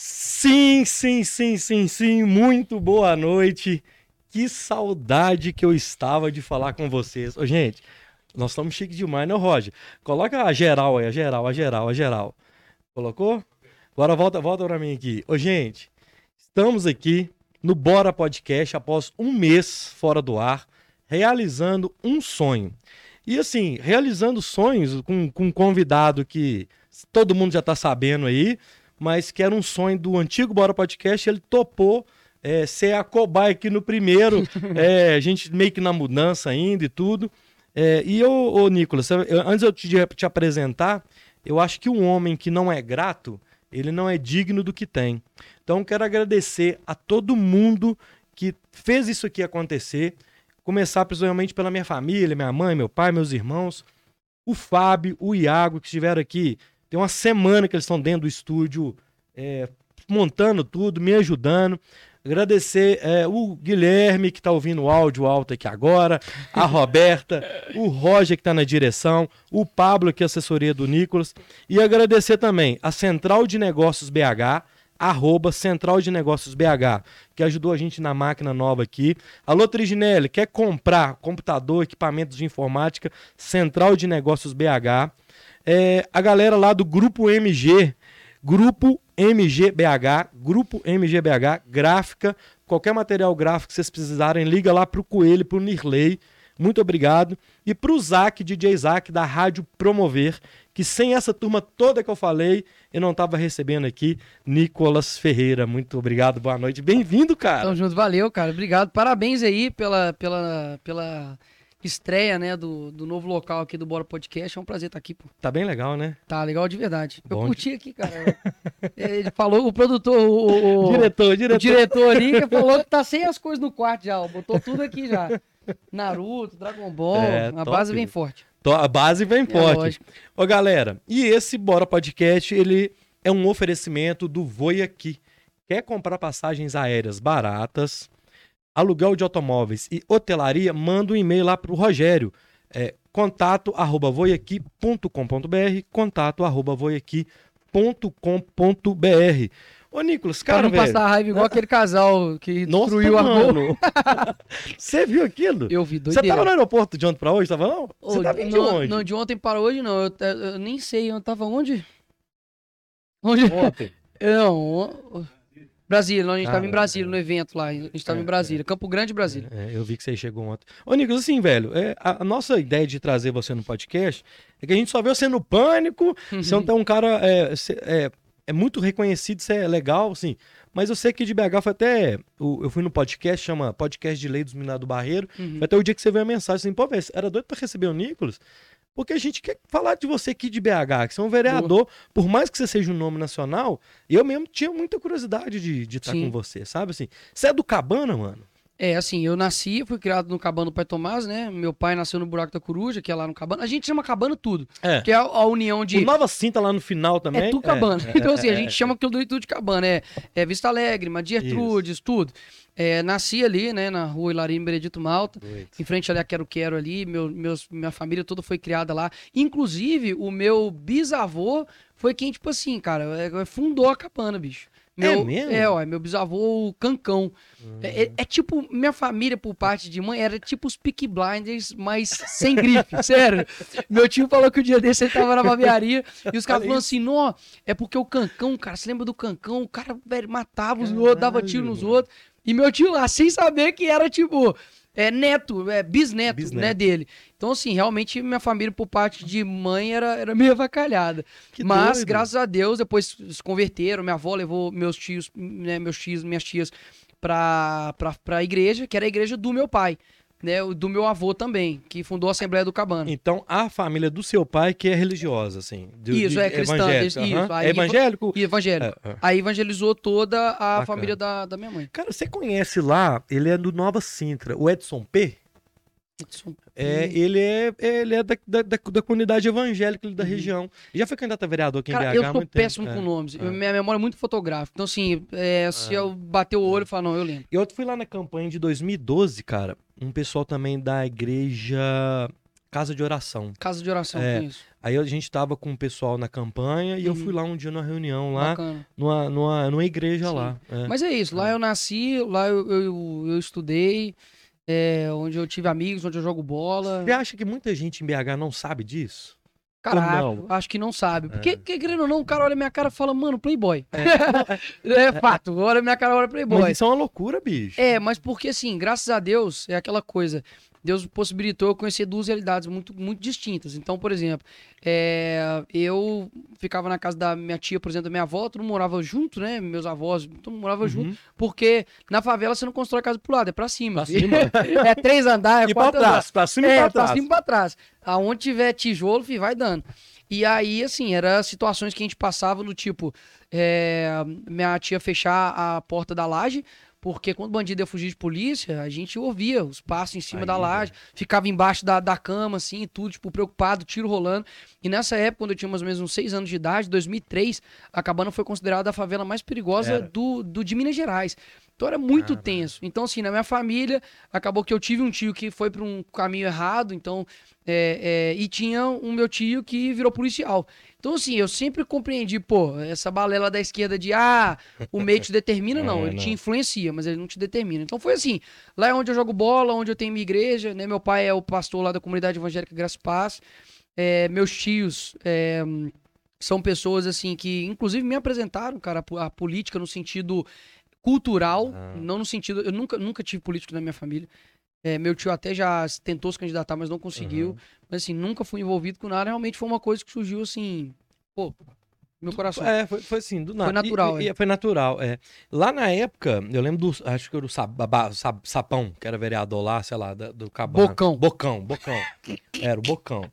Sim, sim, sim, sim, sim. Muito boa noite. Que saudade que eu estava de falar com vocês. Ô, gente, nós estamos chiques demais, né, Roger? Coloca a geral aí, a geral, a geral, a geral. Colocou? Agora volta, volta para mim aqui. Ô, gente, estamos aqui no Bora Podcast após um mês fora do ar, realizando um sonho. E assim, realizando sonhos com, com um convidado que todo mundo já está sabendo aí, mas que era um sonho do antigo Bora Podcast, ele topou é, ser a cobaia aqui no primeiro, é, a gente meio que na mudança ainda e tudo. É, e eu, ô Nicolas, eu, antes eu te, te apresentar, eu acho que um homem que não é grato, ele não é digno do que tem. Então quero agradecer a todo mundo que fez isso aqui acontecer. Começar principalmente pela minha família, minha mãe, meu pai, meus irmãos, o Fábio, o Iago, que estiveram aqui. Tem uma semana que eles estão dentro do estúdio, é, montando tudo, me ajudando. Agradecer é, o Guilherme, que está ouvindo o áudio alto aqui agora, a Roberta, o Roger, que está na direção, o Pablo, que é assessoria do Nicolas. E agradecer também a Central de Negócios BH, arroba Central de Negócios BH, que ajudou a gente na máquina nova aqui. Alô, Triginelli, quer comprar computador, equipamentos de informática? Central de Negócios BH. É, a galera lá do Grupo MG, Grupo MGBH, Grupo MGBH, gráfica, qualquer material gráfico que vocês precisarem, liga lá pro Coelho, pro Nirley. Muito obrigado. E pro Zac, DJ Zac, da Rádio Promover, que sem essa turma toda que eu falei, eu não tava recebendo aqui. Nicolas Ferreira, muito obrigado, boa noite. Bem-vindo, cara. Tamo junto, valeu, cara. Obrigado. Parabéns aí pela, pela, pela estreia, né, do, do novo local aqui do Bora Podcast. É um prazer estar aqui, pô. Tá bem legal, né? Tá legal de verdade. Bom, eu curti aqui, cara. Ele falou, o produtor, o, o, diretor, diretor. o diretor ali, que falou que tá sem as coisas no quarto já, ó, botou tudo aqui já. Naruto, Dragon Ball, é, a base vem forte. A base vem é, forte. Lógico. Ô, galera, e esse Bora Podcast, ele é um oferecimento do Voi Aqui. Quer comprar passagens aéreas baratas, aluguel de automóveis e hotelaria, manda um e-mail lá para o Rogério. É, contato arroba voiaqui.com.br contato arroba voiaqui.com.br Ô, Nicolas, cara, pra não passar raiva igual aquele casal que Nossa, destruiu a Gol. Você viu aquilo? Eu vi, doideira. Você tava no aeroporto de ontem pra hoje? Tava não? Você tava de onde? Não, de ontem para hoje não. Eu, eu, nem sei, eu tava onde? Onde? Ontem. Não, Brasília, a gente estava em Brasília, no evento lá. A gente estava é, em Brasília, é, Campo Grande, Brasília. É, eu vi que você chegou ontem. Ô, Nicolas, assim, velho, é, a, a, nossa ideia de trazer você no podcast é que a gente só vê você no pânico. Uhum. Você não tem um cara. É, é, é, muito reconhecido, você é legal, assim. Mas eu sei que de BH foi até. Eu fui no podcast, chama Podcast de Lei dos Minados do Barreiro. Uhum. Foi até o dia que você veio a mensagem assim, pô, velho, era doido pra receber o Nicolas porque a gente quer falar de você aqui de BH, que você é um vereador, por mais que você seja um nome nacional, eu mesmo tinha muita curiosidade de, estar com você, sabe assim? Você é do Cabana, mano? É, assim, eu nasci, fui criado no Cabana do Pai Tomás, né? Meu pai nasceu no Buraco da Coruja, que é lá no Cabana. A gente chama Cabana tudo. É. Que é a, a união de. O Nova Cinta lá no final também. É tudo Cabana. É, então, assim, a gente chama tudo, tudo de Cabana. É, é Vista Alegre, Madia tudo. É, nasci ali, né, na rua Hilarim Benedito Malta, em frente ali a Quero Quero ali, meu, meus, minha família toda foi criada lá. Inclusive, o meu bisavô foi quem, tipo assim, cara, é, fundou a cabana, bicho. Meu, é mesmo? É, ó, meu bisavô, o Cancão. Hum. É, é, é, tipo, minha família, por parte de mãe, era tipo os Peak Blinders, mas sem grife, sério. Meu tio falou que o dia desse ele tava na barbearia e os caras falaram assim, não, é porque o Cancão, cara, você lembra do Cancão? O cara, velho, matava os outros, dava tiro nos outros. E meu tio lá, sem saber que era, tipo, é, neto, é, bisneto, bisneto, né, dele. Então, assim, realmente minha família, por parte de mãe, era, era meio avacalhada. Que Mas, doido. graças a Deus, depois se converteram. Minha avó levou meus tios, né, meus tios, minhas tias pra, pra, pra igreja, que era a igreja do meu pai né, do meu avô também, que fundou a Assembleia do Cabana. Então, a família do seu pai que é religiosa, assim. Do, isso, de, é cristã. Isso, uhum. é evangélico? Evangélico. É, é. Aí evangelizou toda a Bacana. família da, da minha mãe. Cara, você conhece lá, ele é do Nova Sintra, o Edson P? É, ele é, ele é da, da, da, da comunidade evangélica da uhum. região. Já foi candidato a vereador aqui Cara, em BH eu tô péssimo tempo. com é, nomes. É. Minha memória é muito fotográfica. Então, assim, é, se é. eu bater o olho e falar, não, eu lembro. Eu fui lá na campanha de 2012, cara um pessoal também da igreja Casa de Oração. Casa de Oração, é, isso. Aí a gente tava com o pessoal na campanha e eu Uhum. fui lá um dia numa reunião lá, Bacana. numa, numa, numa igreja Sim. lá. é. Mas é isso, lá eu nasci, lá eu, eu, eu estudei, é, onde eu tive amigos, onde eu jogo bola. Você acha que muita gente em BH não sabe disso? Caraca, não? acho que não sabe. Porque, É. porque, querendo ou não, o cara olha minha cara e fala, mano, Playboy. É, fato, olha minha cara, olha Playboy. Mas isso é uma loucura, bicho. É, mas porque assim, graças a Deus, é aquela coisa. Deus possibilitou eu conhecer duas realidades muito, muito distintas. Então, por exemplo, é, eu ficava na casa da minha tia, por exemplo, da minha avó, todo mundo morava junto, né? Meus avós, todo mundo morava junto. Uhum. Porque na favela você não constrói casa pro lado, é pra cima. Pra cima. é três andares, é E pra quatro andares. trás, pra cima e É, pra pra trás. cima e pra trás. Aonde tiver tijolo, filho, vai dando. E aí, assim, eram situações que a gente passava do tipo, é, minha tia fechar a porta da laje, porque quando o bandido ia fugir de polícia, a gente ouvia os passos em cima Aí, da laje, ficava embaixo da, da cama, assim, tudo, tipo, preocupado, tiro rolando. E nessa época, quando eu tinha mais ou menos uns seis anos de idade, 2003, a Cabana foi considerada a favela mais perigosa Era. do, do de Minas Gerais. Então era muito tenso. Então, assim, na minha família, acabou que eu tive um tio que foi para um caminho errado, então. é, é, e tinha um meu tio que virou policial. Então, assim, eu sempre compreendi, pô, essa balela da esquerda de, ah, o meio te determina, não. É, ele te não. influencia, mas ele não te determina. Então foi assim. Lá é onde eu jogo bola, onde eu tenho minha igreja, né? Meu pai é o pastor lá da comunidade evangélica Graça e Paz. É, meus tios é, são pessoas, assim, que inclusive me apresentaram, cara, a política no sentido cultural, Ah. não no sentido. Eu nunca, nunca tive político na minha família. É, meu tio até já tentou se candidatar, mas não conseguiu. Uhum. Mas assim, nunca fui envolvido com nada. Realmente foi uma coisa que surgiu assim, pô, meu coração. É, foi, foi assim, do nada. natural, E- e- é. foi natural, é. Lá na época, eu lembro do. Acho que era o Sabá- Sa- Sapão, que era vereador lá, sei lá, do Cabana. Bocão. Bocão, Bocão. Era o Bocão.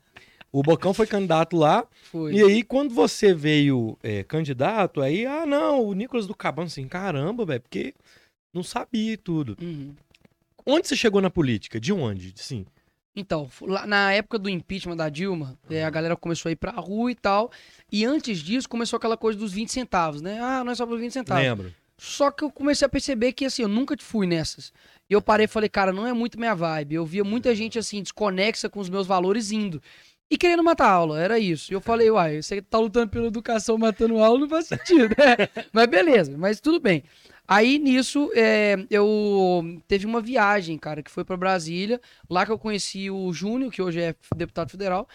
O Bocão foi candidato lá. Foi. E aí, quando você veio é, candidato, aí, ah, não, o Nicolas do Cabana, assim, caramba, velho, porque não sabia e tudo. Uhum. Onde você chegou na política? De onde? Sim. Então, lá na época do impeachment da Dilma, é, a galera começou a ir pra rua e tal. E antes disso, começou aquela coisa dos 20 centavos, né? Ah, nós só por 20 centavos. Lembro. Só que eu comecei a perceber que, assim, eu nunca fui nessas. E eu parei e falei, cara, não é muito minha vibe. Eu via muita gente, assim, desconexa com os meus valores indo. E querendo matar aula, era isso. E eu falei, uai, você tá lutando pela educação, matando aula, não faz sentido, né? mas beleza, mas tudo bem. Aí, nisso, é, eu teve uma viagem, cara, que foi pra Brasília. Lá que eu conheci o Júnior, que hoje é deputado federal.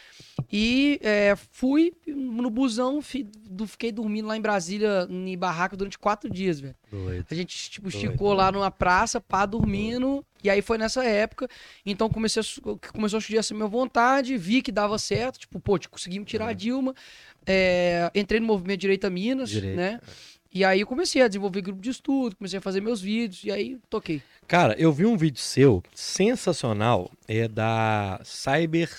E é, fui no busão, fi- do- fiquei dormindo lá em Brasília, em barraca, durante quatro dias, velho. Doido. A gente, tipo, Doido, esticou doido. lá numa praça, pá, dormindo. E aí foi nessa época. Então comecei a, começou a surgir essa minha vontade, vi que dava certo. Tipo, pô, te- conseguimos tirar a Dilma. É, entrei no movimento Direita Minas, Direita, né? E aí eu comecei a desenvolver grupo de estudo, comecei a fazer meus vídeos, e aí toquei. Cara, eu vi um vídeo seu sensacional, é da Cyber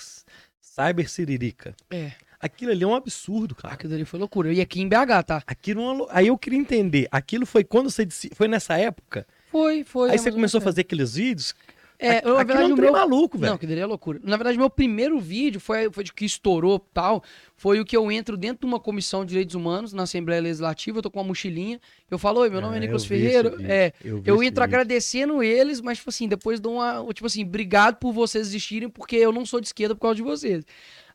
Cyber Siririca. É, Aquilo ali é um absurdo, cara. aquilo ali foi loucura. E aqui em BH, tá? Aquilo é uma Aí eu queria entender, aquilo foi quando você disse, foi nessa época? Foi, foi. aí é você começou a menos fazer aqueles vídeos? É, Aquilo na é verdade, o meu... maluco, velho. Não, que daria loucura. Na verdade, meu primeiro vídeo foi, foi de que estourou tal. Foi o que eu entro dentro de uma comissão de direitos humanos na Assembleia Legislativa. Eu tô com uma mochilinha. Eu falo, oi, meu nome é Ah, Nicolas eu Ferreira. É, eu eu entro vídeo. agradecendo eles, mas, tipo assim, depois dou uma. Tipo assim, obrigado por vocês existirem, porque eu não sou de esquerda por causa de vocês.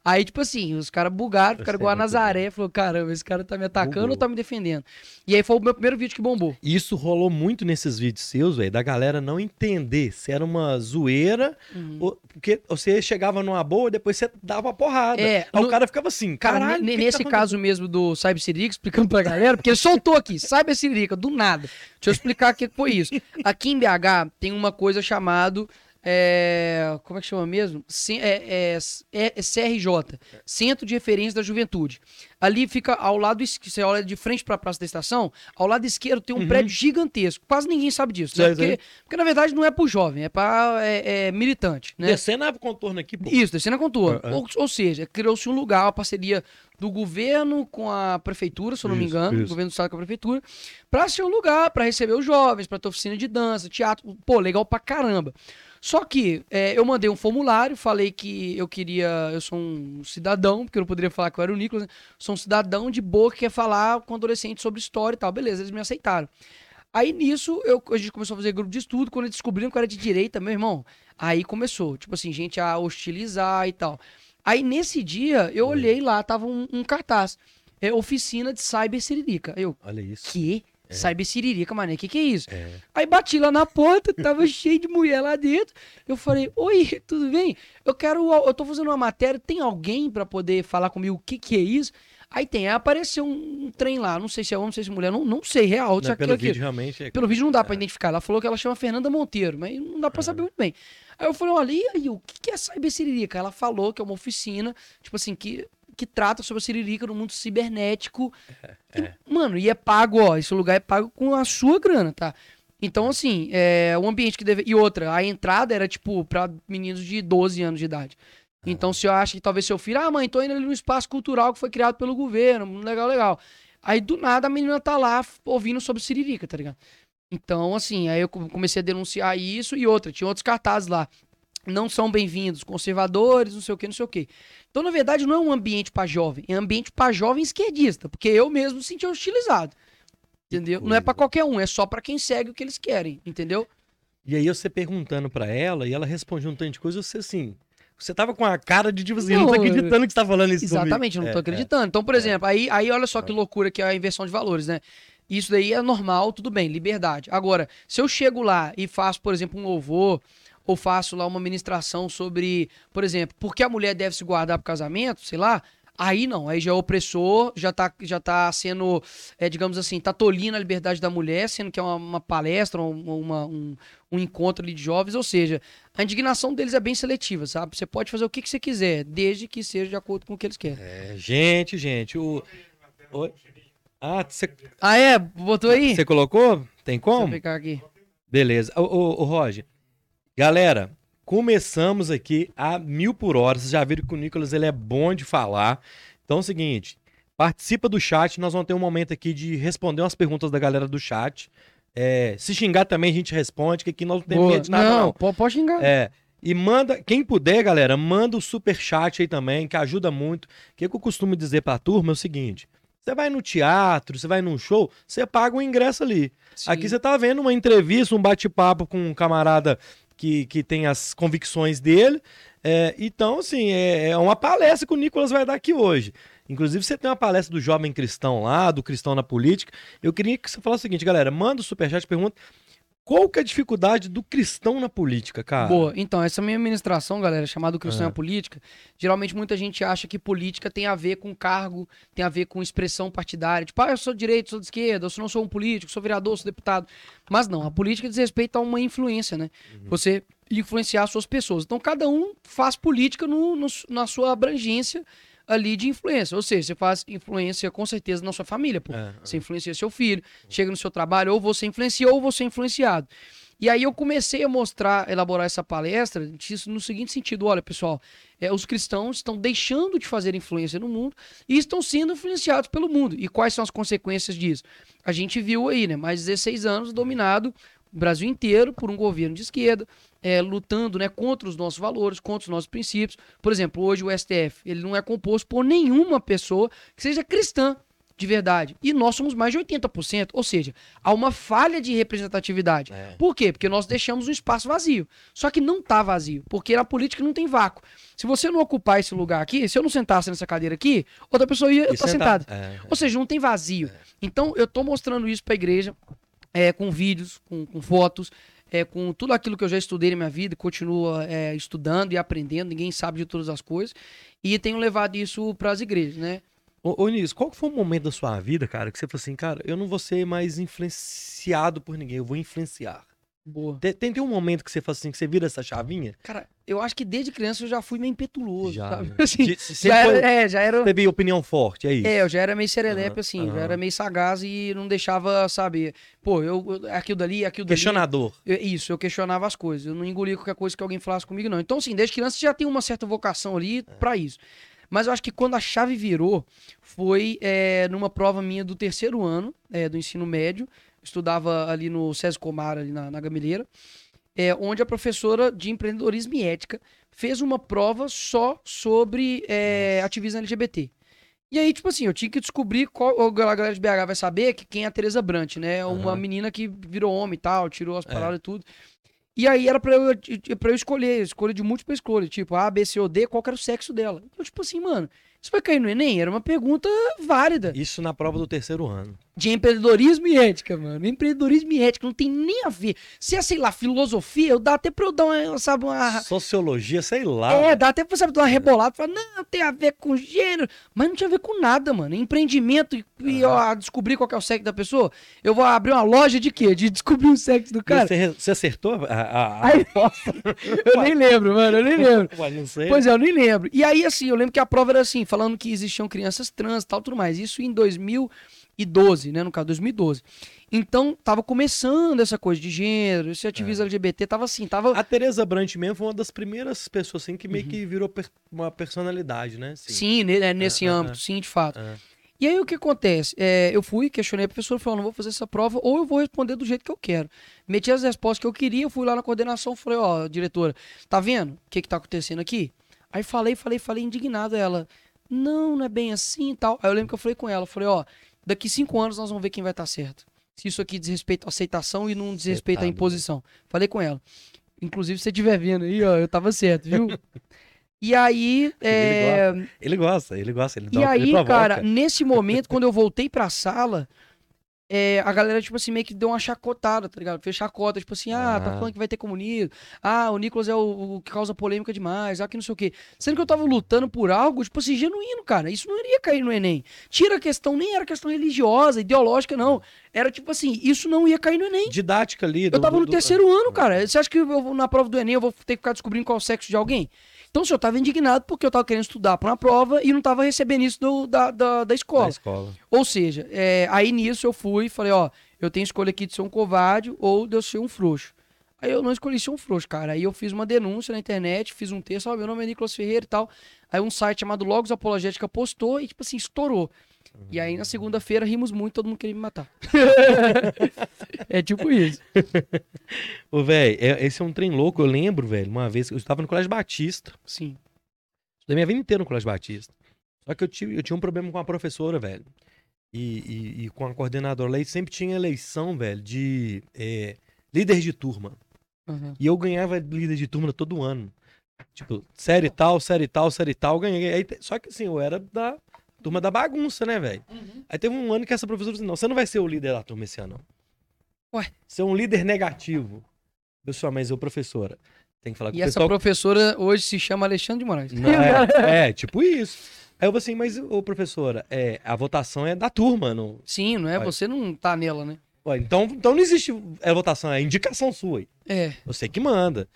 Aí, tipo assim, os caras bugaram, ficaram igual a Nazaré. Falou, caramba, esse cara tá me atacando Bugou. ou tá me defendendo? E aí foi o meu primeiro vídeo que bombou. Isso rolou muito nesses vídeos seus, velho, da galera não entender se era uma zoeira, Uhum. ou- porque você chegava numa boa, depois você dava uma porrada. É, Aí no- o cara ficava assim, Cara, caralho. que que nesse tá caso mesmo do Cyber Sirica, explicando pra galera, porque ele soltou aqui, Cyber Sirica, do nada. Deixa eu explicar o que que foi isso. Aqui em BH tem uma coisa chamado. É, como é que chama mesmo? C- é, é- é- é CRJ Centro de Referência da Juventude. Ali fica ao lado esquerdo, você olha de frente pra Praça da Estação, ao lado esquerdo tem um Uhum. prédio gigantesco. Quase ninguém sabe disso, né? Porque, porque, na verdade não é pro jovem, é pra é, é militante, né? Descendo a contorno aqui, pô. Isso, descendo a contorno. Ou, ou seja, criou-se um lugar, uma parceria do governo com a prefeitura, se eu não me engano, isso. governo do estado com a prefeitura, pra ser um lugar pra receber os jovens, pra ter oficina de dança, teatro. Pô, legal pra caramba. Só que é, eu mandei um formulário, falei que eu queria. Eu sou um cidadão, porque eu não poderia falar que eu era o Nicolas, né? Sou um cidadão de boa que quer falar com adolescente sobre história e tal. Beleza, eles me aceitaram. Aí nisso, eu, a gente começou a fazer grupo de estudo. Quando eles descobriram que eu era de direita, meu irmão, aí começou, tipo assim, gente a hostilizar e tal. Aí nesse dia, eu olhei lá, tava um, um cartaz. É oficina de Cyber Siririca. Eu, Olha isso. que? É. Cyber Siririca, mané, que que é isso? É. Aí bati lá na porta, tava cheio de mulher lá dentro. Eu falei, oi, tudo bem? Eu quero, eu tô fazendo uma matéria, tem alguém pra poder falar comigo o que que é isso? Aí tem, aí apareceu um, um trem lá, não sei se é homem, não sei se é mulher, não, não sei, real. Não, pelo vídeo, realmente. É... pelo vídeo não dá pra identificar. Ela falou que ela chama Fernanda Monteiro, mas não dá pra saber muito bem. Aí eu falei, olha, e aí, o que é Cyber Siririca? Ela falou que é uma oficina, tipo assim, que, que trata sobre a Siririca no mundo cibernético. E, mano, e é pago, ó, esse lugar é pago com a sua grana, tá? Então, assim, é um ambiente que deve... E outra, a entrada era, tipo, pra meninos de 12 anos de idade. Então, se eu acho que talvez seu filho, ah, mãe, tô indo ali no espaço cultural que foi criado pelo governo, legal, legal. Aí, do nada, a menina tá lá ouvindo sobre Siririca, tá ligado? Então, assim, aí eu co- comecei a denunciar isso e outra, tinha outros cartazes lá. Não são bem-vindos, conservadores, não sei o que, não sei o que. Então, na verdade, não é um ambiente pra jovem, é um ambiente pra jovem esquerdista, porque eu mesmo me senti hostilizado. Entendeu? Não é pra qualquer um, é só pra quem segue o que eles querem, entendeu? E aí você perguntando pra ela, e ela responde um tanto de coisa, você assim... Você tava com a cara de tipo assim, não, Não, tô acreditando que você tá falando isso Exatamente, eu comigo. não tô É, acreditando. Então, por exemplo, aí, aí olha só que loucura que é a inversão de valores, né? Isso daí é normal, tudo bem, liberdade. Agora, se eu chego lá e faço, por exemplo, um louvor, ou faço lá uma ministração sobre, por exemplo, por que a mulher deve se guardar pro casamento, sei lá, aí não, aí já é opressor, já tá, já tá sendo, é, digamos assim, tá tolindo a liberdade da mulher, sendo que é uma, uma palestra, um- uma- um, um encontro ali de jovens, ou seja, a indignação deles é bem seletiva, sabe? Você pode fazer o que, que você quiser, desde que seja de acordo com o que eles querem. É, gente, gente, o... Oi? Ah, você Ah, é? Botou aí? você colocou? Tem Deixa como? eu pegar aqui. Beleza. Ô, ô, ô, Roger, galera, começamos aqui a mil por hora. Vocês já viram que o Nicolas ele é bom de falar. Então é o seguinte, participa do chat. Nós vamos ter um momento aqui de responder umas perguntas da galera do chat. É, se xingar também a gente responde, que aqui nós não temos Boa. medo de nada, não, não. po- pode xingar. É. E manda, quem puder, galera, manda o super chat aí também, que ajuda muito. O que, que eu costumo dizer pra turma é o seguinte: você vai no teatro, você vai num show, você paga o ingresso ali. Sim. Aqui você tá vendo uma entrevista, um bate-papo com um camarada que, que tem as convicções dele. É, então, assim, é, é uma palestra que o Nicolas vai dar aqui hoje. Inclusive, você tem uma palestra do Jovem Cristão lá, do Cristão na Política. Eu queria que você falasse o seguinte, galera, manda o superchat pergunta qual que é a dificuldade do cristão na política, cara? Boa. Então, essa minha ministração, galera, chamada Cristão é Política, geralmente muita gente acha que política tem a ver com cargo, tem a ver com expressão partidária. Tipo, ah, eu sou de direita, sou de esquerda, eu não sou um político, sou vereador, sou deputado. Mas não, a política diz respeito a uma influência, né? Você influenciar as suas pessoas. Então, cada um faz política no- no- na sua abrangência ali de influência. Ou seja, você faz influência com certeza na sua família, pô. É, Você influencia seu filho, chega no seu trabalho, ou você influencia ou você é influenciado. E aí eu comecei a mostrar, elaborar essa palestra disso no seguinte sentido: olha, pessoal, é, os cristãos estão deixando de fazer influência no mundo e estão sendo influenciados pelo mundo. E quais são as consequências disso? A gente viu aí, né? Mais 16 anos dominado o Brasil inteiro por um governo de esquerda, é, lutando né, contra os nossos valores, contra os nossos princípios. Por exemplo, hoje o STF ele não é composto por nenhuma pessoa que seja cristã de verdade. E nós somos mais de 80%, ou seja, há uma falha de representatividade. É. Por quê? Porque nós deixamos um espaço vazio. Só que não tá vazio, porque na política não tem vácuo. Se você não ocupar esse lugar aqui, se eu não sentasse nessa cadeira aqui, outra pessoa ia estar sentado. sentada. É, Ou seja, não tem vazio. Então, eu tô mostrando isso pra igreja, é, com vídeos, com, com fotos, é, com tudo aquilo que eu já estudei na minha vida, continuo é, estudando e aprendendo, ninguém sabe de todas as coisas, e tenho levado isso pras igrejas, né? Ô, ô qual foi o momento da sua vida, cara, que você falou assim, cara, eu não vou ser mais influenciado por ninguém, eu vou influenciar. Boa. Tem, tem, tem um momento que você fala assim, que você vira essa chavinha? Cara, eu acho que desde criança eu já fui meio impetuoso, Já, sabe? né? Assim, De- já foi- era, é, já era... Teve opinião forte, é isso? É, eu já era meio serelepe, Aham, assim, já aham. era meio sagaz e não deixava, sabe, pô, eu, aquilo dali, aquilo dali. Questionador. Eu- Isso, eu questionava as coisas. Eu não engolia qualquer coisa que alguém falasse comigo, não. Então, assim, desde criança já tem uma certa vocação ali pra isso. Mas eu acho que quando a chave virou, foi é, numa prova minha do terceiro ano é, do ensino médio. Estudava ali no César Comar, ali na, na Gameleira. É, onde a professora de empreendedorismo e ética fez uma prova só sobre é, ativismo LGBT. E aí, tipo assim, eu tinha que descobrir qual. A galera de BH vai saber que quem é a Teresa Brant, né? Uma Aham. menina que virou homem e tal, tirou as É. palavras e tudo. E aí era pra eu, pra eu escolher, escolha de múltipla escolha, tipo A, B, C ou D, qual era o sexo dela. Eu, tipo assim, mano, isso vai cair no Enem? Era uma pergunta válida. Isso na prova do terceiro ano. De empreendedorismo e ética, mano. Empreendedorismo e ética não tem nem a ver. Se é, sei lá, filosofia, eu dá até pra eu dar uma, sabe, uma. Sociologia, sei lá. É, dá até pra sabe, dar uma rebolada. Falar, não, tem a ver com gênero. Mas não tinha a ver com nada, mano. Empreendimento e, e ó, descobrir qual que é o sexo da pessoa. Eu vou abrir uma loja de quê? De descobrir o sexo do cara. Você, você acertou a. a, a... Aí, nossa, eu nem lembro, mano. Eu nem lembro. Ué, não sei. Pois é, eu nem lembro. E aí, assim, eu lembro que a prova era assim, falando que existiam crianças trans e tal, tudo mais. Isso em 2012, né? No caso, 2012. Então, tava começando essa coisa de gênero, esse ativismo LGBT, tava assim, tava... A Tereza Brant mesmo foi uma das primeiras pessoas assim, que meio que virou per- uma personalidade, né? Uhum. Sim, ne- é, nesse É, é, âmbito, sim, de fato. É. E aí o que acontece? É, eu fui, questionei a professora, falou, não vou fazer essa prova, ou eu vou responder do jeito que eu quero. Meti as respostas que eu queria, fui lá na coordenação, falei, ó, diretora, tá vendo o que que tá acontecendo aqui? Aí falei, falei, falei, indignado ela, não, não é bem assim e tal. Aí eu lembro que eu falei com ela, falei, ó, daqui cinco anos nós vamos ver quem vai estar certo. Se isso aqui diz respeito à aceitação e não diz respeito à tá imposição. Falei com ela. Inclusive, se você estiver vendo aí, ó, eu tava certo, viu? E aí, é, Ele gosta, ele gosta, ele, e dá, ele aí, provoca. cara, nesse momento, quando eu voltei pra sala, é, a galera, tipo assim, meio que deu uma chacotada, tá ligado? Fez chacota, tipo assim, ah, tá Ah. falando que vai ter comunismo. Ah, o Nicolas é o, o que causa polêmica demais. Ah, que não sei o quê. Sendo que eu tava lutando por algo, tipo assim, genuíno, cara. Isso não iria cair no Enem. Tira a questão, nem era questão religiosa, ideológica, não. Era tipo assim, isso não ia cair no Enem. Didática ali. Eu do- tava do- no do- terceiro ano, cara. Você acha que eu na prova do Enem eu vou ter que ficar descobrindo qual é o sexo de alguém? Então, se eu tava indignado porque eu tava querendo estudar pra uma prova e não tava recebendo isso do- da, da, da Da escola. escola. Ou seja, é, aí nisso eu fui e falei, ó, eu tenho escolha aqui de ser um covarde ou de eu ser um frouxo. Aí eu não escolhi ser um frouxo, cara. Aí eu fiz uma denúncia na internet, fiz um texto, ó, meu nome é Nicolas Ferreira e tal. Aí um site chamado Logos Apologética postou e, tipo assim, estourou. E aí na segunda-feira rimos muito, todo mundo queria me matar. é tipo isso. Ô, velho, esse é um trem louco. Eu lembro, velho, uma vez, eu estava no Colégio Batista. Sim. Estudei minha vida inteira no Colégio Batista. Só que eu, tive, eu tinha um problema com a professora, velho. E, e- e com a coordenadora lá. E sempre tinha eleição, velho, de é, líder de turma. Uhum. E eu ganhava líder de turma todo ano. Tipo, série tal, série tal, série tal, eu ganhei. Aí só que assim, eu era da turma da bagunça, né, velho? Aí teve um ano que essa professora disse: não, você não vai ser o líder da turma esse ano, não. Ué? Você é um líder negativo. Pessoal, mas eu, professora, tem que falar com E o essa pessoal. professora hoje se chama Alexandre de Moraes. Não, é, é, tipo isso. Aí eu falei assim, mas, ô professora, é, a votação é da turma, não. Sim, não é? Vai. Você não tá nela, né? Ué, então, então não existe é, votação, é indicação sua. aí. É. Você que manda.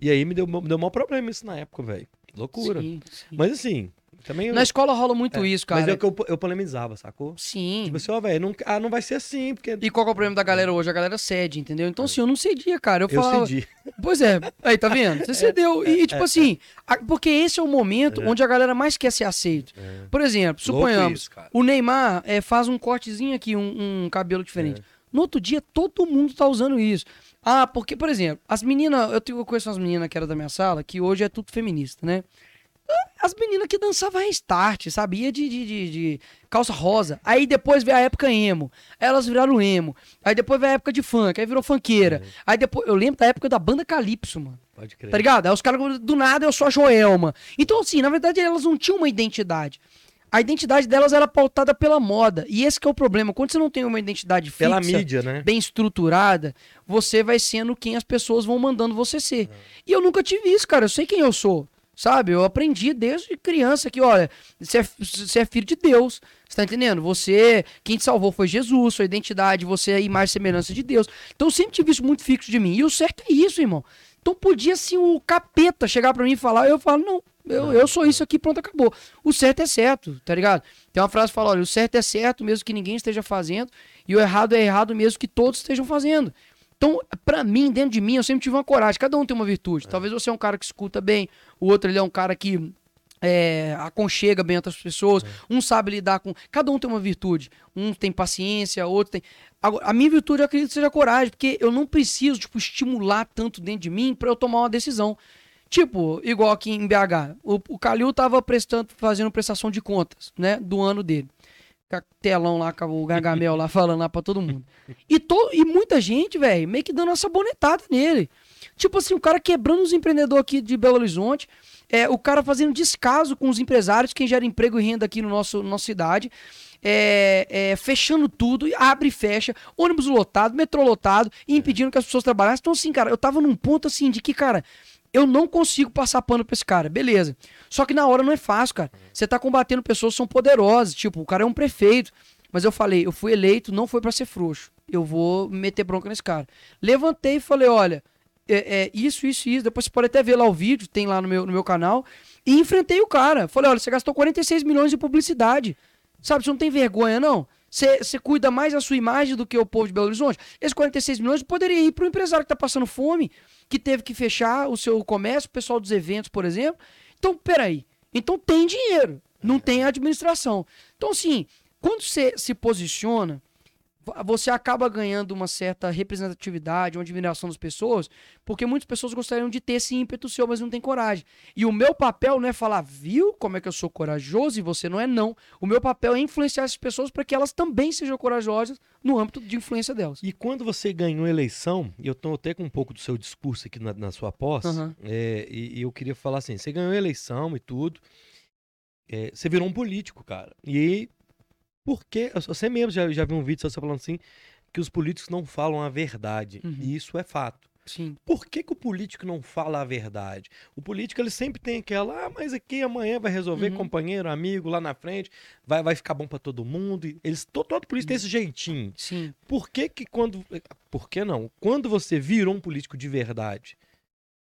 E aí me deu, me deu maior problema isso na época, velho. Loucura. Sim, sim. Mas assim, também. eu- Na escola rola muito é, isso, cara. Mas é o que eu, eu polemizava, sacou? Sim. Tipo assim, ó, velho, não, ah, não vai ser assim, porque. E qual que é o problema da galera hoje? A galera cede, entendeu? Então, assim, eu não cedia, cara. Eu, eu falava. cedi. Pois é, aí, tá vendo? Você cedeu. E, tipo assim, a- porque esse é o momento onde a galera mais quer ser aceito. É. Por exemplo, suponhamos, isso, o Neymar é, faz um cortezinho aqui, um, um cabelo diferente. No outro dia, todo mundo tá usando isso. Ah, porque, por exemplo, as meninas, eu, tenho, eu conheço umas meninas que eram da minha sala, que hoje é tudo feminista, né? As meninas que dançavam restart, sabe? Ia de, de, de, de calça rosa. Aí depois veio a época emo. Aí elas viraram emo. Aí depois veio a época de funk. Aí virou funkeira. Aí depois. Eu lembro da época da banda Calypso, mano. Pode crer. Tá ligado? Aí os caras, do nada, eu sou a Joelma. Então, assim, na verdade, elas não tinham uma identidade. A identidade delas era pautada pela moda. E esse que é o problema. Quando você não tem uma identidade fixa, Pela mídia, né? bem estruturada, você vai sendo quem as pessoas vão mandando você ser. É. E eu nunca tive isso, cara. Eu sei quem eu sou. Sabe? Eu aprendi desde criança que, olha, você é, você é filho de Deus. Você tá entendendo? Você, quem te salvou foi Jesus, sua identidade, você é a imagem e semelhança de Deus. Então eu sempre tive isso muito fixo de mim. E o certo é isso, irmão. Então podia, assim, o capeta chegar pra mim e falar, eu falo, não, eu, eu sou isso aqui, pronto, acabou. O certo é certo, tá ligado? Tem uma frase que fala, olha, o certo é certo mesmo que ninguém esteja fazendo, e o errado é errado mesmo que todos estejam fazendo. Então, pra mim, dentro de mim, eu sempre tive uma coragem. Cada um tem uma virtude. Talvez você é um cara que escuta bem, o outro ele é um cara que é, aconchega bem outras pessoas. Um sabe lidar com. Cada um tem uma virtude. Um tem paciência, outro tem. Agora, a minha virtude eu acredito que seja coragem, porque eu não preciso, tipo, estimular tanto dentro de mim pra eu tomar uma decisão. Tipo, igual aqui em BH, o, o Calil tava prestando, fazendo prestação de contas, né, do ano dele. Telão lá, o Gargamel lá falando lá pra todo mundo. E, to, e muita gente, velho, meio que dando uma sabonetada nele. Tipo assim, o cara quebrando os empreendedores aqui de Belo Horizonte, é, o cara fazendo descaso com os empresários, quem gera emprego e renda aqui no nosso nossa cidade, é, é, fechando tudo, abre e fecha, ônibus lotado, metrô lotado, impedindo que as pessoas trabalhassem. Então, assim, cara, eu tava num ponto assim de que, cara, eu não consigo passar pano pra esse cara, beleza. Só que na hora não é fácil, cara. Você tá combatendo pessoas que são poderosas, tipo, o cara é um prefeito. Mas eu falei, eu fui eleito, não foi para ser frouxo. Eu vou meter bronca nesse cara. Levantei e falei, olha, é, é, isso, isso, isso. Depois você pode até ver lá o vídeo, tem lá no meu, no meu canal. E enfrentei o cara. Falei, olha, você gastou 46 milhões de publicidade. Sabe, você não tem vergonha, não? Você, você cuida mais da sua imagem do que o povo de Belo Horizonte? Esses 46 milhões poderia ir para o empresário que está passando fome, que teve que fechar o seu comércio, o pessoal dos eventos, por exemplo. Então, peraí. Então tem dinheiro, não tem administração. Então, assim, quando você se posiciona, você acaba ganhando uma certa representatividade, uma admiração das pessoas, porque muitas pessoas gostariam de ter esse ímpeto seu, mas não tem coragem. E o meu papel não é falar, viu como é que eu sou corajoso e você não é, não. O meu papel é influenciar essas pessoas para que elas também sejam corajosas no âmbito de influência delas. E quando você ganhou a eleição, e eu estou até com um pouco do seu discurso aqui na, na sua posse, uhum. é, e, e, eu queria falar assim: você ganhou a eleição e tudo, é, você virou um político, cara. E porque você mesmo já, já viu um vídeo você falando assim que os políticos não falam a verdade. Uhum. E isso é fato. Sim. Por que, que o político não fala a verdade? O político ele sempre tem aquela, ah, mas aqui amanhã vai resolver, uhum. companheiro, amigo, lá na frente, vai, vai ficar bom para todo mundo. Eles, todo, todo político tem esse jeitinho. Sim. Por que que quando, por que não? Quando você virou um político de verdade,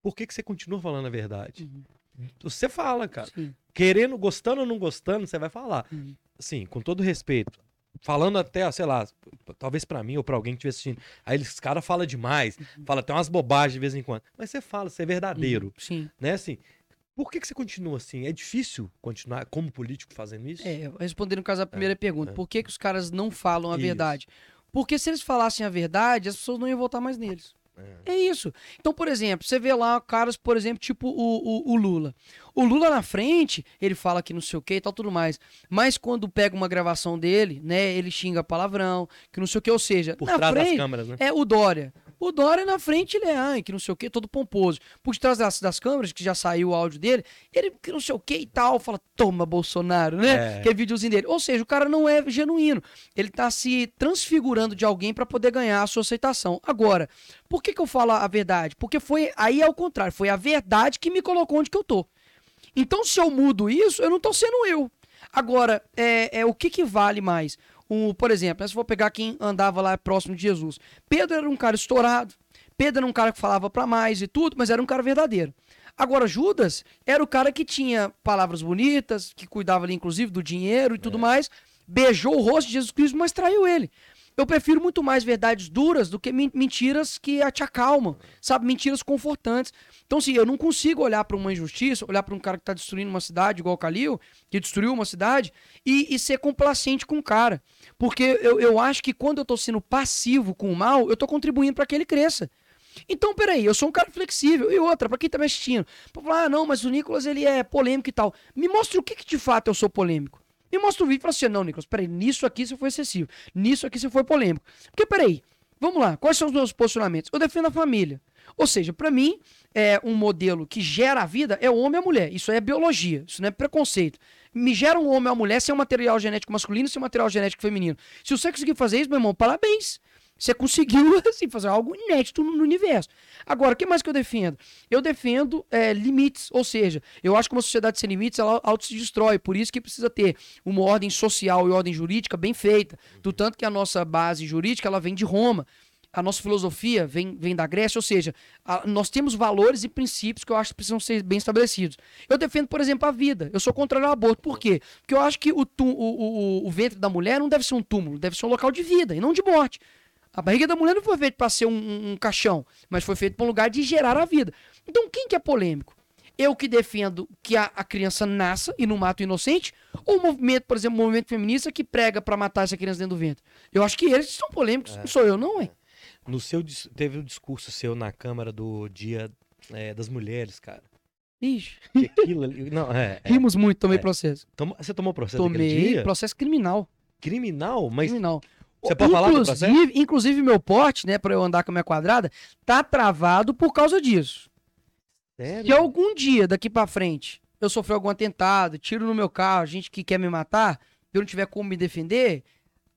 por que que você continua falando a verdade? Uhum. Você fala, cara. Sim. Querendo, gostando ou não gostando, você vai falar. Assim, com todo respeito, falando até, sei lá, talvez para mim ou para alguém que estiver assistindo, aí esse cara fala demais, uhum. fala até umas bobagens de vez em quando. Mas você fala, você é verdadeiro. Uhum. Sim. Né, assim, por que, que você continua assim? É difícil continuar como político fazendo isso? É, respondendo no caso a primeira é, pergunta, é. por que, que os caras não falam a isso. verdade? Porque se eles falassem a verdade, as pessoas não iam votar mais neles. É. é isso. Então, por exemplo, você vê lá caras, por exemplo, tipo o, o, o, Lula. O Lula na frente, ele fala que não sei o que e tal, tudo mais. Mas quando pega uma gravação dele, né, ele xinga palavrão, que não sei o que, ou seja, por trás frente, das câmeras, né? É o Dória. O Dória na frente, ele é, ai, que não sei o que, todo pomposo. Por detrás das, das câmeras, que já saiu o áudio dele, ele que não sei o que e tal, fala, toma, Bolsonaro, né? É. Que é videozinho dele. Ou seja, o cara não é genuíno. Ele tá se transfigurando de alguém para poder ganhar a sua aceitação. Agora, por que, que eu falo a verdade? Porque foi, aí é o contrário, foi a verdade que me colocou onde que eu tô. Então, se eu mudo isso, eu não tô sendo eu. Agora, é, é o que, que vale mais? Um, por exemplo, né, se for pegar quem andava lá próximo de Jesus. Pedro era um cara estourado. Pedro era um cara que falava para mais e tudo, mas era um cara verdadeiro. Agora, Judas era o cara que tinha palavras bonitas, que cuidava ali, inclusive, do dinheiro e tudo é. mais, beijou o rosto de Jesus Cristo, mas traiu ele. Eu prefiro muito mais verdades duras do que mentiras que te acalmam, sabe? Mentiras confortantes. Então, assim, eu não consigo olhar para uma injustiça, olhar para um cara que está destruindo uma cidade, igual o Calil, que destruiu uma cidade, e, e ser complacente com o cara. Porque eu, eu acho que quando eu estou sendo passivo com o mal, eu estou contribuindo para que ele cresça. Então, peraí, eu sou um cara flexível. E outra, para quem tá me assistindo, pra falar, ah, não, mas o Nicolas ele é polêmico e tal. Me mostre o que, que de fato eu sou polêmico. Me mostra o vídeo e fala assim: não, Nicolas, peraí, nisso aqui você foi excessivo. Nisso aqui você foi polêmico. Porque, peraí, vamos lá, quais são os meus posicionamentos? Eu defendo a família. Ou seja, para mim, é um modelo que gera a vida é o homem e a mulher. Isso é biologia, isso não é preconceito. Me gera um homem ou uma mulher se é um material genético masculino, se é um material genético feminino. Se você conseguir fazer isso, meu irmão, parabéns. Você conseguiu assim, fazer algo inédito no, universo. Agora, o que mais que eu defendo? Eu defendo é, limites, ou seja, eu acho que uma sociedade sem limites ela auto se destrói. Por isso que precisa ter uma ordem social e ordem jurídica bem feita. Do tanto que a nossa base jurídica ela vem de Roma. A nossa filosofia vem, vem da Grécia, ou seja, a, nós temos valores e princípios que eu acho que precisam ser bem estabelecidos. Eu defendo, por exemplo, a vida. Eu sou contrário ao aborto. Por quê? Porque eu acho que o, o, o, o ventre da mulher não deve ser um túmulo, deve ser um local de vida e não de morte. A barriga da mulher não foi feita para ser um, um, um, caixão, mas foi feita para um lugar de gerar a vida. Então, quem que é polêmico? Eu que defendo que a, a criança nasça e não mata o inocente, ou o movimento, por exemplo, o movimento feminista que prega para matar essa criança dentro do ventre? Eu acho que eles são polêmicos, é. não sou eu, não, é. No seu, teve um discurso seu na Câmara do Dia é, das Mulheres, cara. Ixi. Aquilo, não, é, é, Rimos muito, tomei é. processo. Toma, você tomou processo Tomei processo criminal. Criminal? Mas criminal. Você pode falar do processo? inclusive, meu porte, né, pra eu andar com a minha quadrada, tá travado por causa disso. Se algum dia daqui pra frente eu sofrer algum atentado, tiro no meu carro, gente que quer me matar, eu não tiver como me defender,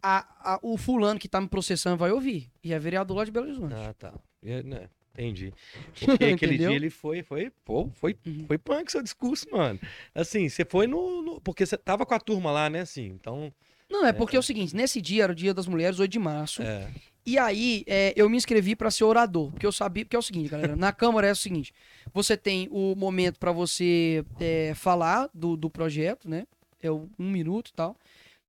a- a- o fulano que tá me processando vai ouvir. E é vereador lá de Belo Horizonte. Ah, tá. É, né, Entendi. Porque aquele dia ele foi, foi, pô, foi, Uhum. foi punk seu discurso, mano. Assim, você foi no, no- Porque você tava com a turma lá, né, assim, então... Não, é porque é o seguinte, nesse dia era o dia das mulheres, 8 de março. É. E aí, é, eu me inscrevi pra ser orador, porque eu sabia, porque é o seguinte, galera, na Câmara é o seguinte, você tem o momento pra você é, falar do, do projeto, né, é um minuto e tal,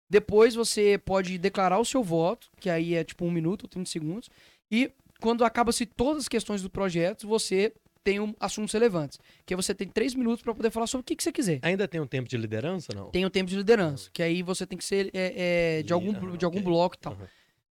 depois você pode declarar o seu voto, que aí é tipo um minuto ou 30 segundos, e quando acaba-se todas as questões do projeto, você tem um, assuntos relevantes, que aí você tem três minutos pra poder falar sobre o que, que você quiser. Ainda tem um tempo de liderança, não? Tem o tempo de liderança, que aí você tem que ser é, é, de, algum, Aham, de algum bloco e tal Aham.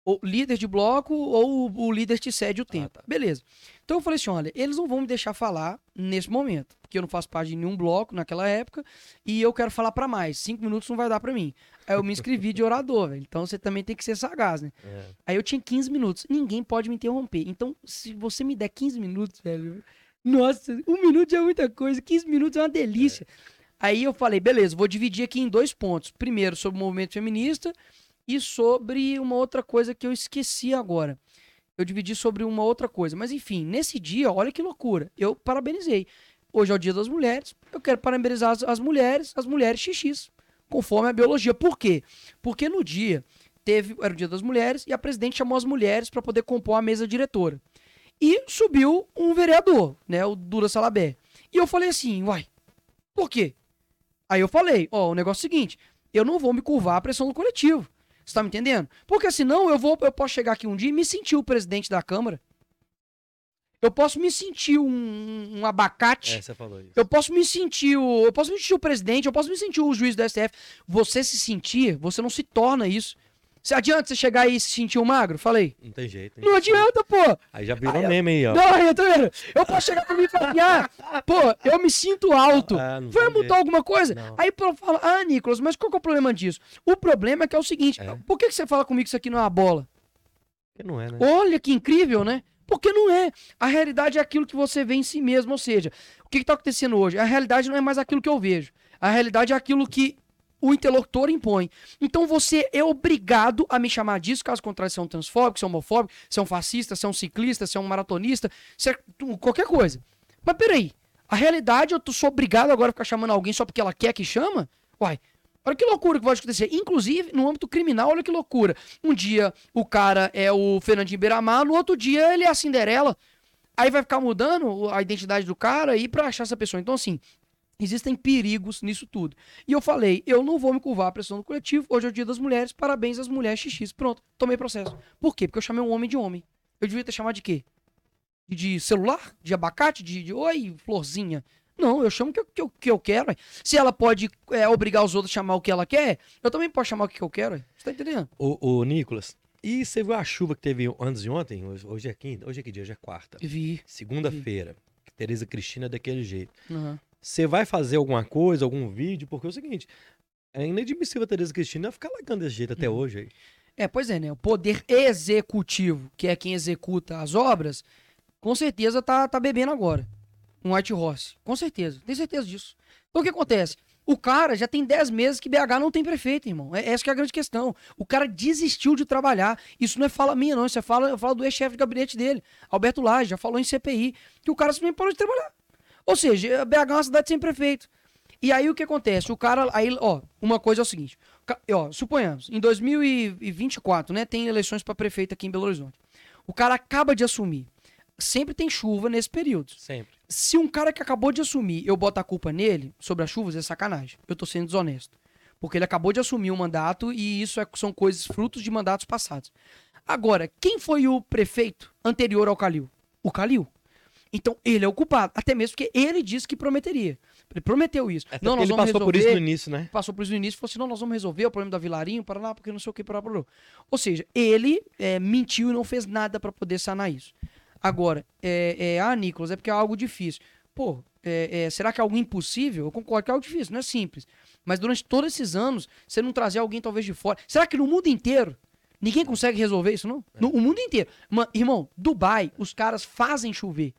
o líder de bloco ou o, líder te cede o tempo. tá. Beleza. Então eu falei assim: olha, eles não vão me deixar falar nesse momento, porque eu não faço parte de nenhum bloco naquela época e eu quero falar pra mais. Cinco minutos não vai dar pra mim. Aí eu me inscrevi de orador, velho. Então você também tem que ser sagaz, né? É. Aí eu tinha 15 minutos. Ninguém pode me interromper. Então, se você me der 15 minutos, velho. Nossa, um minuto é muita coisa. 15 minutos é uma delícia. Aí eu falei, beleza, vou dividir aqui em dois pontos. Primeiro, sobre o movimento feminista e sobre uma outra coisa que eu esqueci agora. Eu dividi sobre uma outra coisa. Mas enfim, nesse dia, olha que loucura. Eu parabenizei. Hoje é o dia das mulheres. Eu quero parabenizar as, as mulheres, as mulheres XX, conforme a biologia. Por quê? Porque no dia teve era o dia das mulheres e a presidente chamou as mulheres para poder compor a mesa diretora. E subiu um vereador, né, o Dura Salabé. E eu falei assim, uai, por quê? Aí eu falei, ó, o negócio é o seguinte, eu não vou me curvar à pressão do coletivo. Você tá me entendendo? Porque senão eu vou, eu posso chegar aqui um dia e me sentir o presidente da Câmara. Eu posso me sentir um, um abacate. É, você falou isso. Eu posso me sentir o. Eu posso me sentir o presidente, eu posso me sentir o juiz do STF. Você se sentir, você não se torna isso. Se adianta você chegar aí e se sentir um magro? Falei. Não tem jeito. hein? Não adianta, pô! Aí já virou Aí, meme aí, ó. Não, eu tô vendo. Eu posso chegar pra mim e falar assim, ah, pô, eu me sinto alto. Ah, Vai mudar jeito. alguma coisa? Não. Aí eu falo, ah, Nicolas, mas qual que é o problema disso? O problema é que é o seguinte, É. por que, que você fala comigo que isso aqui não é uma bola? Porque não é, né? Olha que incrível, né? Porque não é. A realidade é aquilo que você vê em si mesmo. Ou seja, o que está acontecendo hoje? A realidade não é mais aquilo que eu vejo. A realidade é aquilo que o interlocutor impõe. Então você é obrigado a me chamar disso, caso contrário, você é um transfóbico, você é um homofóbico, você é um fascista, você é um ciclista, você é um maratonista, você é qualquer coisa. Mas peraí, a realidade eu sou obrigado agora a ficar chamando alguém só porque ela quer que chama? Uai, olha que loucura que pode acontecer. Inclusive, no âmbito criminal, olha que loucura. Um dia o cara é o Fernandinho Beiramar, no outro dia ele é a Cinderela. Aí vai ficar mudando a identidade do cara aí pra achar essa pessoa. Então, assim, existem perigos nisso tudo. E eu falei, eu não vou me curvar à pressão do coletivo. Hoje é o dia das mulheres, parabéns às mulheres XX. Pronto, tomei processo. Por quê? Porque eu chamei um homem de homem. Eu devia ter chamado de quê? De, celular? De abacate? De, de oi, florzinha? Não, eu chamo o que, eu- que, eu- que eu quero. ué. Se ela pode é, obrigar os outros a chamar o que ela quer, eu também posso chamar o que eu quero. ué. Você tá entendendo? Ô, ô, Nicolas, e você viu a chuva que teve antes de ontem? Hoje, hoje é quinta? Hoje é que dia? Hoje é quarta. Vi. Segunda-feira. Tereza Cristina é daquele jeito. Aham. Você vai fazer alguma coisa, algum vídeo? Porque é o seguinte, é inadmissível a Tereza Cristina ficar largando desse jeito até Uhum. hoje aí. É, pois é, né? O poder executivo, que é quem executa as obras, com certeza tá, tá bebendo agora. Um White Horse. Com certeza. Tenho certeza disso. Então o que acontece? O cara já tem 10 meses que BH não tem prefeito, irmão. É, essa que é a grande questão. O cara desistiu de trabalhar. Isso não é fala minha, não. Isso é fala, fala do ex-chefe de gabinete dele, Alberto Lage, já falou em CPI, que o cara simplesmente parou de trabalhar. Ou seja, BH é uma cidade sem prefeito. E aí o que acontece? O cara, aí, ó, uma coisa é o seguinte, ó, suponhamos, em 2024, né, tem eleições para prefeito aqui em Belo Horizonte. O cara acaba de assumir. Sempre tem chuva nesse período. Sempre. Se um cara que acabou de assumir, eu boto a culpa nele sobre as chuvas, é sacanagem. Eu tô sendo desonesto. Porque ele acabou de assumir um mandato e isso é- são coisas frutos de mandatos passados. Agora, quem foi o prefeito anterior ao Calil? O Calil. Então, ele é o culpado. Até mesmo porque ele disse que prometeria. Ele prometeu isso. Até não, nós ele vamos passou resolver por isso no início, né? passou por isso no início e falou assim: não, nós vamos resolver o problema da Vilarinho, para lá, porque não sei o que, para lá. Ou seja, ele é, mentiu e não fez nada para poder sanar isso. Agora, é, é, ah, Nicolas, é porque é algo difícil. Pô, é, é, será que é algo impossível? Eu concordo que é algo difícil, não é simples. Mas durante todos esses anos, você não trazer alguém talvez de fora. Será que no mundo inteiro Ninguém consegue resolver isso, não? No, o mundo inteiro. Ma- irmão, Dubai, os caras fazem chover.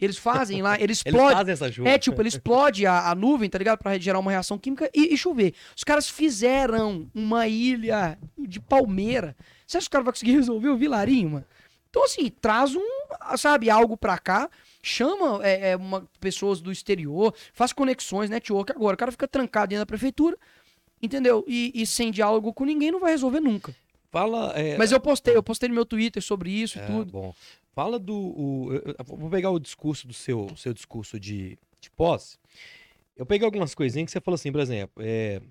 Eles fazem lá, eles Eles explodem. fazem essa chuva. É, tipo, ele explode a, a nuvem, tá ligado? Pra gerar uma reação química e, e chover. Os caras fizeram uma ilha de palmeira. Você acha que o cara vai conseguir resolver o vilarinho, mano? Então, assim, traz um, sabe, algo pra cá, chama é, é, uma, pessoas do exterior, faz conexões, network. Agora, o cara fica trancado dentro da prefeitura, entendeu? E, e sem diálogo com ninguém não vai resolver nunca. Fala. é, Mas eu postei, eu postei no meu Twitter sobre isso e É, tudo. bom. Fala do. o- eu- eu vou pegar o discurso do seu, seu discurso de, de posse. Eu peguei algumas coisinhas que você falou assim, por exemplo. é,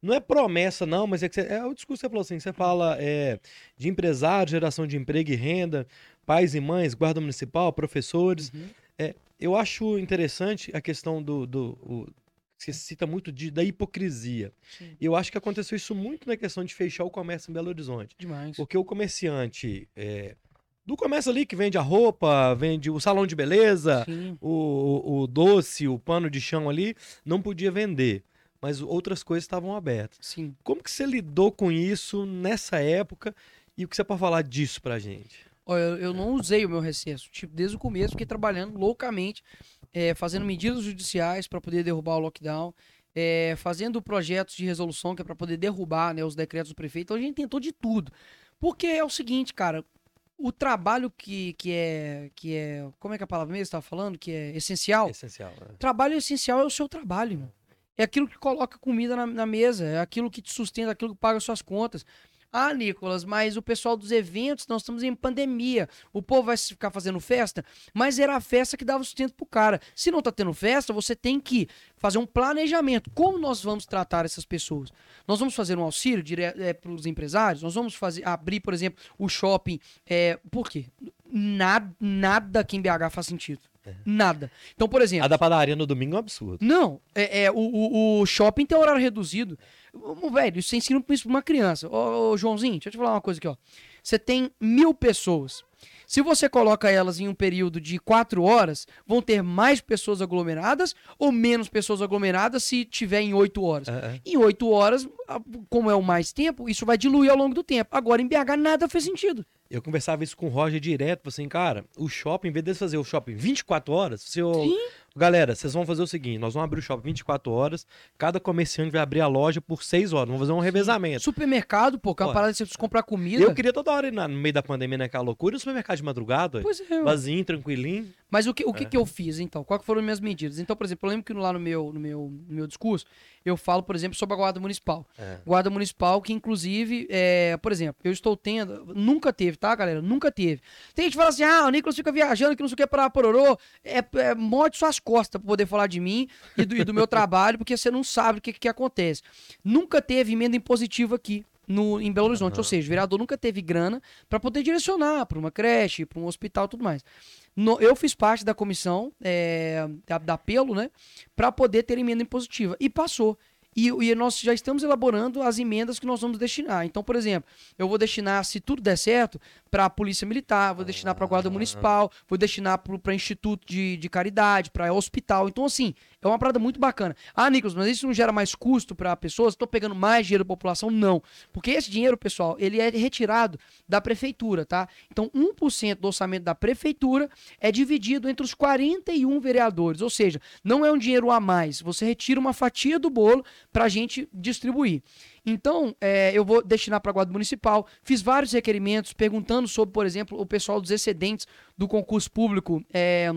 não é promessa, não, mas é que você, é o discurso que você falou assim. Você fala é, de empresário, geração de emprego e renda, pais e mães, guarda municipal, professores. Uhum. É, eu acho interessante a questão do. do o- você cita muito de, da hipocrisia. Sim. E eu acho que aconteceu isso muito na questão de fechar o comércio em Belo Horizonte. Demais. Porque o comerciante é, do comércio ali que vende a roupa, vende o salão de beleza, o, o, doce, o pano de chão ali, não podia vender. Mas outras coisas estavam abertas. Sim. Como que você lidou com isso nessa época e o que você pode falar disso pra gente? Olha, eu, eu não usei o meu recesso. Tipo, desde o começo, fiquei trabalhando loucamente, é, fazendo medidas judiciais para poder derrubar o lockdown, é, fazendo projetos de resolução que é para poder derrubar né, os decretos do prefeito. Então a gente tentou de tudo. Porque é o seguinte, cara, o trabalho que, que é. que é. Como é que é a palavra mesmo estava falando? Que é essencial. Essencial. né? Trabalho essencial é o seu trabalho, irmão. É aquilo que coloca comida na, na mesa, é aquilo que te sustenta, aquilo que paga suas contas. Ah, Nicolas, mas o pessoal dos eventos, nós estamos em pandemia. O povo vai ficar fazendo festa, mas era a festa que dava sustento pro cara. Se não tá tendo festa, você tem que fazer um planejamento. Como nós vamos tratar essas pessoas? Nós vamos fazer um auxílio é, para os empresários? Nós vamos fazer abrir, por exemplo, o shopping. É, por quê? Nada, nada aqui em BH faz sentido. Nada. Então, por exemplo. A da padaria no domingo é um absurdo. Não, é, é, o, o, o shopping tem horário reduzido. Velho, você ensina isso pra uma criança. Ô, ô, Joãozinho, deixa eu te falar uma coisa aqui, ó. Você tem mil pessoas. Se você coloca elas em um período de quatro horas, vão ter mais pessoas aglomeradas ou menos pessoas aglomeradas se tiver em oito horas? É. Em oito horas, como é o mais tempo, isso vai diluir ao longo do tempo. Agora, em BH, nada fez sentido. Eu conversava isso com o Roger direto, assim, cara, o shopping, em vez de fazer o shopping 24 horas, se eu... Galera, vocês vão fazer o seguinte, nós vamos abrir o shopping 24 horas, cada comerciante vai abrir a loja por 6 horas, vamos fazer um revezamento. Supermercado, pô, que é uma parada de você precisa comprar comida. Eu queria toda hora ir na- no meio da pandemia naquela loucura, no supermercado de madrugada, Pois é, vazio, tranquilinho. Mas o que, o que, É. que eu fiz, então? Quais foram as minhas medidas? Então, por exemplo, eu lembro que lá no meu, no meu, no meu discurso, eu falo, por exemplo, sobre a guarda municipal. É. Guarda municipal que, inclusive, é, por exemplo, eu estou tendo... Nunca teve, tá, galera? Nunca teve. Tem gente que fala assim, ah, o Nicolas fica viajando, que não sei o que, para pororô. É, é morde suas costas pra poder falar de mim e do, e do meu trabalho, porque você não sabe o que, que acontece. Nunca teve emenda impositiva aqui. No, em Belo Horizonte, ou seja, o vereador nunca teve grana para poder direcionar para uma creche, para um hospital e tudo mais. No- eu fiz parte da comissão é, da, da Pelo, né? Para poder ter emenda impositiva. E passou. E, e nós já estamos elaborando as emendas que nós vamos destinar. Então, por exemplo, eu vou destinar, se tudo der certo, para a Polícia Militar, vou destinar para a Guarda Municipal, vou destinar para Instituto de, de Caridade, para hospital. Então, assim, é uma parada muito bacana. Ah, Nicolas, mas isso não gera mais custo para pessoas? Estou pegando mais dinheiro da população? Não. Porque esse dinheiro, pessoal, ele é retirado da prefeitura, tá? Então, 1% do orçamento da prefeitura é dividido entre os 41 vereadores. Ou seja, não é um dinheiro a mais. Você retira uma fatia do bolo para a gente distribuir. Então, é, eu vou destinar para a Guarda Municipal. Fiz vários requerimentos perguntando sobre, por exemplo, o pessoal dos excedentes do concurso público. é,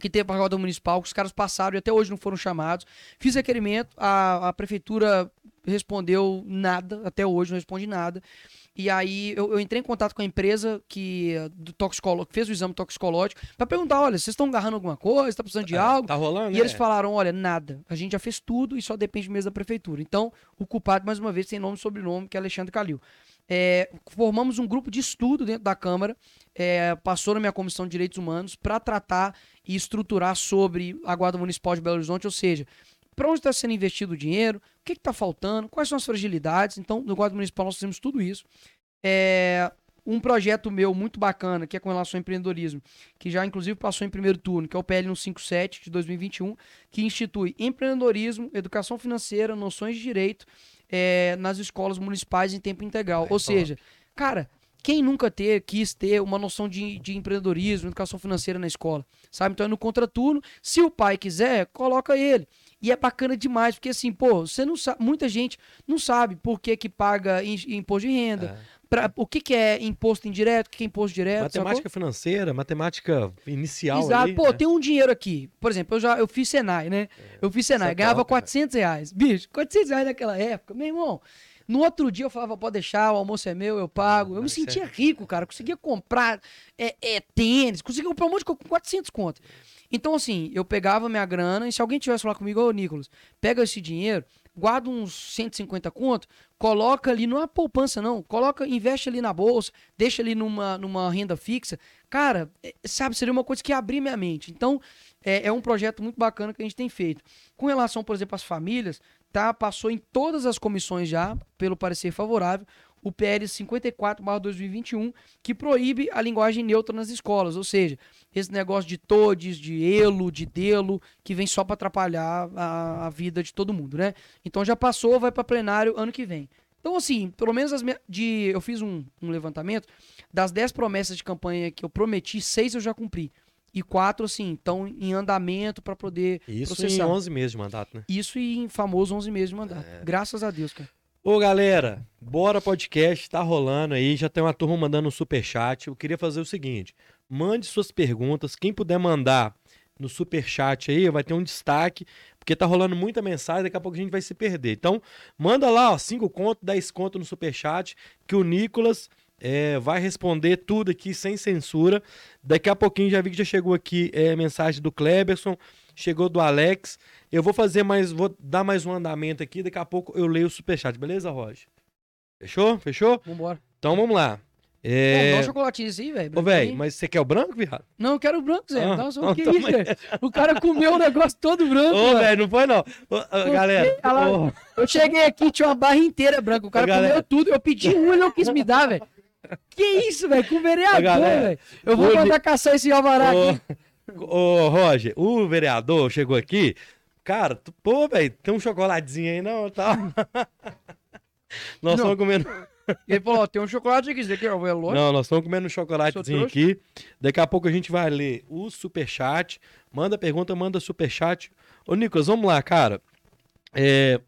que teve para a Guarda Municipal, que os caras passaram e até hoje não foram chamados. Fiz requerimento, a, a prefeitura respondeu nada, até hoje não responde nada. E aí eu, eu entrei em contato com a empresa que, do toxicolo, que fez o exame toxicológico para perguntar, olha, vocês estão agarrando alguma coisa, está precisando de algo? Tá rolando, E eles né? falaram: olha, nada. A gente já fez tudo e só depende mesmo da prefeitura. Então, o culpado, mais uma vez, tem nome e sobrenome, que é Alexandre Calil. É, formamos um grupo de estudo dentro da Câmara, é, passou na minha comissão de direitos humanos para tratar e estruturar sobre a Guarda Municipal de Belo Horizonte, ou seja, para onde está sendo investido o dinheiro, o que está faltando, quais são as fragilidades. Então, no Guarda Municipal nós fizemos tudo isso. É, um projeto meu muito bacana, que é com relação ao empreendedorismo, que já inclusive passou em primeiro turno, que é o PL 157 de 2021, que institui empreendedorismo, educação financeira, noções de direito é, nas escolas municipais em tempo integral. Ou top. seja, cara, quem nunca ter, quis ter uma noção de, de empreendedorismo, educação financeira na escola, sabe? Então é no contraturno. Se o pai quiser, coloca ele. E é bacana demais, porque assim, pô, você não sabe, muita gente não sabe por que que paga imposto de renda. É. Pra, o que, que é imposto indireto, o que, que é imposto direto. Matemática sacou? financeira, matemática inicial. Exato. Ali, Pô, né? tem um dinheiro aqui. Por exemplo, eu já eu fiz Senai, né? É. Eu fiz Senai, Você ganhava toca, 400 né? reais. Bicho, 400 reais naquela época, meu irmão. No outro dia eu falava, pode deixar, o almoço é meu, eu pago. Eu me sentia rico, cara. Conseguia comprar é, é, tênis, conseguia comprar um monte de coisa com 400 conto. Então, assim, eu pegava minha grana e se alguém tivesse falar comigo, ô Nicolas, pega esse dinheiro, guarda uns 150 conto, coloca ali, não é poupança não, coloca, investe ali na bolsa, deixa ali numa, numa renda fixa. Cara, é, sabe, seria uma coisa que abrir minha mente. Então, é, é um projeto muito bacana que a gente tem feito. Com relação, por exemplo, às famílias, tá? Passou em todas as comissões já, pelo parecer favorável, o PL 54/2021, que proíbe a linguagem neutra nas escolas, ou seja, esse negócio de todes, de elo, de delo, que vem só para atrapalhar a, a, vida de todo mundo, né? Então já passou, vai para plenário ano que vem. Então, assim, pelo menos as de, eu fiz um, um levantamento, das 10 promessas de campanha que eu prometi, seis eu já cumpri. E quatro, assim, estão em andamento para poder Isso processar. em 11 meses de mandato, né? Isso em famoso 11 meses de mandato. É. Graças a Deus, cara. Ô, galera, bora podcast, tá rolando aí, já tem uma turma mandando um super chat. Eu queria fazer o seguinte, mande suas perguntas, quem puder mandar no super chat aí, vai ter um destaque, porque tá rolando muita mensagem, daqui a pouco a gente vai se perder. Então, manda lá, ó, 5 conto, 10 conto no super chat, que o Nicolas é, vai responder tudo aqui sem censura. Daqui a pouquinho já vi que já chegou aqui é, mensagem do Kleberson, chegou do Alex. Eu vou fazer mais, vou dar mais um andamento aqui. Daqui a pouco eu leio o superchat, beleza, Roger? Fechou? Fechou? Vambora. Então vamos lá. É... Pô, dá um chocolatinho assim, velho. Ô, velho, mas você quer o branco, viado? Não, eu quero o branco, Zé. Ah, Nossa, o que isso, velho? O cara comeu o negócio todo branco, Ô, velho, não foi não. Ô, ô, galera. Ô. Eu cheguei aqui, tinha uma barra inteira branca. O cara comeu galera... tudo. Eu pedi um, ele não quis me dar, velho. Que isso, velho? Com vereador, velho. Eu vou mandar caçar esse alvará aqui. Ô, Roger, o vereador chegou aqui. Cara, tu, pô, velho, tem um chocolatezinho aí, não? Tá. Nós estamos comendo. Ele falou: ó, tem um chocolate aqui, você quer o veloz? Não, nós estamos comendo um chocolatezinho aqui. Daqui a pouco a gente vai ler o superchat. Manda pergunta, manda superchat. Ô, Nicolas, vamos lá, cara. É,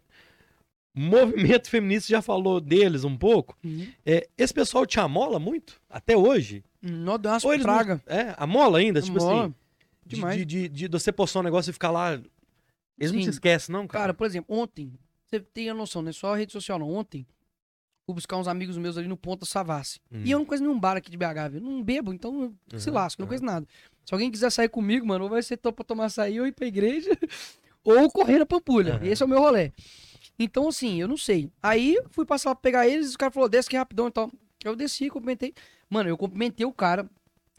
movimento feminista já falou deles um pouco. Uhum. É, esse pessoal te amola muito? Até hoje? Não dá umas praga. Não, é, amola ainda? Tipo amola. assim. Demais. De, de, de, de, você postar um negócio e ficar lá. Eles Sim. não se esquecem, não, cara? Cara, por exemplo, ontem, você tem a noção, não é só a rede social, não. Ontem, fui buscar uns amigos meus ali no Ponta Savassi. Hum. E eu não conheço nenhum bar aqui de BH, Eu não bebo, então uhum, se lasca, uhum. não conheço nada. Se alguém quiser sair comigo, mano, ou vai ser pra tomar açaí ou ir pra igreja, ou correr na Pampulha. Uhum. Esse é o meu rolê. Então, assim, eu não sei. Aí fui passar pra pegar eles e o cara falou, desce aqui rapidão e tal. Eu desci, cumprimentei. Mano, eu cumprimentei o cara.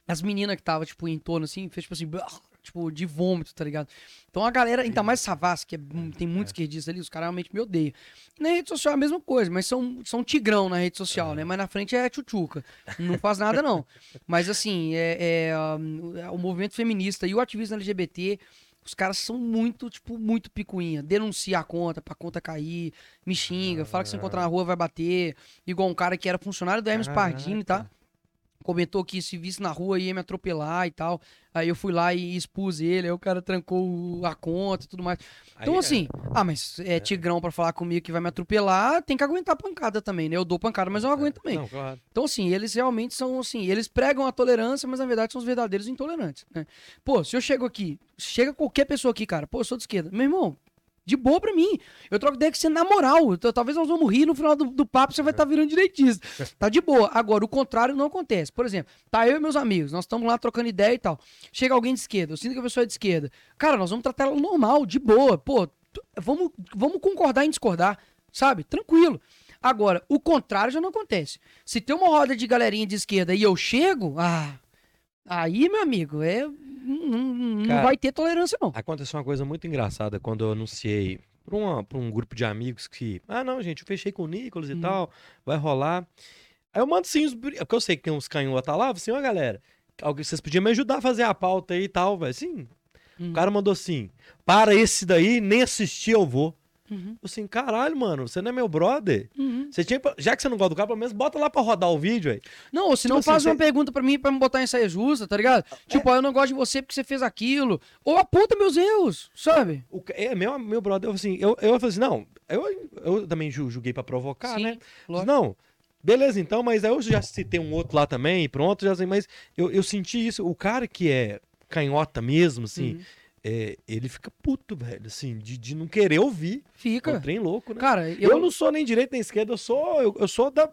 As meninas que tava, tipo, em torno, assim, fez, tipo assim, tipo, de vômito, tá ligado? Então a galera, ainda mais Savas, que é, tem muitos é. esquerdistas ali, os caras realmente me odeiam. Na rede social é a mesma coisa, mas são, são tigrão na rede social, é. né? Mas na frente é tchutchuca. Não faz nada, não. Mas assim, é, é, é, o movimento feminista e o ativismo LGBT os caras são muito, tipo, muito picuinha. Denuncia a conta pra conta cair, me xinga, fala que se encontrar na rua vai bater. Igual um cara que era funcionário do Hermes Pardini, tá? Comentou que se visse na rua ia me atropelar e tal. Aí eu fui lá e expus ele, aí o cara trancou a conta e tudo mais. Então, aí assim, é... ah, mas é, é tigrão para falar comigo que vai me atropelar, tem que aguentar pancada também, né? Eu dou pancada, mas eu é. aguento também. Não, claro. Então, assim, eles realmente são assim, eles pregam a tolerância, mas na verdade são os verdadeiros intolerantes, né? Pô, se eu chego aqui, chega qualquer pessoa aqui, cara, pô, eu sou de esquerda. Meu irmão, de boa pra mim. Eu troco ideia com você na moral. Então, talvez nós vamos rir no final do, do papo você vai estar tá virando direitista. Tá de boa. Agora, o contrário não acontece. Por exemplo, tá eu e meus amigos, nós estamos lá trocando ideia e tal. Chega alguém de esquerda, eu sinto que a pessoa é de esquerda. Cara, nós vamos tratar ela normal, de boa. Pô, vamos, vamos concordar em discordar, sabe? Tranquilo. Agora, o contrário já não acontece. Se tem uma roda de galerinha de esquerda e eu chego, ah, aí, meu amigo, é não, não Cara, vai ter tolerância, não. Aconteceu uma coisa muito engraçada quando eu anunciei para um grupo de amigos que, ah, não, gente, eu fechei com o Nicolas e hum. tal, vai rolar. Aí eu mando sim, porque eu sei que tem uns canhotas lá, assim, ó, galera, vocês podiam me ajudar a fazer a pauta aí e tal, velho. Hum. o cara mandou assim, para esse daí, nem assistir eu vou. Uhum, Assim, caralho, mano, você não é meu brother? uhum. Você tinha, já que você não gosta do cara, pelo menos bota lá pra rodar o vídeo aí. Não, ou se não Tipo assim, faz uma pergunta pra mim pra me botar em saia justa, tá ligado? Tipo, ó, eu não gosto de você porque você fez aquilo. Ou aponta meus erros, sabe? O, é, meu, meu brother, eu, assim, eu, eu falei assim, não, eu, eu também ju- julguei pra provocar, Sim, né? lógico. Não, beleza então, mas aí eu já citei um outro lá também, pronto, já assim, mas eu, eu senti isso. O cara que é canhota mesmo, assim, Uhum. É, ele fica puto, velho, assim, de, de não querer ouvir. É um Fica. trem louco, né? Cara, eu... eu, não sou nem direita nem esquerda, eu sou, eu, eu sou da,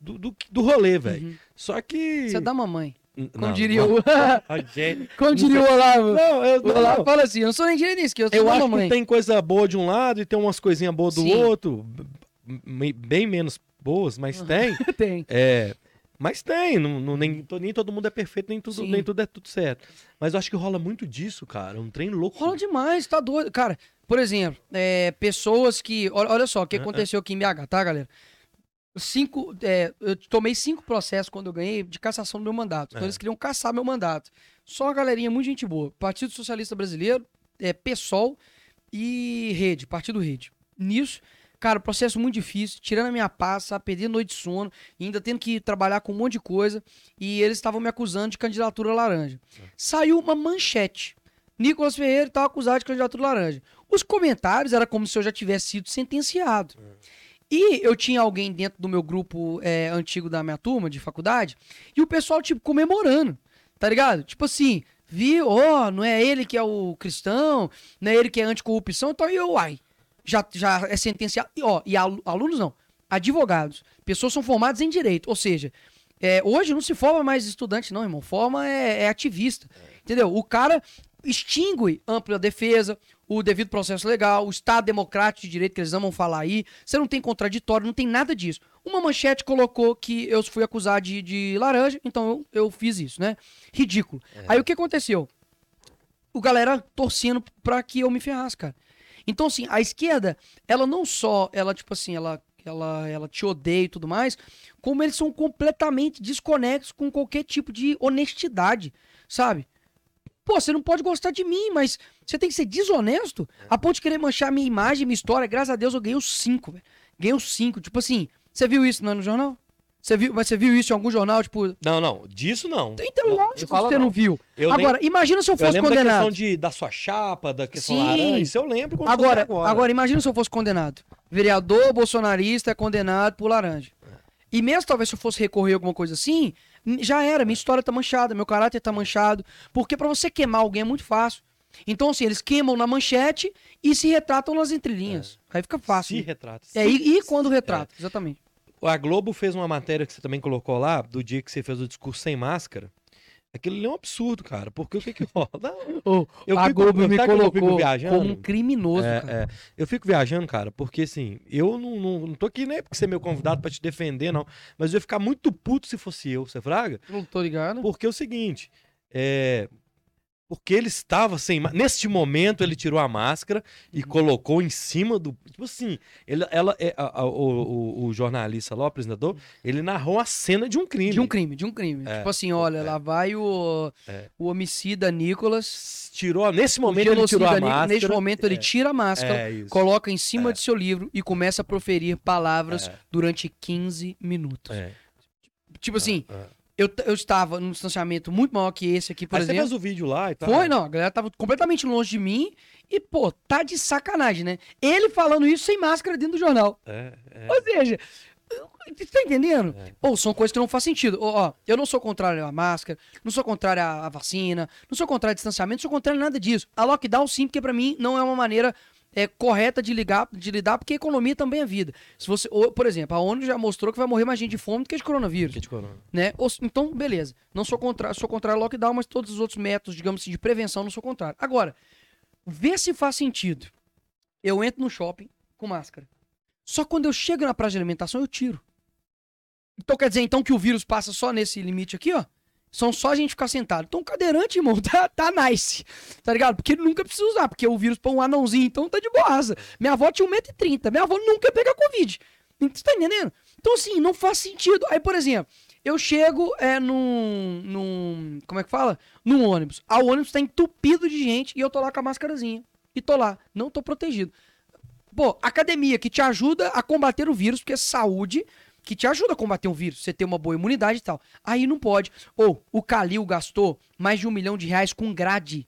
do, do, do rolê, velho. Uhum. Só que. Você é da mamãe. N- Como não, diria não. o. Como diria o Olavo. Não, eu, O Olavo não, fala assim: eu não sou nem direito nem esquerda, eu eu sou da acho mamãe. que tem coisa boa de um lado e tem umas coisinhas boas do Sim. outro. Bem menos boas, mas tem. tem. É, mas tem, não, não- nem, nem todo mundo é perfeito, nem tudo, Sim. nem tudo é tudo certo. Mas eu acho que rola muito disso, cara. Um trem louco. Rola demais, tá doido. Cara, por exemplo, é, pessoas que. Olha, olha só o que Ah, ah. aconteceu aqui em BH, tá, galera? Cinco. é, eu tomei cinco processos quando eu ganhei de cassação do meu mandato. Então É. eles queriam caçar meu mandato. Só uma galerinha muito gente boa. Partido Socialista Brasileiro, é, PSOL e Rede, Partido Rede. Nisso, cara, processo muito difícil, tirando a minha sabe, perdendo noite de sono, e ainda tendo que trabalhar com um monte de coisa. E eles estavam me acusando de candidatura laranja. Saiu uma manchete. Nicolas Ferreira estava acusado de candidatura laranja. Os comentários era como se eu já tivesse sido sentenciado. E eu tinha alguém dentro do meu grupo é, antigo da minha turma, de faculdade, e o pessoal, tipo, comemorando. Tá ligado? Tipo assim, viu, ó, não é ele que é o cristão, não é ele que é anticorrupção, então eu, uai, já, já é sentenciado. E, ó, e alu- alunos não, advogados. Pessoas são formadas em direito. Ou seja, é, hoje não se forma mais estudante, não, irmão. Forma é, é ativista. Entendeu? O cara extingue ampla defesa, o devido processo legal, o Estado democrático de direito que eles amam falar aí. Você não tem contraditório, não tem nada disso. Uma manchete colocou que eu fui acusado de, de laranja, então eu, eu fiz isso, né? Ridículo. Aí o que aconteceu? O galera torcendo pra que eu me ferrasse, cara. Então, assim, a esquerda, ela não só, ela, tipo assim, ela, ela, ela te odeia e tudo mais, como eles são completamente desconexos com qualquer tipo de honestidade, sabe? Pô, você não pode gostar de mim, mas você tem que ser desonesto a ponto de querer manchar minha imagem, minha história. Graças a Deus eu ganhei os cinco, velho. Ganhei os cinco. Tipo assim, você viu isso não é no jornal? Você viu, mas você viu isso em algum jornal? Tipo, Não, não, disso não. então Não, lógico me que você não, não. viu. Eu Agora, imagina se eu Eu fosse da condenado. questão de, da sua chapa, da questão Sim. laranja. Isso eu lembro Agora, agora. agora, imagina se eu fosse condenado. Vereador bolsonarista é condenado por laranja. E mesmo talvez se eu fosse recorrer a alguma coisa assim, já era, minha história tá manchada, meu caráter tá manchado. Porque pra você queimar alguém é muito fácil. Então, assim, eles queimam na manchete e se retratam nas entrelinhas. Aí fica fácil. Se né? retrata. É, e, e quando retrata, exatamente. A Globo fez uma matéria que você também colocou lá, do dia que você fez o discurso sem máscara. Aquilo ali é um absurdo, cara. Porque o que que rola? Não, Eu a fico- Globo eu- me colocou viajando? como um criminoso, É, cara. é. Eu fico viajando, cara, porque assim, eu não, não, não tô aqui nem porque você é meu convidado pra te defender, não. Mas eu ia ficar muito puto se fosse eu, você fraga? Não tô ligado. Porque é o seguinte, é. Porque ele estava sem. Neste momento, ele tirou a máscara e Uhum. colocou em cima do. Tipo assim, ele, ela, é, a- a- o, o- jornalista lá, o apresentador, ele narrou a cena de um crime. De um crime, de um crime. É, Tipo assim, olha, é. lá vai o, É. o homicida Nicolas. Tirou, nesse momento ele tirou a Nicolas, máscara. Neste momento ele tira a máscara, É coloca em cima É. de seu livro e começa a proferir palavras É. durante 15 minutos. É. Tipo assim, é. Eu, eu estava num distanciamento muito maior que esse aqui, por Aí você exemplo. fez o vídeo lá e tal. Foi, não, a galera tava completamente longe de mim e, pô, tá de sacanagem, né? Ele falando isso sem máscara dentro do jornal. É, é. Ou seja, você tá entendendo? É. Pô, são coisas que não faz sentido. Ó, ó, eu não sou contrário à máscara, não sou contrário à à vacina, não sou contrário ao distanciamento, não sou contrário a nada disso. A lockdown, sim, porque pra mim não é uma maneira é, correta de, ligar, de lidar, porque a economia também é vida. Se você, ou, por exemplo, a ONU já mostrou que vai morrer mais gente de fome do que de coronavírus. Que de corona. Né? Ou então, beleza. Não sou contrário, sou contrário ao lockdown, mas todos os outros métodos, digamos assim, de prevenção, não sou contrário. Agora, vê se faz sentido. Eu entro no shopping com máscara. Só quando eu chego na praça de alimentação, eu tiro. Então quer dizer então que o vírus passa só nesse limite aqui, ó? São só a gente ficar sentado. Então, cadeirante, irmão, tá, tá nice. Tá ligado? Porque ele nunca precisa usar, porque o vírus põe um anãozinho, então tá de boasa. Minha avó tinha 1,30m. Minha avó nunca ia pegar Covid. Você tá entendendo? Então, assim, não faz sentido. Aí, por exemplo, eu chego é, num, num. Como é que fala? Num ônibus. Ah, o ônibus tá entupido de gente e eu tô lá com a máscarazinha. E tô lá. Não tô protegido. Pô, academia que te ajuda a combater o vírus, porque é saúde que te ajuda a combater um vírus, você ter uma boa imunidade e tal. Aí não pode. Ou o Calil gastou mais de um milhão de reais com grade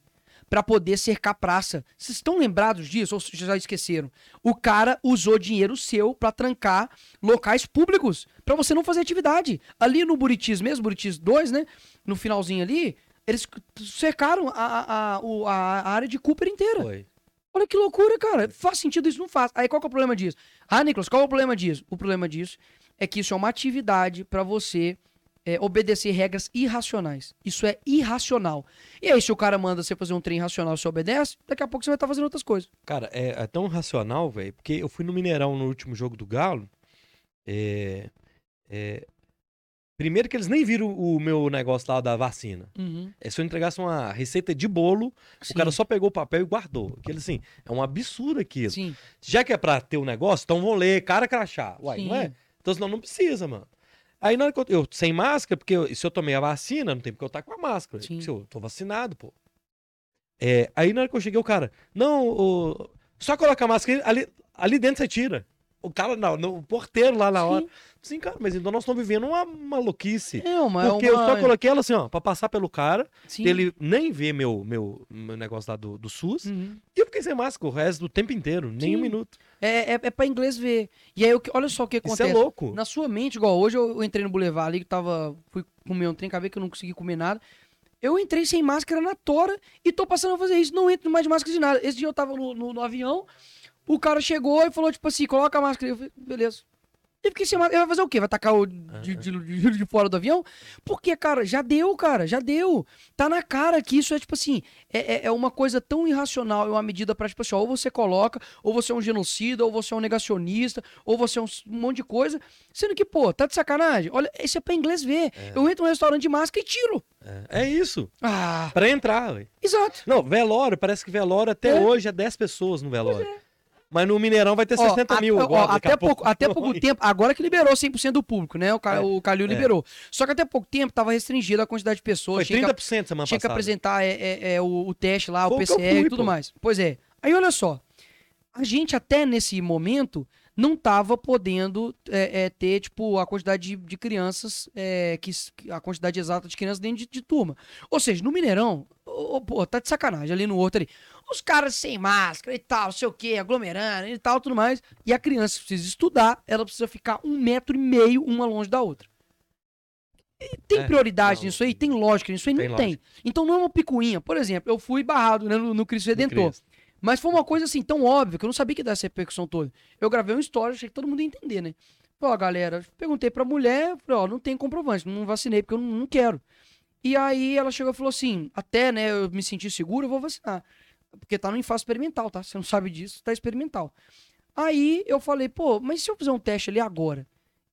para poder cercar praça. Vocês estão lembrados disso ou vocês já esqueceram? O cara usou dinheiro seu para trancar locais públicos, para você não fazer atividade. Ali no Buritis mesmo, Buritis 2, né? No finalzinho ali, eles cercaram a, a, a, a área de Cooper inteira. Foi. Olha que loucura, cara. Faz sentido isso? Não faz. Aí qual que é o problema disso? Ah, Nicolas, qual é o problema disso? O problema disso é que isso é uma atividade para você é, obedecer regras irracionais. Isso é irracional. E aí, se o cara manda você fazer um trem irracional, você obedece, daqui a pouco você vai estar fazendo outras coisas. Cara, é, é tão racional, velho, porque eu fui no Mineirão no último jogo do Galo. É, é, primeiro que eles nem viram o meu negócio lá da vacina. Uhum. É se eu entregasse uma receita de bolo, Sim. o cara só pegou o papel e guardou. Aquilo assim, é um absurdo aquilo. Sim. Já que é pra ter o um negócio, então vão ler, cara crachá. Uai, Sim. não é? Então senão não precisa, mano. Aí na hora que eu, eu sem máscara, porque eu- se eu tomei a vacina, não tem porque eu estar com a máscara. Sim. Se eu tô vacinado, pô. É, aí na hora que eu cheguei, o cara, não, o- só coloca a máscara ali, ali dentro você tira. O cara, não, no, o porteiro lá na hora. Sim. Sim, cara, mas então nós estamos vivendo uma maluquice. É uma. Porque é eu uma... só coloquei ela assim, ó, pra passar pelo cara, Sim. ele nem vê meu, meu, meu negócio lá do, do SUS. Uhum. E eu fiquei sem máscara o resto do tempo inteiro, nem Sim. um minuto. É, é, é pra inglês ver. E aí, que- olha só o que Isso acontece. é louco. Na sua mente, igual hoje eu, eu entrei no Boulevard ali, que tava. Fui comer um trem, acabei que eu não consegui comer nada. Eu entrei sem máscara na tora e tô passando a fazer isso. Não entro mais de máscara de nada. Esse dia eu tava no, no- no avião, o cara chegou e falou, tipo assim, coloca a máscara. Eu falei, beleza. E sem máscara. Ele vai fazer o quê? Vai tacar o de, de, de- de fora do avião? Porque, cara, já deu, cara, já deu. Tá na cara que isso é, tipo assim, é, é- é uma coisa tão irracional, é uma medida pra, tipo assim, ó, ou você coloca, ou você é um genocida, ou você é um negacionista, ou você é um, um monte de coisa. Sendo que, pô, tá de sacanagem? Olha, isso é pra inglês ver. Eu entro num restaurante de máscara e tiro. É, é isso. Ah, Pra entrar, velho. exato. Não, velório, parece que velório até É. hoje é 10 pessoas no velório. Mas no Mineirão vai ter Ó, 60 mil a- ó, agora. daqui até, a pouco, até pouco tempo, agora que liberou 100% do público, né? O, É, o Calil é. liberou. Só que até pouco tempo tava restringido a quantidade de pessoas. Foi tinha que 30% semana tinha que passada. apresentar é, é, é, o, o teste lá, Foi o que PCR fui, e tudo pô. mais. Pois é. Aí olha só. A gente até nesse momento não tava podendo é, é, ter, tipo, a quantidade de, de crianças, é, que, a quantidade exata de crianças dentro de, de turma. Ou seja, no Mineirão, ô, pô, tá de sacanagem ali no outro ali. Os caras sem máscara e tal, sei o quê, aglomerando e tal, tudo mais. E a criança precisa estudar, ela precisa ficar um metro e meio uma longe da outra. E tem É, prioridade não, nisso aí? Tem lógica nisso aí? tem não tem. Então não é uma picuinha. Por exemplo, eu fui barrado né, no, no Cristo No Redentor. Cristo. Mas foi uma coisa assim tão óbvia que eu não sabia que ia dar essa repercussão toda. Eu gravei uma história, achei que todo mundo ia entender, né? Pô, galera, perguntei pra mulher, falei, ó, não tem comprovante, não vacinei porque eu não, não quero. E aí ela chegou e falou assim: até, né, eu me senti seguro, eu vou vacinar. Porque tá no fase experimental, tá? Você não sabe disso, tá experimental. Aí eu falei, pô, mas se eu fizer um teste ali agora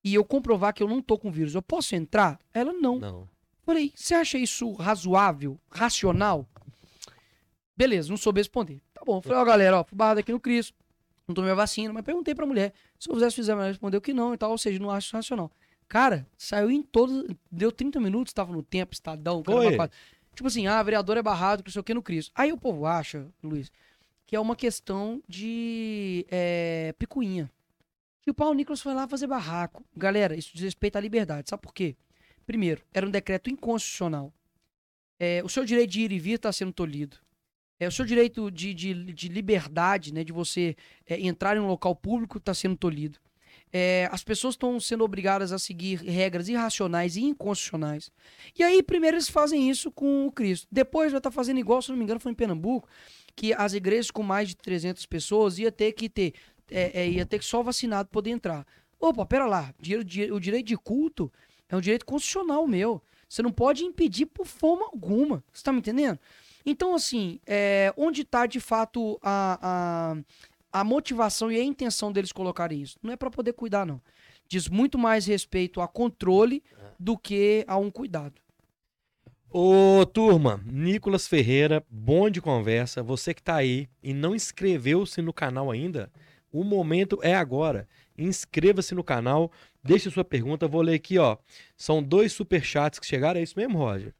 e eu comprovar que eu não tô com vírus, eu posso entrar? Ela não. Não. Falei, você acha isso razoável, racional? Beleza, não soube responder. Bom. Falei, ó, galera, ó, fui barrado aqui no Cristo. Não tomei a vacina, mas perguntei pra mulher. Se eu fizesse, fizer, ela respondeu que não e tal. Ou seja, não acho racional. Cara, saiu em todos. Deu 30 minutos, tava no tempo, estadão, quatro. Tipo assim, ah, vereador é barrado, não sei o que no Cristo. Aí o povo acha, Luiz, que é uma questão de é, picuinha. Ah, o Nicolas foi lá fazer barraco. Galera, isso diz respeito à liberdade. Sabe por quê? Primeiro, era um decreto inconstitucional. É, o seu direito de ir e vir está sendo tolhido. É, o seu direito de, de, de liberdade, né, de você é, entrar em um local público, está sendo tolhido. É, as pessoas estão sendo obrigadas a seguir regras irracionais e inconstitucionais. E aí, primeiro, eles fazem isso com o Cristo. Depois, vai estar fazendo igual, se não me engano, foi em Pernambuco, que as igrejas com mais de 300 pessoas ia ter que ter, é, é, ia ter que só vacinado poder entrar. Opa, pera lá, o direito de culto é um direito constitucional meu. Você não pode impedir por forma alguma. Você tá me entendendo? Então, assim, é, onde está de fato a, a, a motivação e a intenção deles colocarem isso? Não é para poder cuidar, não. Diz muito mais respeito a controle do que a um cuidado. Ô, turma, Nicolas Ferreira, bom de conversa. Você que tá aí e não inscreveu-se no canal ainda, o momento é agora. Inscreva-se no canal, deixe sua pergunta. Vou ler aqui, ó. São dois superchats que chegaram. É isso mesmo, Roger?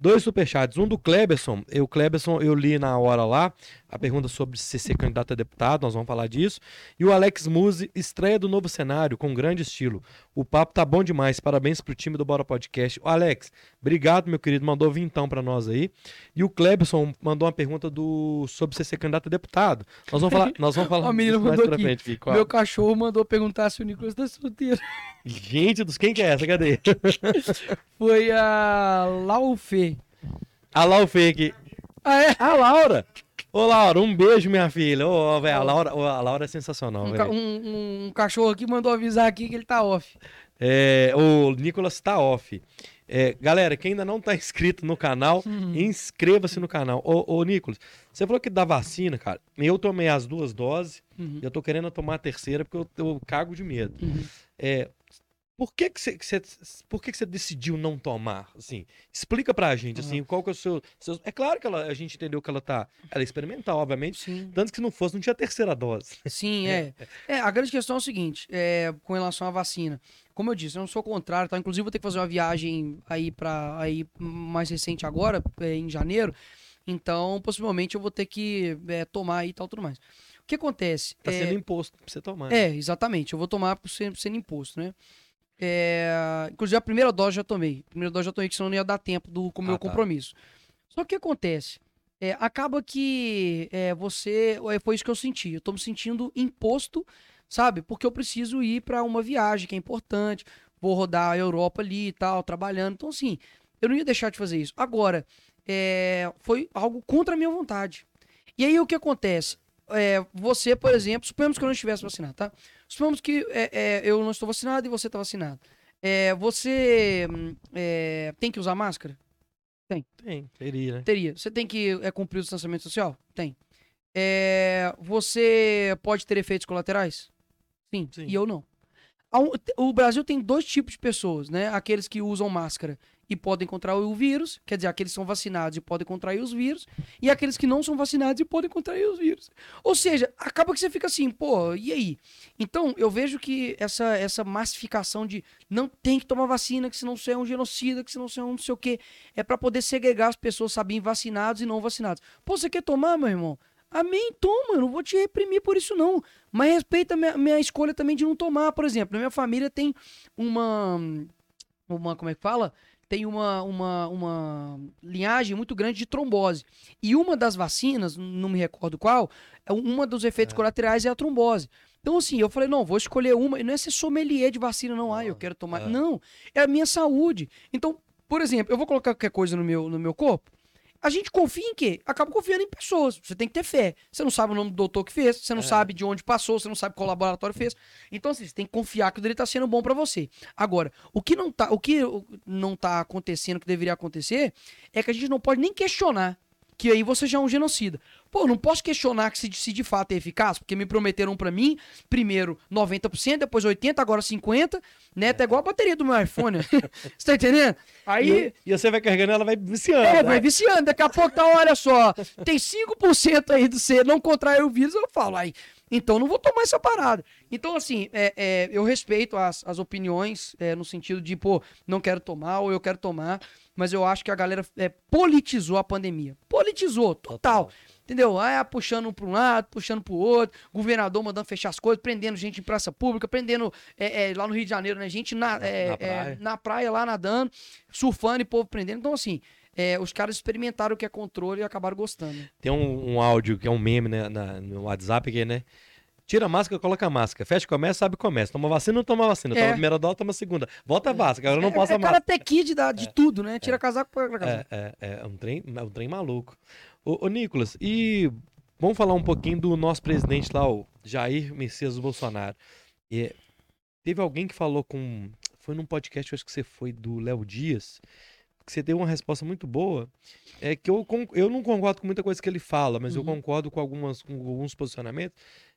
Dois superchats. Um do Kleberson. Eu, Kleberson, eu li na hora lá a pergunta sobre se ser candidato a deputado, nós vamos falar disso. E o Alex Muse, estreia do novo cenário, com grande estilo. O papo tá bom demais. Parabéns pro time do Bora Podcast. O Alex, obrigado, meu querido. Mandou vintão para nós aí. E o Kleberson mandou uma pergunta do sobre se ser candidato a deputado. Nós vamos falar, nós vamos falar disso mais pra frente? Meu cachorro mandou perguntar se o Nicolas tá solteiro. Gente dos quem que é essa? Cadê? Foi a Laufê. A Lau Fake. Ah, é? A Laura. Ô, Laura, um beijo, minha filha. Ô, velho, a Laura, ô, a Laura é sensacional, Um, velho. um- um cachorro aqui mandou avisar aqui que ele tá off. É, o Nicolas tá off. É, galera, quem ainda não tá inscrito no canal, Uhum. inscreva-se no canal. Ô, ô, Nicolas, você falou que da vacina, cara. Eu tomei as duas doses Uhum. e eu tô querendo tomar a terceira porque eu, eu cago de medo. Uhum. É, por que que você, por que que você decidiu não tomar? Assim, explica pra gente, assim, qual que é o seu... seu- é claro que ela- a gente entendeu que ela tá... Ela é experimental, obviamente. Sim. Tanto que se não fosse, não tinha terceira dose. Sim, é. É, a grande questão é o seguinte, é, com relação à vacina. Como eu disse, eu não sou contrário, tá? Inclusive, vou ter que fazer uma viagem aí para aí mais recente agora, é, em janeiro. Então, possivelmente, eu vou ter que é, tomar aí e tal, tudo mais. O que acontece? Tá é, sendo imposto pra você tomar. É, exatamente. Eu vou tomar por sendo imposto, né? É, inclusive, a primeira dose já tomei. A primeira dose já tomei, que senão não ia dar tempo do, com o Ah, meu tá. compromisso. Só que o que acontece? É, acaba que é, você. é, Foi isso que eu senti. Eu tô me sentindo imposto, sabe? Porque eu preciso ir para uma viagem que é importante. Vou rodar a Europa ali e tal, trabalhando. Então, assim, eu não ia deixar de fazer isso. Agora, é, foi algo contra a minha vontade. E aí o que acontece? É, você, por exemplo, suponhamos que eu não estivesse vacinado, tá? Suponhamos que é, é, eu não estou vacinado e você está vacinado. É, você hum, é, tem que usar máscara? Tem, teria, né? Teria. Você tem que é, cumprir o distanciamento social? Tem. É, você pode ter efeitos colaterais? Sim. Sim. E eu não. O Brasil tem dois tipos de pessoas, né? Aqueles que usam máscara e podem contrair o vírus, quer dizer, aqueles que são vacinados e podem contrair os vírus, e aqueles que não são vacinados e podem contrair os vírus. Ou seja, acaba que você fica assim, pô, e aí? Então, eu vejo que essa, essa massificação de não tem que tomar vacina, que senão você é um genocida, que senão você é um não sei o quê, é pra poder segregar as pessoas, saberem vacinados e não vacinados. Pô, você quer tomar, meu irmão? Amém, toma, eu não vou te reprimir por isso não. Mas respeita a minha, minha escolha também de não tomar, por exemplo. Na minha família tem uma uma como é que fala? Tem uma, uma, uma linhagem muito grande de trombose. E uma das vacinas, não me recordo qual, é uma dos efeitos É. colaterais é a trombose. Então, assim, eu falei, não, vou escolher uma. E não é ser sommelier de vacina, não. Ah, eu quero tomar. é. Não, é a minha saúde. Então, por exemplo, eu vou colocar qualquer coisa no meu, no meu corpo. A gente confia em quê? Acaba confiando em pessoas. Você tem que ter fé. Você não sabe o nome do doutor que fez, você não É. sabe de onde passou, você não sabe qual laboratório fez. Então, assim, você tem que confiar que o dele tá sendo bom pra você. Agora, o que não tá, o que não tá acontecendo, que deveria acontecer, é que a gente não pode nem questionar que aí você já é um genocida. Pô, não posso questionar que se, se de fato é eficaz, porque me prometeram pra mim, primeiro 90%, depois 80%, agora 50%, né? Tá igual a bateria do meu iPhone. Você tá entendendo? Aí, E, e você vai carregando ela, vai viciando. é, né? vai viciando. Daqui a pouco tá, olha só, tem 5% aí do você não contrair o vírus, eu falo, aí, então não vou tomar essa parada. Então, assim, é, é, eu respeito as, as opiniões, é, no sentido de, pô, não quero tomar ou eu quero tomar, mas eu acho que a galera é, politizou a pandemia. Politizou, total. Entendeu? Ah, puxando um para um lado, puxando pro outro, governador mandando fechar as coisas, prendendo gente em praça pública, prendendo é, é, lá no Rio de Janeiro, né? Gente na, Na- praia. na praia lá nadando, surfando e povo prendendo. Então, assim, é, os caras experimentaram o que é controle e acabaram gostando. Tem um, um áudio que é um meme né, na- no WhatsApp é, né? Tira a máscara, coloca a máscara. Fecha comércio, sabe comércio. Toma vacina, não toma vacina. Toma É. a primeira dose, toma a segunda. Volta a máscara, agora não é, passa é máscara. karate kid da, de tudo, né? Tira casaco, põe casaco. É, é, é um trem, é um trem maluco. Ô, ô, Nicolas, e vamos falar um pouquinho do nosso presidente lá, o Jair Messias Bolsonaro. É, teve alguém que falou com. Foi num podcast, acho que você foi, do Léo Dias, que você deu uma resposta muito boa. É que eu, eu não concordo com muita coisa que ele fala, mas eu Uhum. concordo com, algumas, com alguns posicionamentos.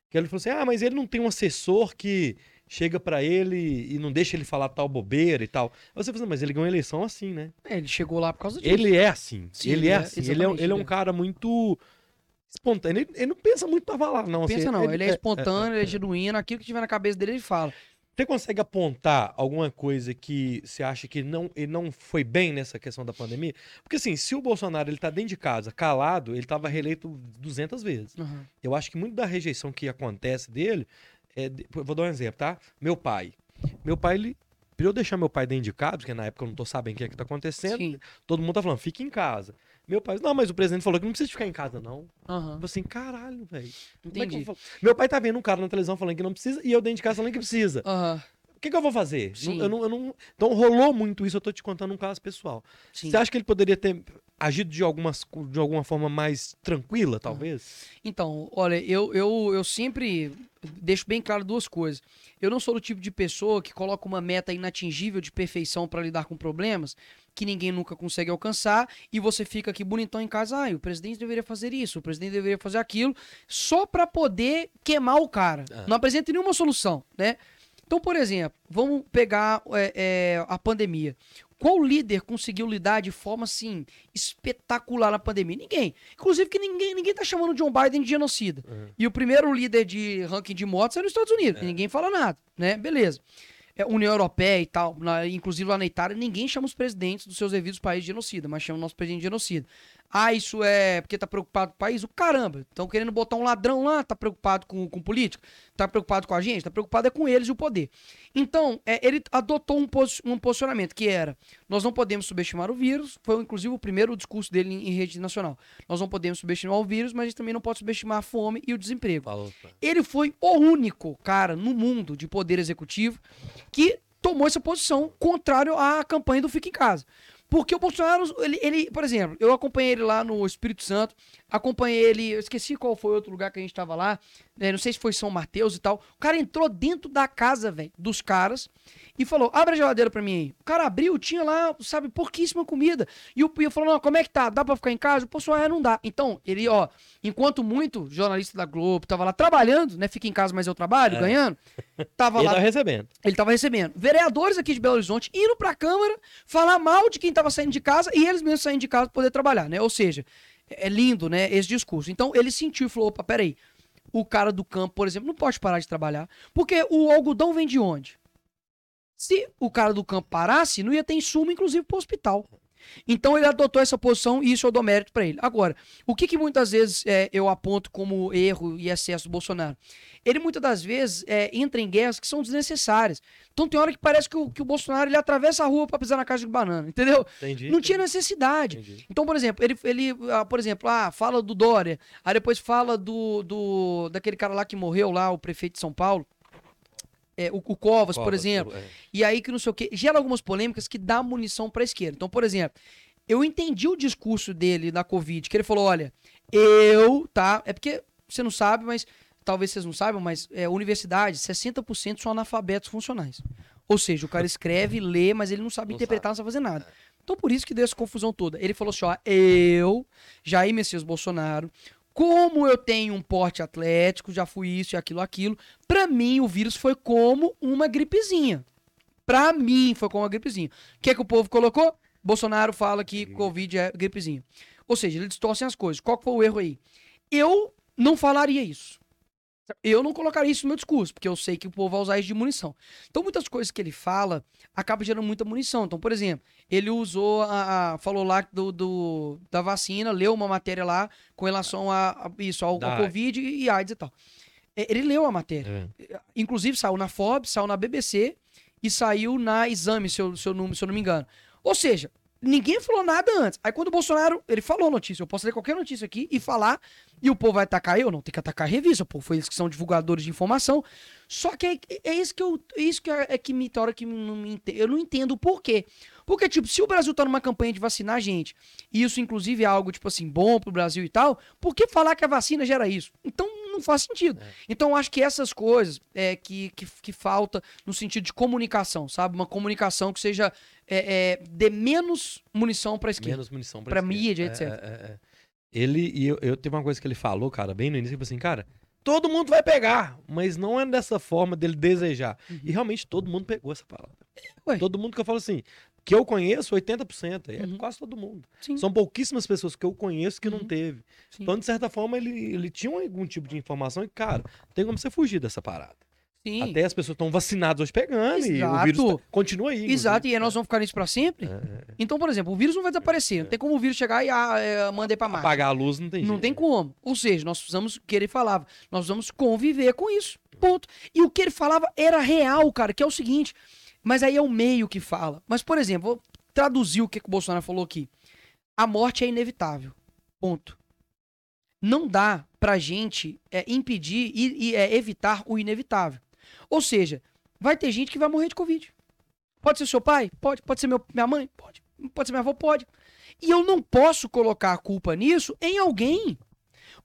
Que ele falou assim: ah, mas ele não tem um assessor que chega pra ele e não deixa ele falar tal bobeira e tal. Aí você falou assim, mas ele ganhou a eleição assim, né? É, ele chegou lá por causa disso. Ele é assim. Sim, ele é é, assim. Ele é, ele é um ele é. cara muito espontâneo. Ele, ele não pensa muito pra falar, não. assim, Pensa não, ele é é- espontâneo, ele é genuíno, aquilo que tiver na cabeça dele ele fala. Você consegue apontar alguma coisa que você acha que não, ele não foi bem nessa questão da pandemia? Porque assim, se o Bolsonaro ele tá dentro de casa, calado, ele tava reeleito 200 vezes. Uhum. Eu acho que muito da rejeição que acontece dele, é vou dar um exemplo, tá? Meu pai. Meu pai, ele, pra eu deixar meu pai dentro de casa, porque na época eu não tô sabendo o que é que tá acontecendo, Sim. todo mundo tá falando, fica em casa. Meu pai, não, mas o presidente falou que não precisa ficar em casa, não. Aham. Eu assim, caralho, velho. É que eu Entendi. falar? Meu pai tá vendo um cara na televisão falando que não precisa e eu dentro de casa falando que precisa. Aham. O que, que eu vou fazer? Sim. eu não, eu não- Então rolou muito isso, eu tô te contando um caso pessoal. Sim. Você acha que ele poderia ter agido de, algumas, de alguma forma mais tranquila, talvez? Então, olha, eu, eu, eu sempre deixo bem claro duas coisas. Eu não sou do tipo de pessoa que coloca uma meta inatingível de perfeição para lidar com problemas que ninguém nunca consegue alcançar e você fica aqui bonitão em casa, ah, o presidente deveria fazer isso, o presidente deveria fazer aquilo, só para poder queimar o cara. Ah. Não apresenta nenhuma solução, né? Então, por exemplo, vamos pegar é, é, a pandemia. Qual líder conseguiu lidar de forma assim espetacular na pandemia? Ninguém. Inclusive que ninguém, ninguém tá chamando o John Biden de genocida. E o primeiro líder de ranking de mortes é nos Estados Unidos. E ninguém fala nada, né? Beleza. É, União Europeia e tal, na- inclusive lá na Itália, ninguém chama os presidentes dos seus devidos países de genocida, mas chama o nosso presidente de genocida. Ah, isso é porque tá preocupado com o país? O caramba, estão querendo botar um ladrão lá, tá preocupado com, com político? Tá preocupado com a gente? Tá preocupado é com eles e o poder. Então, é, ele adotou um, um posicionamento que era: nós não podemos subestimar o vírus. Foi inclusive o primeiro discurso dele em, em rede nacional. Nós não podemos subestimar o vírus, mas a gente também não pode subestimar a fome e o desemprego. Falou. Ele foi o único cara no mundo de poder executivo que tomou essa posição contrário à campanha do Fica em Casa. Porque o Bolsonaro, ele, ele, por exemplo, eu acompanhei ele lá no Espírito Santo, acompanhei ele, eu esqueci qual foi outro lugar que a gente tava lá, né, não sei se foi São Mateus e tal. O cara entrou dentro da casa, velho, dos caras e falou: abre a geladeira pra mim aí. O cara abriu, tinha lá, sabe, pouquíssima comida. E o Pia falou: não, como é que tá? Dá pra ficar em casa? O Bolsonaro não dá. Então, ele, ó, enquanto muito jornalista da Globo tava lá trabalhando, né? Fica em casa, mas eu trabalho, É. ganhando. Tava Ele lá tá recebendo. ele tava recebendo vereadores aqui de Belo Horizonte indo pra Câmara falar mal de quem tava saindo de casa e eles mesmos saindo de casa pra poder trabalhar, né? Ou seja, é lindo, né, esse discurso. Então ele sentiu e falou: opa, peraí. O cara do campo, por exemplo, não pode parar de trabalhar. Porque o algodão vem de onde? Se o cara do campo parasse, não ia ter insumo, inclusive, pro hospital. Então ele adotou essa posição e isso eu dou mérito pra ele. Agora, o que, que muitas vezes é, eu aponto como erro e excesso do Bolsonaro? Ele muitas das vezes é, entra em guerras que são desnecessárias. Então tem hora que parece que o, que o Bolsonaro ele atravessa a rua pra pisar na caixa de banana, entendeu? Entendi. Não tinha necessidade. Entendi. Então, por exemplo, ele, ele ah, por exemplo, ah, fala do Dória, aí depois fala do, do daquele cara lá que morreu lá, o prefeito de São Paulo, é, o, o Covas, por Covas, exemplo. é. E aí que não sei o quê, gera algumas polêmicas que dá munição pra esquerda. Então, por exemplo, eu entendi o discurso dele na Covid, que ele falou, olha, eu, tá, é porque você não sabe, mas talvez vocês não saibam, mas é, universidade, 60% são analfabetos funcionais. Ou seja, o cara escreve, lê, mas ele não sabe Não interpretar, não sabe fazer nada. Então por isso que deu essa confusão toda. Ele falou assim, ó, eu, Jair Messias Bolsonaro, como eu tenho um porte atlético, já fui isso e aquilo, aquilo, pra mim o vírus foi como uma gripezinha. Pra mim foi como uma gripezinha. O que é que o povo colocou? Bolsonaro fala que Covid é gripezinha. Ou seja, eles distorcem as coisas. Qual foi o erro aí? Eu não falaria isso. Eu não colocaria isso no meu discurso, porque eu sei que o povo vai usar isso de munição. Então, muitas coisas que ele fala acabam gerando muita munição. Então, por exemplo, ele usou, a, a- falou lá do, do- da vacina, leu uma matéria lá com relação a, a isso, ao, ao Covid e AIDS e tal. É, Ele leu a matéria. É. Inclusive, saiu na Forbes, saiu na BBC e saiu na Exame, se eu, se eu, não, se eu não me engano. Ou seja, ninguém falou nada antes. Aí quando o Bolsonaro, ele falou a notícia, eu posso ler qualquer notícia aqui e falar, e o povo vai atacar eu, não tem que atacar a revista, pô, foi eles que são divulgadores de informação. Só que é, é isso que eu, é isso que é, é que me hora que não me eu não entendo o porquê. Porque, tipo, se o Brasil tá numa campanha de vacinar a gente, e isso, inclusive, é algo, tipo assim, bom pro Brasil e tal, por que falar que a vacina gera isso? Então, não faz sentido. Então, eu acho que essas coisas é que, que, que falta no sentido de comunicação, sabe? Uma comunicação que seja, é, é, dê menos munição pra esquerda. Menos munição Pra esquerda. mídia, É, etc. é, é, é. Ele, e eu, eu teve uma coisa que ele falou, cara, bem no início, tipo assim, cara, todo mundo vai pegar, mas não é dessa forma dele desejar. E realmente todo mundo pegou essa palavra. Ué. Todo mundo que eu falo assim, que eu conheço, 80%, é Uhum. quase todo mundo. Sim. São pouquíssimas pessoas que eu conheço que não Uhum. teve. Sim. Então, de certa forma, ele, ele tinha algum tipo de informação e, cara, tem como você fugir dessa parada. Sim. Até as pessoas estão vacinadas hoje pegando e o Exato. vírus tá- continua aí. Exato, e aí inclusive. nós vamos ficar nisso pra sempre? É, Então, por exemplo, o vírus não vai desaparecer. Não tem como o vírus chegar e ah, é, mandei pra Marte. Apagar a luz não tem Não jeito. tem como. Ou seja, nós precisamos, o que ele falava, nós precisamos conviver com isso. Ponto. E o que ele falava era real, cara, que é o seguinte. Mas aí é o meio que fala. Mas, por exemplo, vou traduzir o que, que o Bolsonaro falou aqui. A morte é inevitável. Ponto. Não dá pra gente é, impedir e, e, é, evitar o inevitável. Ou seja, vai ter gente que vai morrer de Covid. Pode ser seu pai? Pode. Pode ser meu, minha mãe? Pode. Pode ser minha avó? Pode. E eu não posso colocar a culpa nisso em alguém.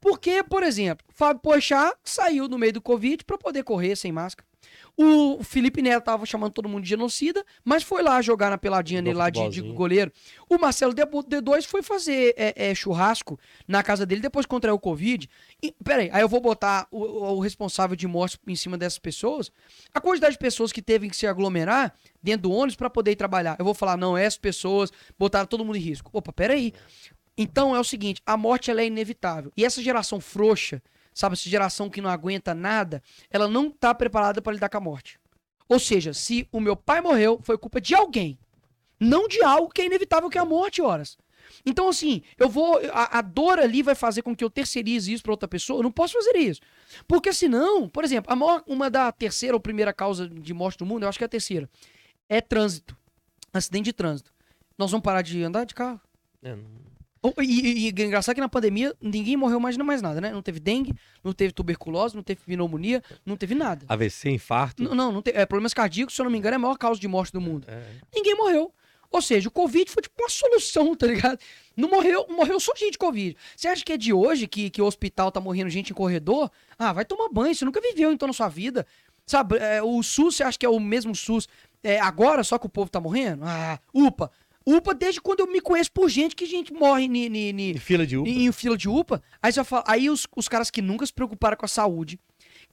Porque, por exemplo, Fábio Pochá saiu no meio do Covid pra poder correr sem máscara. O Felipe Neto tava chamando todo mundo de genocida, mas foi lá jogar na peladinha nele lá de, de goleiro. O Marcelo D- D2 foi fazer é, é, churrasco na casa dele depois contraiu o Covid. E, peraí, aí eu vou botar o, o- responsável de morte em cima dessas pessoas. A quantidade de pessoas que teve que se aglomerar dentro do ônibus pra poder ir trabalhar. Eu vou falar, não, essas pessoas botaram todo mundo em risco. Opa, peraí. Então é o seguinte, a morte ela é inevitável. E essa geração frouxa, sabe, essa geração que não aguenta nada, ela não tá preparada para lidar com a morte. Ou seja, se o meu pai morreu, foi culpa de alguém. Não de algo que é inevitável, que é a morte, horas. Então, assim, eu vou. A, a dor ali vai fazer com que eu terceirize isso pra outra pessoa. Eu não posso fazer isso. Porque senão, por exemplo, a maior, uma da terceira ou primeira causa de morte do mundo, eu acho que é a terceira, é trânsito. Acidente de trânsito. Nós vamos parar de andar de carro? É, não- E, e, e engraçado que na pandemia ninguém morreu mais, mais nada, né? Não teve dengue, não teve tuberculose, não teve pneumonia, não teve nada. AVC, infarto. N- não, não teve. É, problemas cardíacos, se eu não me engano, é a maior causa de morte do mundo. É. Ninguém morreu. Ou seja, o Covid foi tipo uma solução, tá ligado? Não morreu, morreu só gente de Covid. Você acha que é de hoje que, que o hospital tá morrendo gente em corredor? Ah, vai tomar banho, você nunca viveu então na sua vida. Sabe, é, o SUS, você acha que é o mesmo SUS é, agora, só que o povo tá morrendo? Ah, UPA. UPA desde quando eu me conheço por gente que gente morre ni, ni, ni- Em fila de UPA. em, em fila de UPA. Aí, você vai falar- aí os, os caras que nunca se preocuparam com a saúde,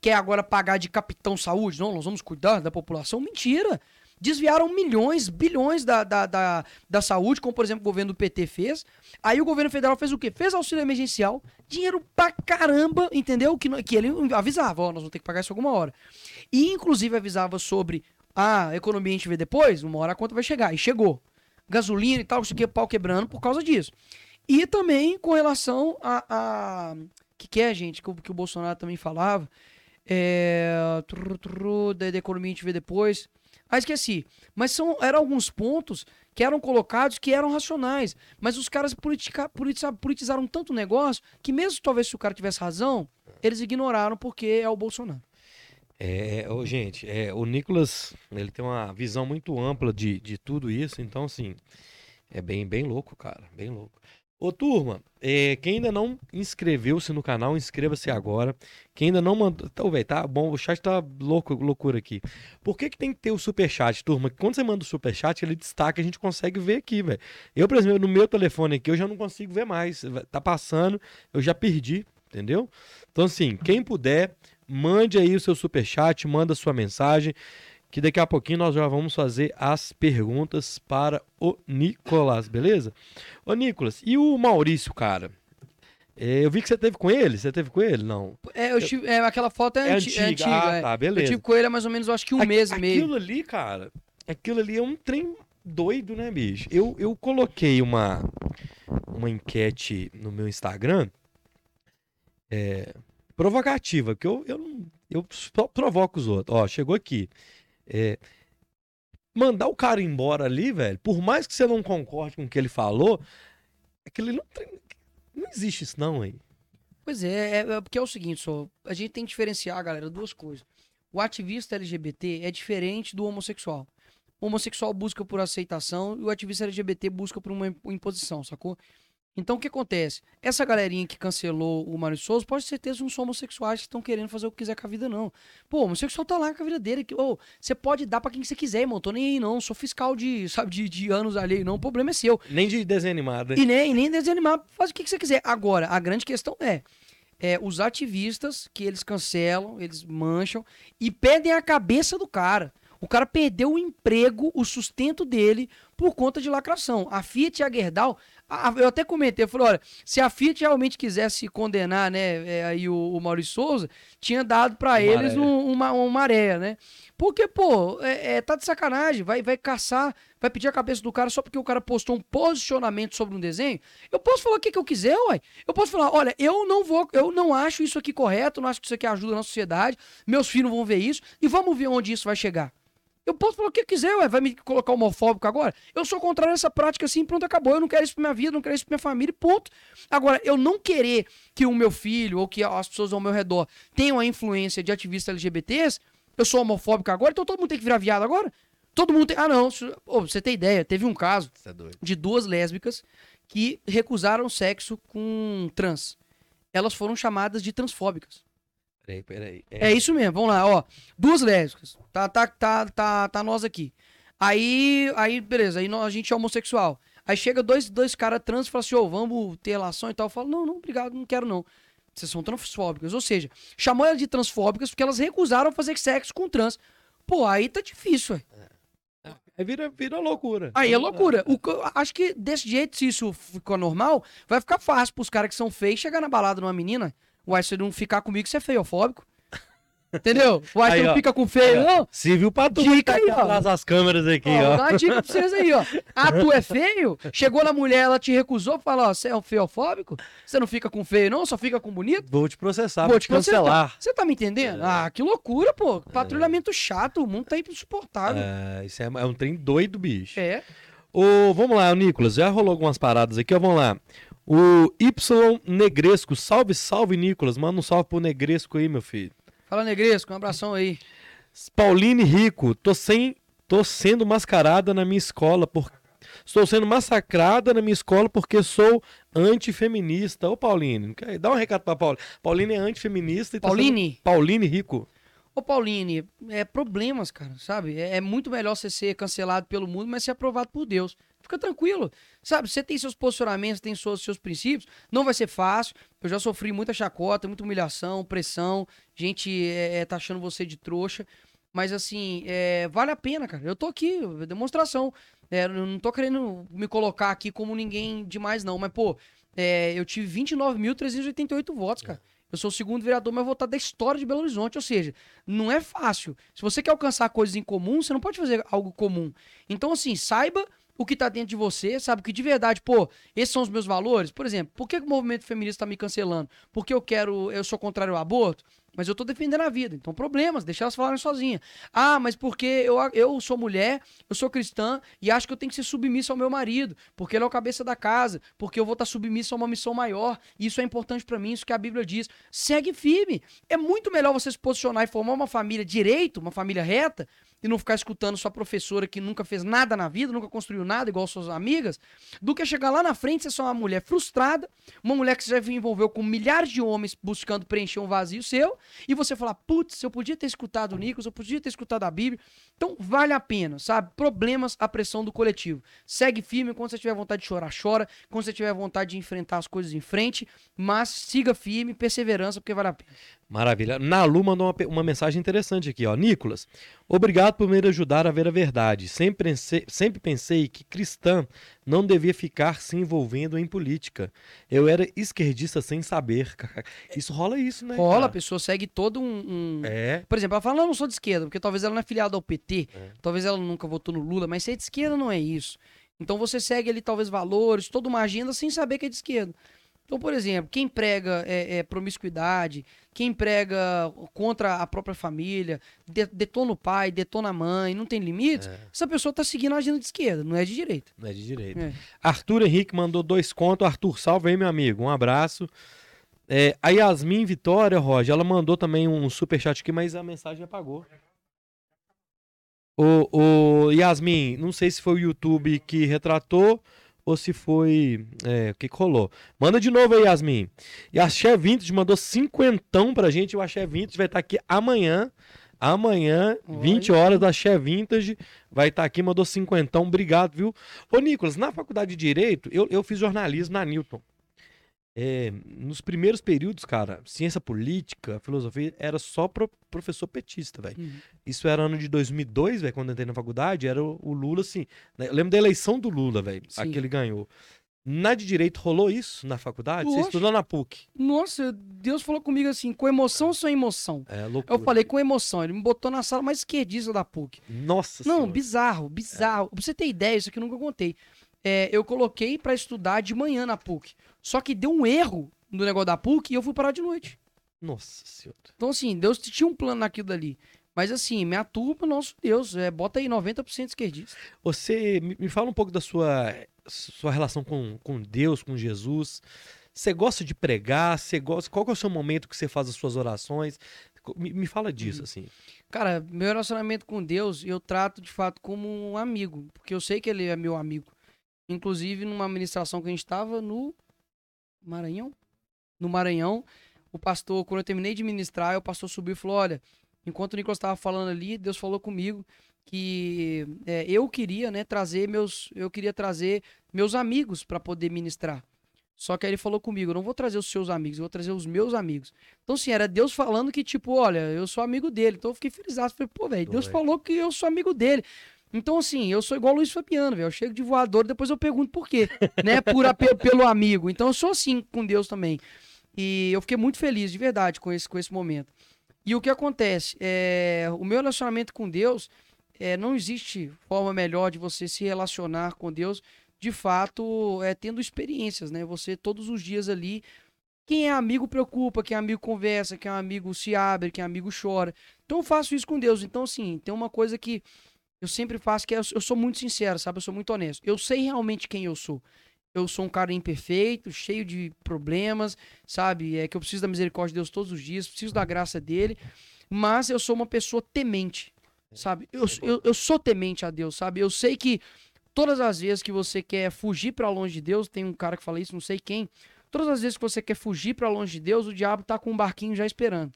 quer agora pagar de capitão saúde, não, nós vamos cuidar da população. Mentira! Desviaram milhões, bilhões da, da, da, da saúde, como por exemplo o governo do PT fez. Aí o governo federal fez o quê? Fez auxílio emergencial, dinheiro pra caramba, entendeu? Que, que ele avisava, ó, nós vamos ter que pagar isso alguma hora. E inclusive avisava sobre ah, a economia a gente vê depois, uma hora a conta vai chegar. E chegou. Gasolina e tal, isso aqui, pau quebrando por causa disso. E também com relação a. a que, que é, gente, que, o- que o Bolsonaro também falava. É, trrr, trrr, da, da economia a gente vê depois. Ah, esqueci. Mas são, eram alguns pontos que eram colocados que eram racionais. Mas os caras politica, politiza- politizaram tanto o negócio que, mesmo talvez se o cara tivesse razão, eles ignoraram porque é o Bolsonaro. É, ô, gente, é, o Nicolas, ele tem uma visão muito ampla de, de tudo isso, então, assim, é bem, bem louco, cara, bem louco. Ô, turma, é, quem ainda não inscreveu-se no canal, inscreva-se agora. Quem ainda não mandou, tá, velho, tá bom, o chat tá louco, loucura aqui. Por que que tem que ter o superchat, turma? Quando você manda o superchat, ele destaca, a gente consegue ver aqui, velho. Eu, por exemplo, no meu telefone aqui, eu já não consigo ver mais, tá passando, eu já perdi, entendeu? Então, assim, quem puder, mande aí o seu superchat, manda sua mensagem, que daqui a pouquinho nós já vamos fazer as perguntas para o Nicolas, beleza? Ô, Nicolas, e o Maurício, cara? É, eu vi que você teve com ele, você teve com ele? Não. É, eu tive- é, aquela foto é, É anti- é antiga, antiga. ah, é. tá, Eu beleza. tive com ele há mais ou menos, eu acho que um A- mês e meio. Aquilo ali, cara, aquilo ali é um trem doido, né, bicho? Eu, eu coloquei uma, uma enquete no meu Instagram é, provocativa, que eu, eu, não- eu só provoco os outros. Ó, chegou aqui. É, mandar o cara embora ali, velho, por mais que você não concorde com o que ele falou, aquilo ali não, tem- não existe isso não, aí. Pois é, é, é porque é o seguinte, só, a gente tem que diferenciar, galera, duas coisas. O ativista LGBT é diferente do homossexual. O homossexual busca por aceitação e o ativista LGBT busca por uma imp- imposição, sacou? Então o que acontece? Essa galerinha que cancelou o Mário Souza, pode ter certeza que não são homossexuais que estão querendo fazer o que quiser com a vida, não. Pô, o homossexual tá lá com a vida dele. que- Ô, você pode dar pra quem você quiser, irmão. Tô nem aí, não. Sou fiscal de, sabe, de, de anos alheio, não. O problema é seu. Nem de desenho animado, né? E nem, nem desanimar, faz o que, que você quiser. Agora, a grande questão é, é os ativistas que eles cancelam, eles mancham e pedem a cabeça do cara. O cara perdeu o emprego, o sustento dele, por conta de lacração. A Fiat e a Gerdau, a- eu até comentei, eu falei, olha, se a Fiat realmente quisesse condenar, né, é, aí o, o Maurício Souza, tinha dado pra Uma eles um- uma, uma areia, né? Porque, pô, é, é, tá de sacanagem, vai, vai caçar, vai pedir a cabeça do cara só porque o cara postou um posicionamento sobre um desenho. Eu posso falar o que, que eu quiser, uai. Eu posso falar, olha, eu não vou, eu não acho isso aqui correto, não acho que isso aqui ajuda na sociedade, meus filhos vão ver isso, e vamos ver onde isso vai chegar. Eu posso falar o que eu quiser, ué. Vai me colocar homofóbico agora? Eu sou contrário a essa prática assim, pronto, acabou. Eu não quero isso pra minha vida, não quero isso pra minha família, e ponto. Agora, eu não querer que o meu filho ou que as pessoas ao meu redor tenham a influência de ativistas LGBTs, eu sou homofóbico agora, então todo mundo tem que virar viado agora? Todo mundo tem. Ah, não. pra você tem ideia, teve um caso é de duas lésbicas que recusaram sexo com trans. Elas foram chamadas de transfóbicas. Peraí, peraí. É isso mesmo, vamos lá, ó. Duas lésbicas. Tá, tá, tá, tá, tá nós aqui. Aí, aí, beleza, aí a gente é homossexual. Aí chega dois, dois caras trans e falam assim, ô, vamos ter relação e tal. Eu falo, não, não, obrigado, não quero não. Vocês são transfóbicas. Ou seja, chamou elas de transfóbicas porque elas recusaram fazer sexo com trans. Pô, aí tá difícil, ué. Aí vira, vira loucura. Aí é loucura. O, acho que desse jeito, se isso ficou normal, vai ficar fácil pros caras que são feios chegar na balada numa menina. Uai, se não ficar comigo, você é feiofóbico. Entendeu? Uai, Aí, você não ó. fica com feio, não? Se viu pra tu Dica tá aí, atrás das câmeras aqui, Ó, ó. dar uma dica pra vocês aí, ó. Ah, tu é feio? Chegou na mulher, ela te recusou, fala, ó, você é um feofóbico? Você não fica com feio, não? Só fica com bonito? Vou te processar, Vou te cancelar. Você tá me entendendo? Ah, que loucura, pô. Patrulhamento chato, o mundo tá insuportável. É, isso é, é um trem doido, bicho. É. Ô, vamos lá, Nicolas. Já rolou algumas paradas aqui, ó. Vamos lá. O Y Negresco. Salve, salve, Nicolas. Manda um salve pro Negresco aí, meu filho. Fala, Negresco, um abração aí. Pauline Rico. Tô sem. Tô sendo mascarada na minha escola por. Estou sendo massacrada na minha escola porque sou antifeminista. Ô, Pauline, dá um recado pra Pauline. Pauline é antifeminista e tá sendo- Pauline? Pauline Rico. Ô, Pauline, é problemas, cara, sabe? É, é muito melhor você ser cancelado pelo mundo, mas ser aprovado por Deus. Fica tranquilo, sabe? Você tem seus posicionamentos, tem seus, seus princípios. Não vai ser fácil. Eu já sofri muita chacota, muita humilhação, pressão. Gente é, é, taxando você de trouxa. Mas, assim, é, vale a pena, cara. Eu tô aqui, demonstração. É, não tô querendo me colocar aqui como ninguém demais, não. Mas, pô, é, eu tive 29.388 votos, cara. Eu sou o segundo vereador mais votado da história de Belo Horizonte. Ou seja, não é fácil. Se você quer alcançar coisas em comum, você não pode fazer algo comum. Então, assim, saiba o que tá dentro de você, sabe? Que de verdade, pô, esses são os meus valores. Por exemplo, por que o movimento feminista tá me cancelando? Porque eu quero, eu sou contrário ao aborto, mas eu tô defendendo a vida. Então, problemas, deixa elas falarem sozinhas. Ah, mas porque eu, eu sou mulher, eu sou cristã e acho que eu tenho que ser submissa ao meu marido, porque ele é o cabeça da casa, porque eu vou estar submissa a uma missão maior. Isso é importante pra mim, isso que a Bíblia diz. Segue firme. É muito melhor você se posicionar e formar uma família direito, uma família reta, e não ficar escutando sua professora que nunca fez nada na vida, nunca construiu nada igual suas amigas, do que chegar lá na frente e ser só uma mulher frustrada, uma mulher que já se envolveu com milhares de homens buscando preencher um vazio seu, e você falar, putz, eu podia ter escutado o Nicolas, eu podia ter escutado a Bíblia. Então, vale a pena, sabe? Problemas, a pressão do coletivo. Segue firme, quando você tiver vontade de chorar, chora. Quando você tiver vontade de enfrentar as coisas em frente, mas siga firme, perseverança, porque vale a pena. Maravilha. Nalu mandou uma, uma mensagem interessante aqui, ó. Nicolas, obrigado por me ajudar a ver a verdade. Sempre pensei, sempre pensei que cristã não devia ficar se envolvendo em política. Eu era esquerdista sem saber. Isso rola isso, né? Rola, a cara? pessoa segue todo um. um- É. Por exemplo, ela fala, não, eu não sou de esquerda, porque talvez ela não é filiada ao PT, É. talvez ela nunca votou no Lula, mas ser de esquerda não é isso. Então você segue ali, talvez, valores, toda uma agenda sem saber que é de esquerda. Então, por exemplo, quem prega é, é, promiscuidade, quem prega contra a própria família, de- detona o pai, detona a mãe, não tem limites, É. essa pessoa tá seguindo a agenda de esquerda, não é de direita. Não é de direito. É. Arthur Henrique mandou dois contos. Arthur, salve aí, meu amigo. Um abraço. É, a Yasmin Vitória, Roger, ela mandou também um superchat aqui, mas a mensagem apagou. O, o Yasmin, não sei se foi o YouTube que retratou ou se foi. É, o que, rolou. Manda de novo aí, Yasmin. E a Axé Vintage mandou cinquentão pra gente. O Axé Vintage vai estar aqui amanhã. Amanhã, 20 Olha. horas, da Axé Vintage vai estar aqui, mandou cinquentão. Obrigado, viu? Ô, Nicolas, na faculdade de Direito, eu, eu fiz jornalismo na Newton. É, nos primeiros períodos, cara, ciência política, filosofia, era só pro, professor petista, velho. Uhum. Isso era ano de 2002, velho, quando eu entrei na faculdade, era o, o Lula, assim. né, Eu lembro da eleição do Lula, velho, a que ele ganhou. Na de direito rolou isso na faculdade? Você Oxe. estudou na PUC. Nossa, Deus falou comigo assim, com emoção ou sem emoção? É loucura. Eu falei com emoção, ele me botou na sala mais esquerdista da PUC. Nossa Não, Senhora. bizarro, bizarro. Pra você ter ideia, isso aqui eu nunca contei. É, eu coloquei pra estudar de manhã na PUC. Só que deu um erro no negócio da PUC e eu fui parar de noite. Nossa Senhora. Então, assim, Deus tinha um plano naquilo dali. Mas, assim, minha turma, nosso Deus, é, bota aí 90% esquerdista. Você me, fala um pouco da sua, sua relação com, com Deus, com Jesus. Você gosta de pregar? Você gosta? Qual é o seu momento que você faz as suas orações? Me, me fala disso, Uhum. assim. Cara, meu relacionamento com Deus, eu trato de fato como um amigo, porque eu sei que ele é meu amigo. Inclusive, numa administração que a gente estava no Maranhão? No Maranhão, o pastor, quando eu terminei de ministrar, o pastor subiu e falou: Olha, enquanto o Nicolas estava falando ali, Deus falou comigo que é, eu queria, né, trazer meus, eu queria trazer meus amigos para poder ministrar. Só que aí ele falou comigo, eu não vou trazer os seus amigos, eu vou trazer os meus amigos. Então, assim, era Deus falando que, tipo, olha, eu sou amigo dele. Então eu fiquei feliz. Falei, pô, velho, Deus falou que eu sou amigo dele. Então, assim, eu sou igual o Luiz Fabiano, velho. Eu chego de voador, depois eu pergunto por quê, né? Por, pelo amigo. Então eu sou assim com Deus também. E eu fiquei muito feliz, de verdade, com esse, com esse momento. E o que acontece? É, o meu relacionamento com Deus, é, não existe forma melhor de você se relacionar com Deus, de fato, é tendo experiências, né? Você todos os dias ali. Quem é amigo preocupa, quem é amigo conversa, quem é amigo se abre, quem é amigo chora. Então eu faço isso com Deus. Então, assim, tem uma coisa que eu sempre faço que é, eu sou muito sincero, sabe? Eu sou muito honesto. Eu sei realmente quem eu sou. Eu sou um cara imperfeito, cheio de problemas, sabe? É que eu preciso da misericórdia de Deus todos os dias, preciso da graça dele, mas eu sou uma pessoa temente, sabe? Eu, eu, eu sou temente a Deus, sabe? Eu sei que todas as vezes que você quer fugir pra longe de Deus, tem um cara que fala isso, não sei quem. Todas as vezes que você quer fugir pra longe de Deus, o diabo tá com um barquinho já esperando.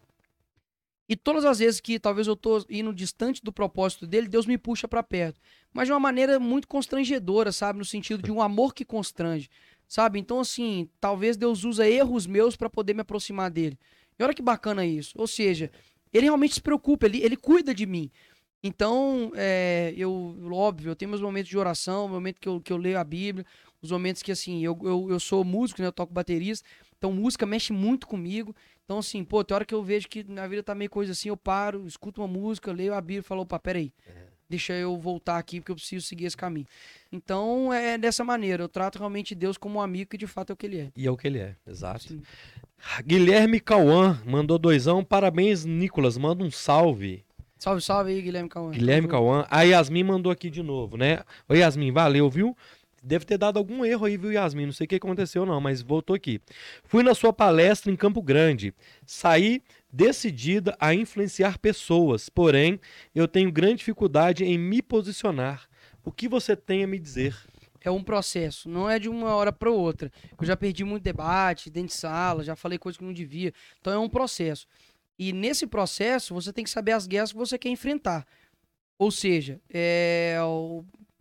E todas as vezes que talvez eu tô indo distante do propósito dele, Deus me puxa pra perto. Mas de uma maneira muito constrangedora, sabe? No sentido de um amor que constrange, sabe? Então, assim, talvez Deus usa erros meus pra poder me aproximar dele. E olha que bacana isso. Ou seja, ele realmente se preocupa, ele, ele cuida de mim. Então, é, eu, óbvio, eu tenho meus momentos de oração, momento que eu, que eu leio a Bíblia, os momentos que, assim, eu, eu, eu sou músico, né? Eu toco baterista, então música mexe muito comigo. Então, assim, pô, tem hora que eu vejo que na vida tá meio coisa assim, eu paro, escuto uma música, leio a Bíblia e falo, opa, peraí, deixa eu voltar aqui porque eu preciso seguir esse caminho. Então, é dessa maneira, eu trato realmente Deus como um amigo que de fato é o que ele é. E é o que ele é, exato. Sim. Guilherme Cauã mandou doisão. Parabéns, Nicolas. Manda um salve. Salve, salve aí, Guilherme Cauã. Guilherme Cauã. A Yasmin mandou aqui de novo, né? Ô, Yasmin, valeu, viu? Deve ter dado algum erro aí, viu, Yasmin? Não sei o que aconteceu, não, mas voltou aqui. Fui na sua palestra em Campo Grande. Saí decidida a influenciar pessoas, porém, eu tenho grande dificuldade em me posicionar. O que você tem a me dizer? é um processo, não é de uma hora para outra. Eu já perdi muito debate dentro de sala, já falei coisas que não devia. Então é um processo. E nesse processo você tem que saber as guerras que você quer enfrentar. Ou seja, é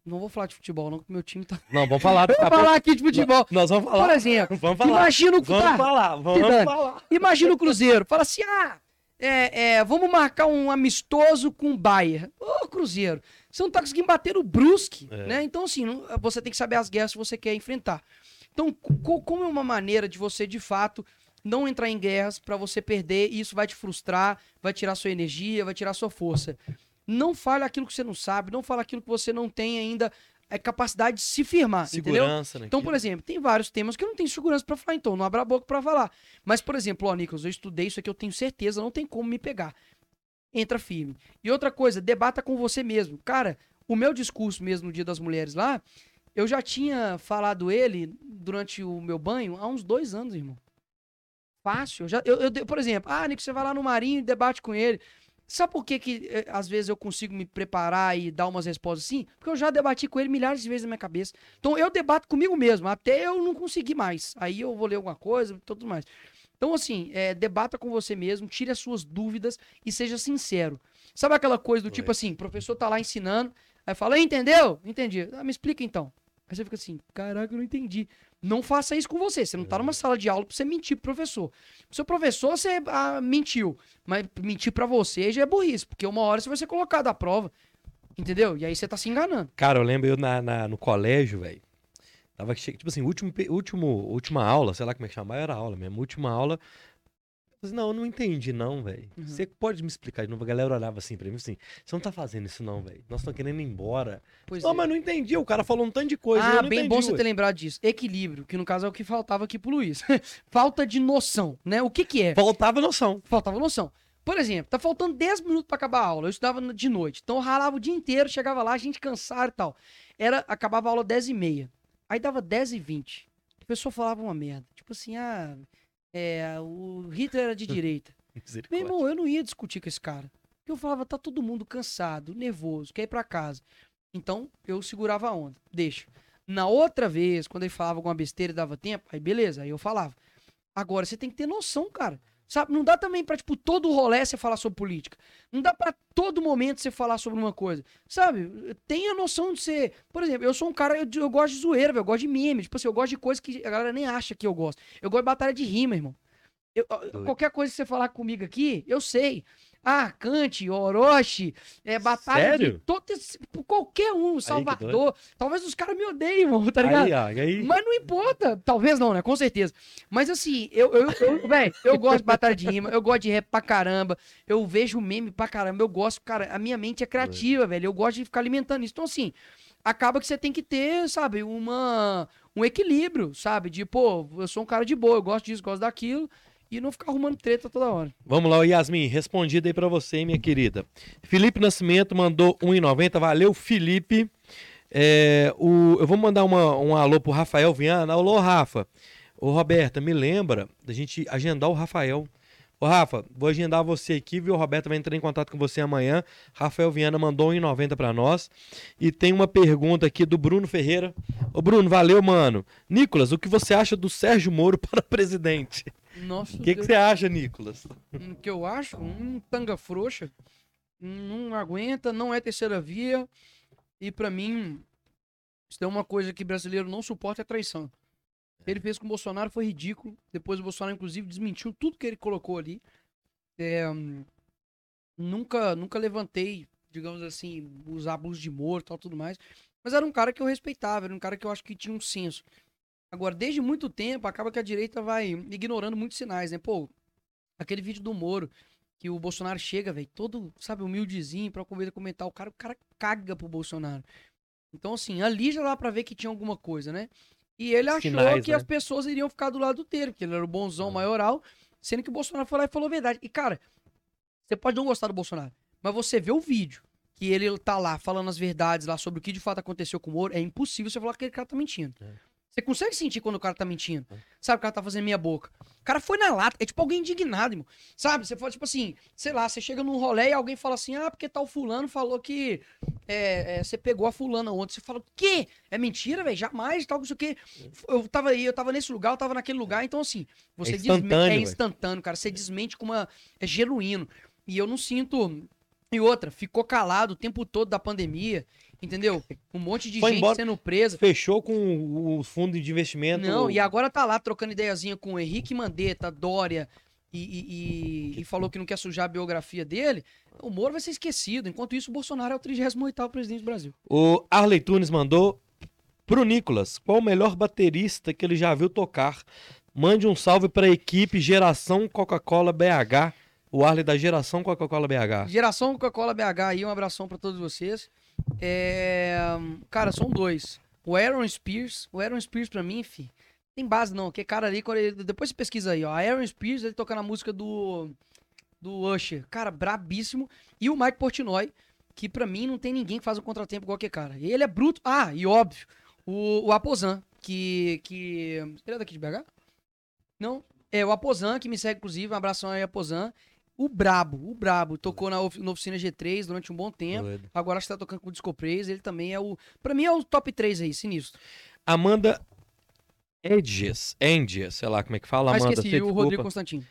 não vou falar de futebol, não, porque meu time tá. Não, vamos falar. Vou falar aqui de futebol. Nós vamos Por falar. exemplo, Vamos falar. imagina o Vamos tá, falar, vamos falar. Imagina o Cruzeiro. Fala assim: ah, é, é, vamos marcar um amistoso com o Bayern. Ô, Cruzeiro, você não tá conseguindo bater no Brusque, É. né? Então, assim, não- você tem que saber as guerras que você quer enfrentar. Então, co- como é uma maneira de você, de fato, não entrar em guerras pra você perder e isso vai te frustrar, vai tirar sua energia, vai tirar sua força. Não fale aquilo que você não sabe, não fale aquilo que você não tem ainda é, capacidade de se firmar, entendeu? Segurança, né? Então, por exemplo, tem vários temas que eu não tenho segurança pra falar, então não abra a boca pra falar. Mas, por exemplo, ó, Nicolas, eu estudei isso aqui, eu tenho certeza, não tem como me pegar. Entra firme. E outra coisa, debata com você mesmo. Cara, o meu discurso mesmo no Dia das Mulheres lá, eu já tinha falado ele durante o meu banho há uns dois anos, irmão. Fácil. Eu já, eu, eu- por exemplo, ah, Nico, você vai lá no Marinho e debate com ele. Sabe por que, que eh, às vezes eu consigo me preparar e dar umas respostas assim? Porque eu já debati com ele milhares de vezes na minha cabeça. Então eu debato comigo mesmo, até eu não conseguir mais. Aí eu vou ler alguma coisa e tudo mais. Então, assim, é, debata com você mesmo, tire as suas dúvidas e seja sincero. Sabe aquela coisa do tipo Ué. assim, o professor tá lá ensinando, aí fala, entendeu? Entendi. Ah, me explica então. Aí você fica assim, caraca, eu não entendi. Não faça isso com você. Você não tá numa sala de aula pra você mentir pro professor. Seu professor, você ah, mentiu. Mas mentir pra você já é burrice, porque uma hora você vai ser colocado à prova. Entendeu? E aí você tá se enganando. Cara, eu lembro eu na, na- no colégio, velho. Tava tipo assim, último, último, última aula, sei lá como é que chamava, era aula mesmo. Última aula. Falei, não, eu não entendi, não, velho. Uhum. Você pode me explicar de novo? A galera olhava assim pra mim, assim, você não tá fazendo isso, não, velho. Nós estamos querendo ir embora. Pois não, é. mas não entendi. O cara falou um tanto de coisa. ah, bem entendi, bom você ué. ter lembrado disso. Equilíbrio, que no caso é o que faltava aqui pro Luiz. Falta de noção, né? O que que é? Faltava noção. Faltava noção. Por exemplo, tá faltando 10 minutos pra acabar a aula. Eu estudava de noite. Então eu ralava o dia inteiro, chegava lá, a gente cansado e tal. Era, acabava a aula 10 e meia. Aí dava 10 e 20. A pessoa falava uma merda. Tipo assim, ah, é, o Hitler era de direita. Meu irmão, eu não ia discutir com esse cara. Porque eu falava, tá todo mundo cansado, nervoso, quer ir pra casa. Então, eu segurava a onda. Deixa. Na outra vez, quando ele falava alguma besteira e dava tempo, aí beleza, aí eu falava. Agora, você tem que ter noção, cara. Sabe, não dá também pra, tipo, todo rolê você falar sobre política. Não dá pra todo momento você falar sobre uma coisa. Sabe? Tenha noção de ser. Por exemplo, eu sou um cara, eu, eu gosto de zoeira, velho. Eu gosto de meme. Tipo assim, eu gosto de coisa que a galera nem acha que eu gosto. Eu gosto de batalha de rima, irmão. Eu- qualquer coisa que você falar comigo aqui, eu sei. Ah, Kant, Orochi, é batalha de Sério? todo esse- qualquer um, Salvador. Talvez os caras me odeiem, irmão, tá ligado? Aí, ó, aí, Mas não importa. Talvez não, né? Com certeza. Mas assim, eu, eu, eu, véi, eu gosto de batalha de rima, eu gosto de rap pra caramba, eu vejo meme pra caramba, eu gosto, cara, a minha mente é criativa, velho. Eu gosto de ficar alimentando isso. Então, assim, acaba que você tem que ter, sabe, uma, um equilíbrio, sabe? De, pô, eu sou um cara de boa, eu gosto disso, gosto daquilo, e não ficar arrumando treta toda hora. Vamos lá, Yasmin, respondido aí pra você, minha querida. Felipe Nascimento mandou 1,90. Valeu, Felipe. É, o, eu vou mandar uma, um alô pro Rafael Viana. Alô, Rafa. Ô, Roberta, me lembra da gente agendar o Rafael. Ô, Rafa, vou agendar você aqui, viu? O Roberta vai entrar em contato com você amanhã. Rafael Viana mandou 1,90 pra nós. E tem uma pergunta aqui do Bruno Ferreira. Ô, Bruno, valeu, mano. Nicolas, o que você acha do Sérgio Moro para presidente? Nossa, O que, que você acha, Nicolas? Um que eu acho, um tanga frouxa, não aguenta, não é terceira via, e pra mim, se tem uma coisa que brasileiro não suporta é traição. O Ele fez com o Bolsonaro foi ridículo, depois o Bolsonaro inclusive desmentiu tudo que ele colocou ali. É, nunca, nunca levantei, digamos assim, os abusos de morto e tal, tudo mais, mas era um cara que eu respeitava, era um cara que eu acho que tinha um senso. Agora, desde muito tempo, acaba que a direita vai ignorando muitos sinais, né? Pô, aquele vídeo do Moro, que o Bolsonaro chega, velho, todo, sabe, humildezinho pra convidar comentar. O cara, o cara caga pro Bolsonaro. Então, assim, ali já dá pra ver que tinha alguma coisa, né? E ele achou Sinais, que né? as pessoas iriam ficar do lado dele, porque ele era o bonzão maioral, sendo que o Bolsonaro foi lá e falou a verdade. E, cara, você pode não gostar do Bolsonaro, mas você vê o vídeo que ele tá lá falando as verdades lá sobre o que de fato aconteceu com o Moro, é impossível você falar que aquele cara tá mentindo. É. Você consegue sentir quando o cara tá mentindo. Sabe, o cara tá fazendo meia boca. O cara foi na lata. É tipo alguém indignado, irmão. Sabe? Você fala, tipo assim, sei lá, você chega num rolê e alguém fala assim, ah, porque tal fulano falou que é, é, você pegou a fulana ontem. Você fala, o quê? É mentira, velho? Jamais, tal, não sei o quê. Eu tava aí, eu tava nesse lugar, eu tava naquele lugar. Então, assim, você desme- instantâneo, É instantâneo, cara. Você desmente com uma... É genuíno. E eu não sinto... E outra, ficou calado o tempo todo da pandemia, entendeu? Um monte de Foi gente embora. sendo presa. Fechou com o fundo de investimento. Não, e agora tá lá trocando ideiazinha com o Henrique Mandetta, Dória, e, e- e- e falou que não quer sujar a biografia dele. O Moro vai ser esquecido. Enquanto isso, o Bolsonaro é o 38º presidente do Brasil. O Arley Tunes mandou pro Nicolas. Qual o melhor baterista que ele já viu tocar? Mande um salve pra equipe Geração Coca-Cola BH. O Arley da Geração Coca-Cola BH. Geração Coca-Cola BH aí, um abração pra todos vocês. É, Cara, são dois. O Aaron Spears. O Aaron Spears pra mim, fi, tem base não. Que cara ali, depois você pesquisa aí, ó. Aaron Spears, ele tocando a música do, do Usher. Cara, brabíssimo. E o Mike Portnoy, que pra mim não tem ninguém que faz um contratempo igual que cara. Ele é bruto. Ah, e óbvio, o, o Aposan, que, que... Ele é daqui de BH? Não. É, o Aposan, que me segue, inclusive. Um abração aí, Aposan. O Brabo, o Brabo. Tocou na, ofi- na oficina G3 durante um bom tempo. Doido. Agora acho que tá tocando com o Disco Praise. Ele também é o. Pra mim é o top 3 aí, sinistro. Amanda Edges. Endias, sei lá como é que fala. Mas Amanda, esqueci, você o desculpa. Rodrigo Constantino.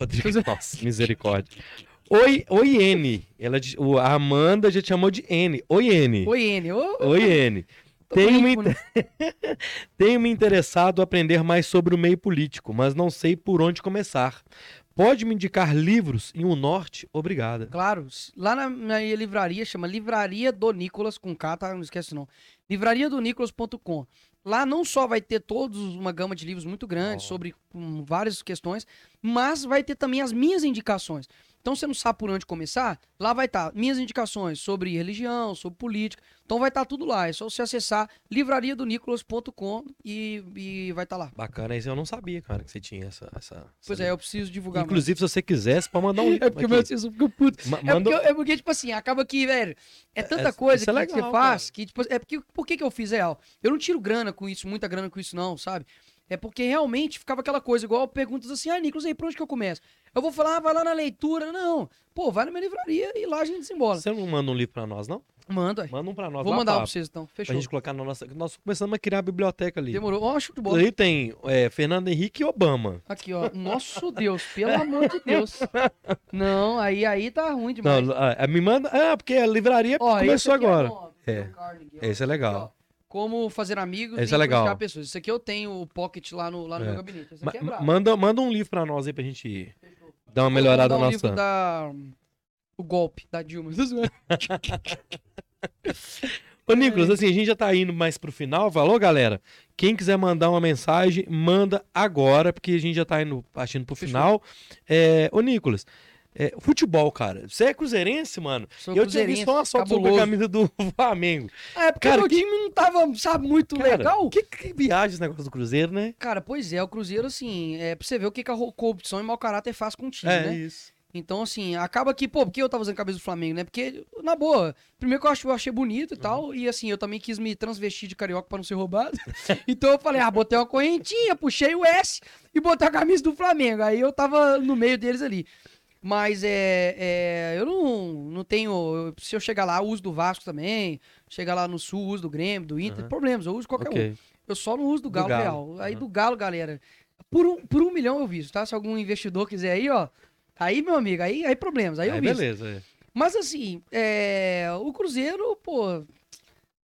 Rodrigo. Nossa, misericórdia. Oi, oi, N. Ela, diz- o- a Amanda já te chamou de N. Oi, N. Oi, N. Ô, Oi, N. Tenho me, né? tenho me interessado a aprender mais sobre o meio político, mas não sei por onde começar. Pode me indicar livros em um norte? Obrigada. Claro, lá na minha livraria, chama Livraria do Nicolas, com K, tá? Não esquece não. Livrariadonicolas.com. Lá não só vai ter todos uma gama de livros muito grande Ó. sobre hum, várias questões, mas vai ter também as minhas indicações. Então você não sabe por onde começar? Lá vai estar minhas indicações sobre religião, sobre política. Então vai estar tudo lá. É só você acessar livrariadonicolas.com e, e vai estar lá. Bacana, isso eu não sabia, cara, que você tinha essa. essa Pois é, eu preciso divulgar. mais. Inclusive, se você quisesse, pode mandar um livro. É porque o aqui. meu senso fica puto. Ma- É porque, é porque, tipo assim, acaba que, velho, é tanta é- coisa é que, legal, você faz que, tipo, é porque, por que que eu fiz real? Eu não tiro grana com isso, muita grana com isso, não, sabe? É porque realmente ficava aquela coisa, igual perguntas assim, ah, Nicolas, aí, por onde que eu começo? Eu vou falar, ah, vai lá na leitura. Não, pô, vai na minha livraria e lá a gente desembola. Você não manda um livro pra nós, não? Manda, aí. Manda um pra nós. Vou mandar um pra, pra vocês, então. pra Fechou. gente colocar na nossa. Nós começamos a criar a biblioteca ali. Demorou. Ó, show de bola. Ali tem é, Fernando Henrique e Obama. Aqui, ó. Nosso Deus, pelo amor de Deus. Não, aí, aí tá ruim demais. Não, ah, me manda. Ah, porque a livraria Ó, começou é agora. É. ó. Esse é legal. Aqui. Como fazer amigos Esse e é legal. pessoas. Isso aqui eu tenho o pocket lá no, lá no É. meu gabinete. Esse Ma- aqui é brabo. manda, manda um livro pra nós aí pra gente dar uma melhorada na um livro nossa. da... O golpe da Dilma. Ô, Nicolas, assim, a gente já tá indo mais pro final. Falou, galera? Quem quiser mandar uma mensagem, manda agora, porque a gente já tá indo partindo pro Fechou. final. É, ô, Nicolas, é, futebol, cara. Você é cruzeirense, mano? Sou eu tinha visto uma foto sobre a camisa do Flamengo. É porque Cara, meu que- time não tava, sabe, muito Cara, legal. que, que viagem esse negócio do Cruzeiro, né? Cara, pois é, o Cruzeiro, assim, é pra você ver o que, que a corrupção e mau caráter faz com o time, É, né? isso. Então, assim, acaba que, pô, por que eu tava usando a camisa do Flamengo, né? Porque, na boa, primeiro que eu, acho, eu achei bonito e tal, e assim, eu também quis me transvestir de carioca pra não ser roubado. então eu falei, ah, botei uma correntinha, puxei o S e botei a camisa do Flamengo. Aí eu tava no meio deles ali. Mas é, é, eu não, não tenho. se eu chegar lá, eu uso do Vasco também. Chegar lá no Sul, uso do Grêmio, do Inter, Aham. problemas, eu uso qualquer um. Ok. Eu só não uso do Do Galo, Galo. Real. Aí Aham. do Galo, galera, por um, por um milhão eu visto, tá? Se algum investidor quiser aí, ó. Aí, meu amigo, aí, aí problemas, aí, Aí, eu visto. beleza. é. Mas assim, é, o Cruzeiro, pô.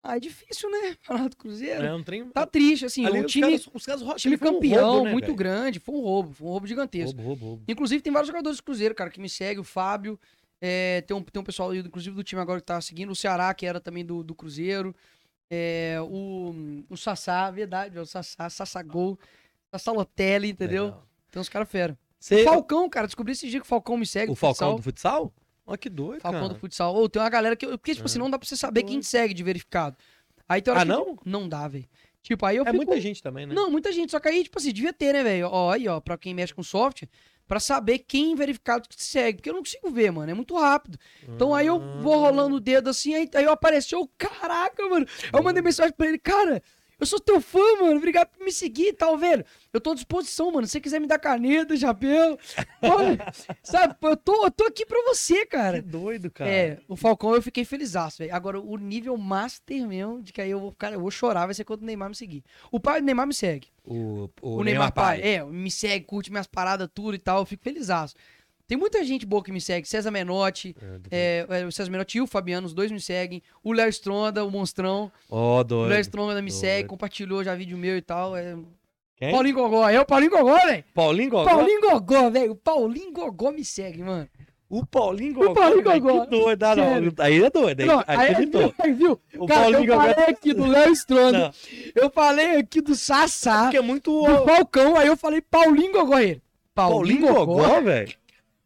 Ah, é difícil, né? Falar do Cruzeiro. É um trem. Tá triste, assim. Ali o os time, caras- os caras time um campeão, roubo, né, muito velho? grande. Foi um roubo, foi um roubo gigantesco. Roubo, roubo, roubo. Inclusive, tem vários jogadores do Cruzeiro, cara, que me segue, o Fábio. é, tem, um, tem um pessoal, inclusive, do time agora que tá seguindo. O Ceará, que era também do, do Cruzeiro. é, o, o Sassá, verdade, é o Sassá, Sassagol. Sassá Lotelli, entendeu? Legal. Tem uns caras fera. Cê- O Falcão, cara, descobri esse dia que o Falcão me segue. o Falcão futsal. do futsal? Olha que doido, Falcão cara. do futsal. Ou tem uma galera que. Porque, tipo assim, Ah. não dá pra você saber quem te segue de verificado. Aí tem hora Ah, que- não? Não dá, velho. Tipo, aí eu É fico. muita gente também, né? Não, muita gente. Só que aí, tipo assim, devia ter, né, velho? Ó, aí, ó, pra quem mexe com software, pra saber quem verificado que te segue. Porque eu não consigo ver, mano. É muito rápido. Então aí eu vou Ah. rolando o dedo assim, aí, aí eu apareceu, caraca, mano. Aí eu mandei mensagem pra ele, cara, eu sou teu fã, mano. Obrigado por me seguir e tal, velho. Eu tô à disposição, mano. Se você quiser me dar caneta, chapéu. Olha, sabe, eu tô, eu tô aqui pra você, Que cara. doido, cara. É, o Falcão eu fiquei feliz, velho. Agora, o nível master mesmo, de que aí eu vou, cara, eu vou chorar, vai ser quando o Neymar me seguir. O pai do Neymar me segue. O, o, O, Neymar, pai. É, me segue, curte minhas paradas, tudo e tal. Eu fico feliz. Tem muita gente boa que me segue. César Menotti, É, é, é, o César Menotti e o Fabiano, os dois me seguem. O Léo Stronda, o Monstrão. Ó, O doido. Léo Stronda me doido. segue, compartilhou já vídeo meu e tal. É... Quem? Paulinho Gogó, é o Paulinho Gogó, velho. Paulinho Gogó? Paulinho Gogó, velho. O Paulinho Gogó me segue, mano. O Paulinho Gogó, Paulinho velho, Gogó. Que doido. Ah, não. Aí é doido. Aí, Não, aí aí, acreditou. aí, viu? O Cara, Paulinho eu Gogó... falei aqui do Léo Stronda. Eu falei aqui do Sassá, porque é muito... do Falcão. Aí eu falei Paulinho Gogó, ele. Paulinho Gogó, velho?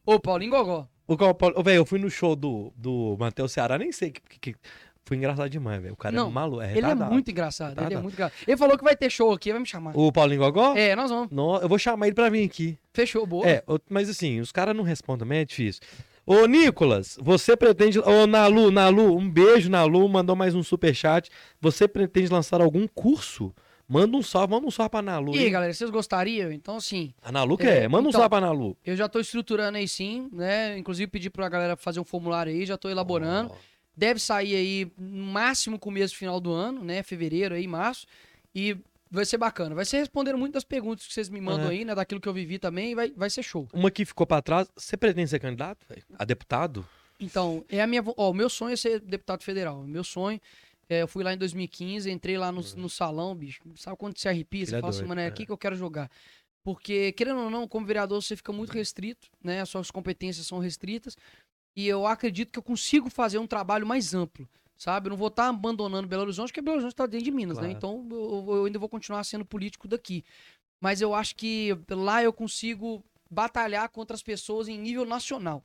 Ô, Paulinho Gogó. O Ô, Velho, eu fui no show do, do Matheus Ceará, nem sei que, que- que- Foi engraçado demais, velho. O cara Não, é maluco. É Ele é retardado. muito engraçado. Ele é Retardado. muito engraçado. Ele falou que vai ter show aqui, vai me chamar. O Paulinho Gogó? É, nós vamos. Não, eu vou chamar ele pra vir aqui. Fechou, boa. É, o- mas assim, os caras não respondem também, é difícil. Ô, Nicolas, você pretende. Ô, Nalu, Nalu, um beijo, Nalu, mandou mais um superchat. Você pretende lançar algum curso? Manda um salve, manda um salve pra Nalu. E aí, hein? galera, vocês gostariam? Então, assim, A Nalu É, quer, manda um então- salve pra Nalu. eu já tô estruturando aí sim, né? Inclusive pedi pra galera fazer um formulário aí, já tô elaborando. Ó, Deve sair aí no máximo começo final do ano, né? Fevereiro aí, março. E vai ser bacana. Vai ser respondendo muitas perguntas que vocês me mandam Aham. aí, né? Daquilo que eu vivi também, vai, vai ser show. Uma que ficou pra trás, você pretende ser candidato? A deputado? Então, é a minha. Ó, o meu sonho é ser deputado federal. Meu sonho É, eu fui lá em 2015, entrei lá no, no salão, bicho. Sabe quando você arrepia? Você fala assim, mano, é é. aqui que eu quero jogar. Porque, querendo ou não, como vereador, você fica muito restrito, né? As suas competências são restritas. E eu acredito que eu consigo fazer um trabalho mais amplo, sabe? Eu não vou estar abandonando Belo Horizonte, porque Belo Horizonte está dentro de Minas, né? Claro. Então eu, eu ainda vou continuar sendo político daqui. Mas eu acho que lá eu consigo batalhar contra as pessoas em nível nacional.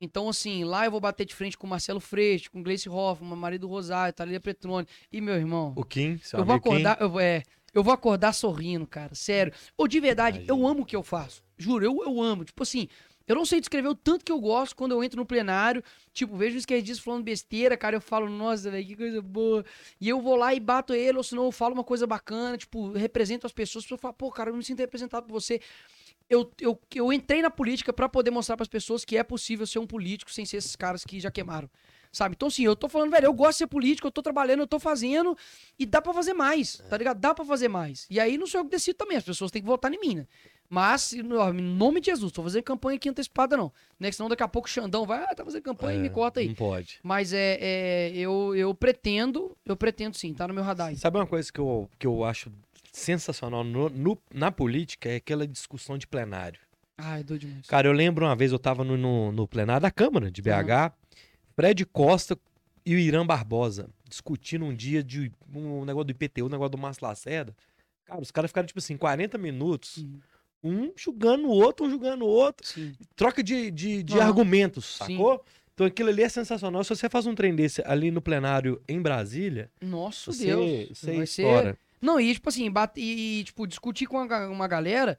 Então, assim, lá eu vou bater de frente com o Marcelo Freixo, com o Gleice Hoffmann, Marido Rosário, Thalia Petrone e meu irmão. O Kim, seu Eu vou amigo Kim. acordar, eu, vou- é, eu vou acordar sorrindo, cara, sério. Ou de verdade, eu amo o que eu faço. Juro, eu, eu amo. Tipo assim, eu não sei descrever o tanto que eu gosto quando eu entro no plenário. Tipo, vejo um esquerdista falando besteira, cara, eu falo, nossa, velho, que coisa boa. E eu vou lá e bato ele, ou senão eu falo uma coisa bacana, tipo, represento as pessoas. As pessoas falam, pô, cara, eu me sinto representado por você. Eu, eu, eu entrei na política pra poder mostrar pras pessoas que é possível ser um político sem ser esses caras que já queimaram. Sabe? Então, assim, eu tô falando, velho, eu gosto de ser político, eu tô trabalhando, eu tô fazendo, e dá pra fazer mais, tá ligado? Dá pra fazer mais. E aí não sou eu que decido também, as pessoas têm que votar em mim, né? Mas, em nome de Jesus, tô fazendo campanha aqui antecipada, não. Né? Senão daqui a pouco o Xandão vai, ah, tá fazendo campanha e me É, corta aí. Não pode. Mas é, é eu, eu pretendo, eu pretendo sim, tá no meu radar. aí. Sabe uma coisa que eu, que eu acho sensacional no- no- na política? É aquela discussão de plenário. Ah, é doido demais. Cara, eu lembro uma vez eu tava no, no, no plenário da Câmara de BH, Fred Costa e o Irã Barbosa discutindo um dia de um negócio do IPTU, um negócio do Márcio Lacerda. Cara, os caras ficaram, tipo assim, 40 minutos, Uhum. um julgando o outro, um julgando o outro, Sim. troca de, de, de Aham. argumentos, Sim. sacou? Então aquilo ali é sensacional. Se você faz um trem desse ali no plenário em Brasília, Nossa você, Deus. você vai ser estoura. Não, e tipo assim, bate, e, tipo, discutir com uma, uma galera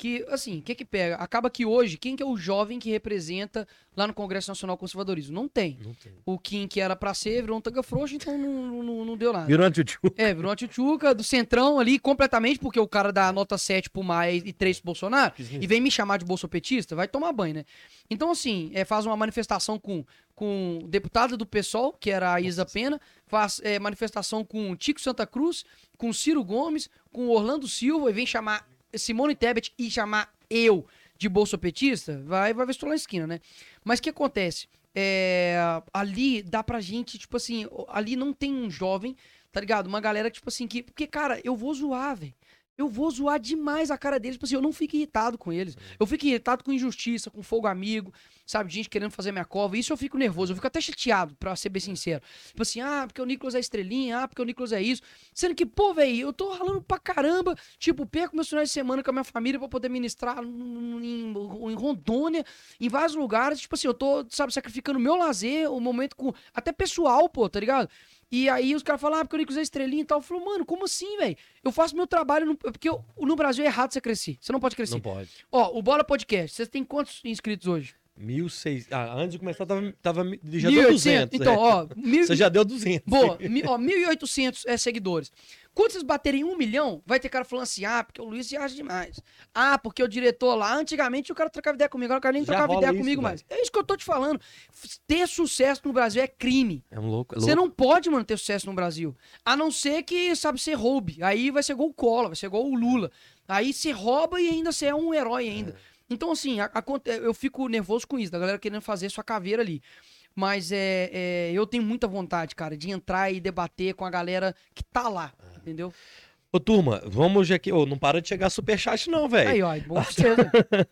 que, assim, o que que pega? Acaba que hoje, quem que é o jovem que representa lá no Congresso Nacional Conservadorismo? Não tem. Não tem. O Kim, que era pra ser, virou um tanga frouxo, então não, não, não deu nada. Virou um tio É, virou uma tchutchuca do Centrão ali, completamente, porque o cara dá nota 7 pro Maia e 3 pro Bolsonaro, e vem me chamar de bolsopetista, vai tomar banho, né? Então, assim, é, faz uma manifestação com, com deputada do PSOL, que era a Isa Pena, faz é, manifestação com Tico Santa Cruz, com Ciro Gomes, com Orlando Silva, e vem chamar Simone Tebet e chamar eu de bolsopetista, vai, vai lá na esquina, né? Mas o que acontece? É, ali dá pra gente, tipo assim, ali não tem um jovem, tá ligado? Uma galera, tipo assim, que. Porque, cara, eu vou zoar, velho. Eu vou zoar demais a cara deles. Tipo assim, eu não fico irritado com eles. Eu fico irritado com injustiça, com fogo amigo, sabe? Gente querendo fazer minha cova. Isso eu fico nervoso. Eu fico até chateado, pra ser bem sincero. Tipo assim, ah, porque o Nicolas é estrelinha, ah, porque o Nicolas é isso. Sendo que, pô, velho, eu tô ralando pra caramba. Tipo, perco meus finais de semana com a minha família pra poder ministrar em, em Rondônia, em vários lugares. Tipo assim, eu tô, sabe, sacrificando meu lazer, o momento com. Até pessoal, pô, tá ligado? E aí os caras falam, ah, porque o Nicolas é estrelinha e tal. Eu falo, mano, como assim, velho? Eu faço meu trabalho. No... Porque eu- no Brasil é errado você crescer. Você não pode crescer. Não pode. Ó, o Bola Podcast, vocês têm quantos inscritos hoje? 1.600. Ah, antes de começar, tava, tava, já deu 200. Então, é. ó, mil... Você já deu 200. Boa, mi- ó, 1.800 é, seguidores. Quando vocês baterem um milhão, vai ter cara falando assim, ah, porque o Luiz viaja demais. Ah, porque o diretor lá, antigamente o cara trocava ideia comigo, agora o cara nem Já trocava ideia isso, comigo mais. É isso que eu tô te falando. Ter sucesso no Brasil é crime. É um louco. É Você não pode, mano, ter sucesso no Brasil. A não ser que, sabe, você roube. Aí vai ser igual o Cola, vai ser igual o Lula. Aí você rouba e ainda você é um herói ainda. Então, assim, a- aconte- eu fico nervoso com isso, da galera querendo fazer sua caveira ali. Mas é, é, eu tenho muita vontade, cara, de entrar e debater com a galera que tá lá, entendeu? Ô, turma, vamos já aqui. Ô, não para de chegar superchat, não, velho. Aí, ó, bom né?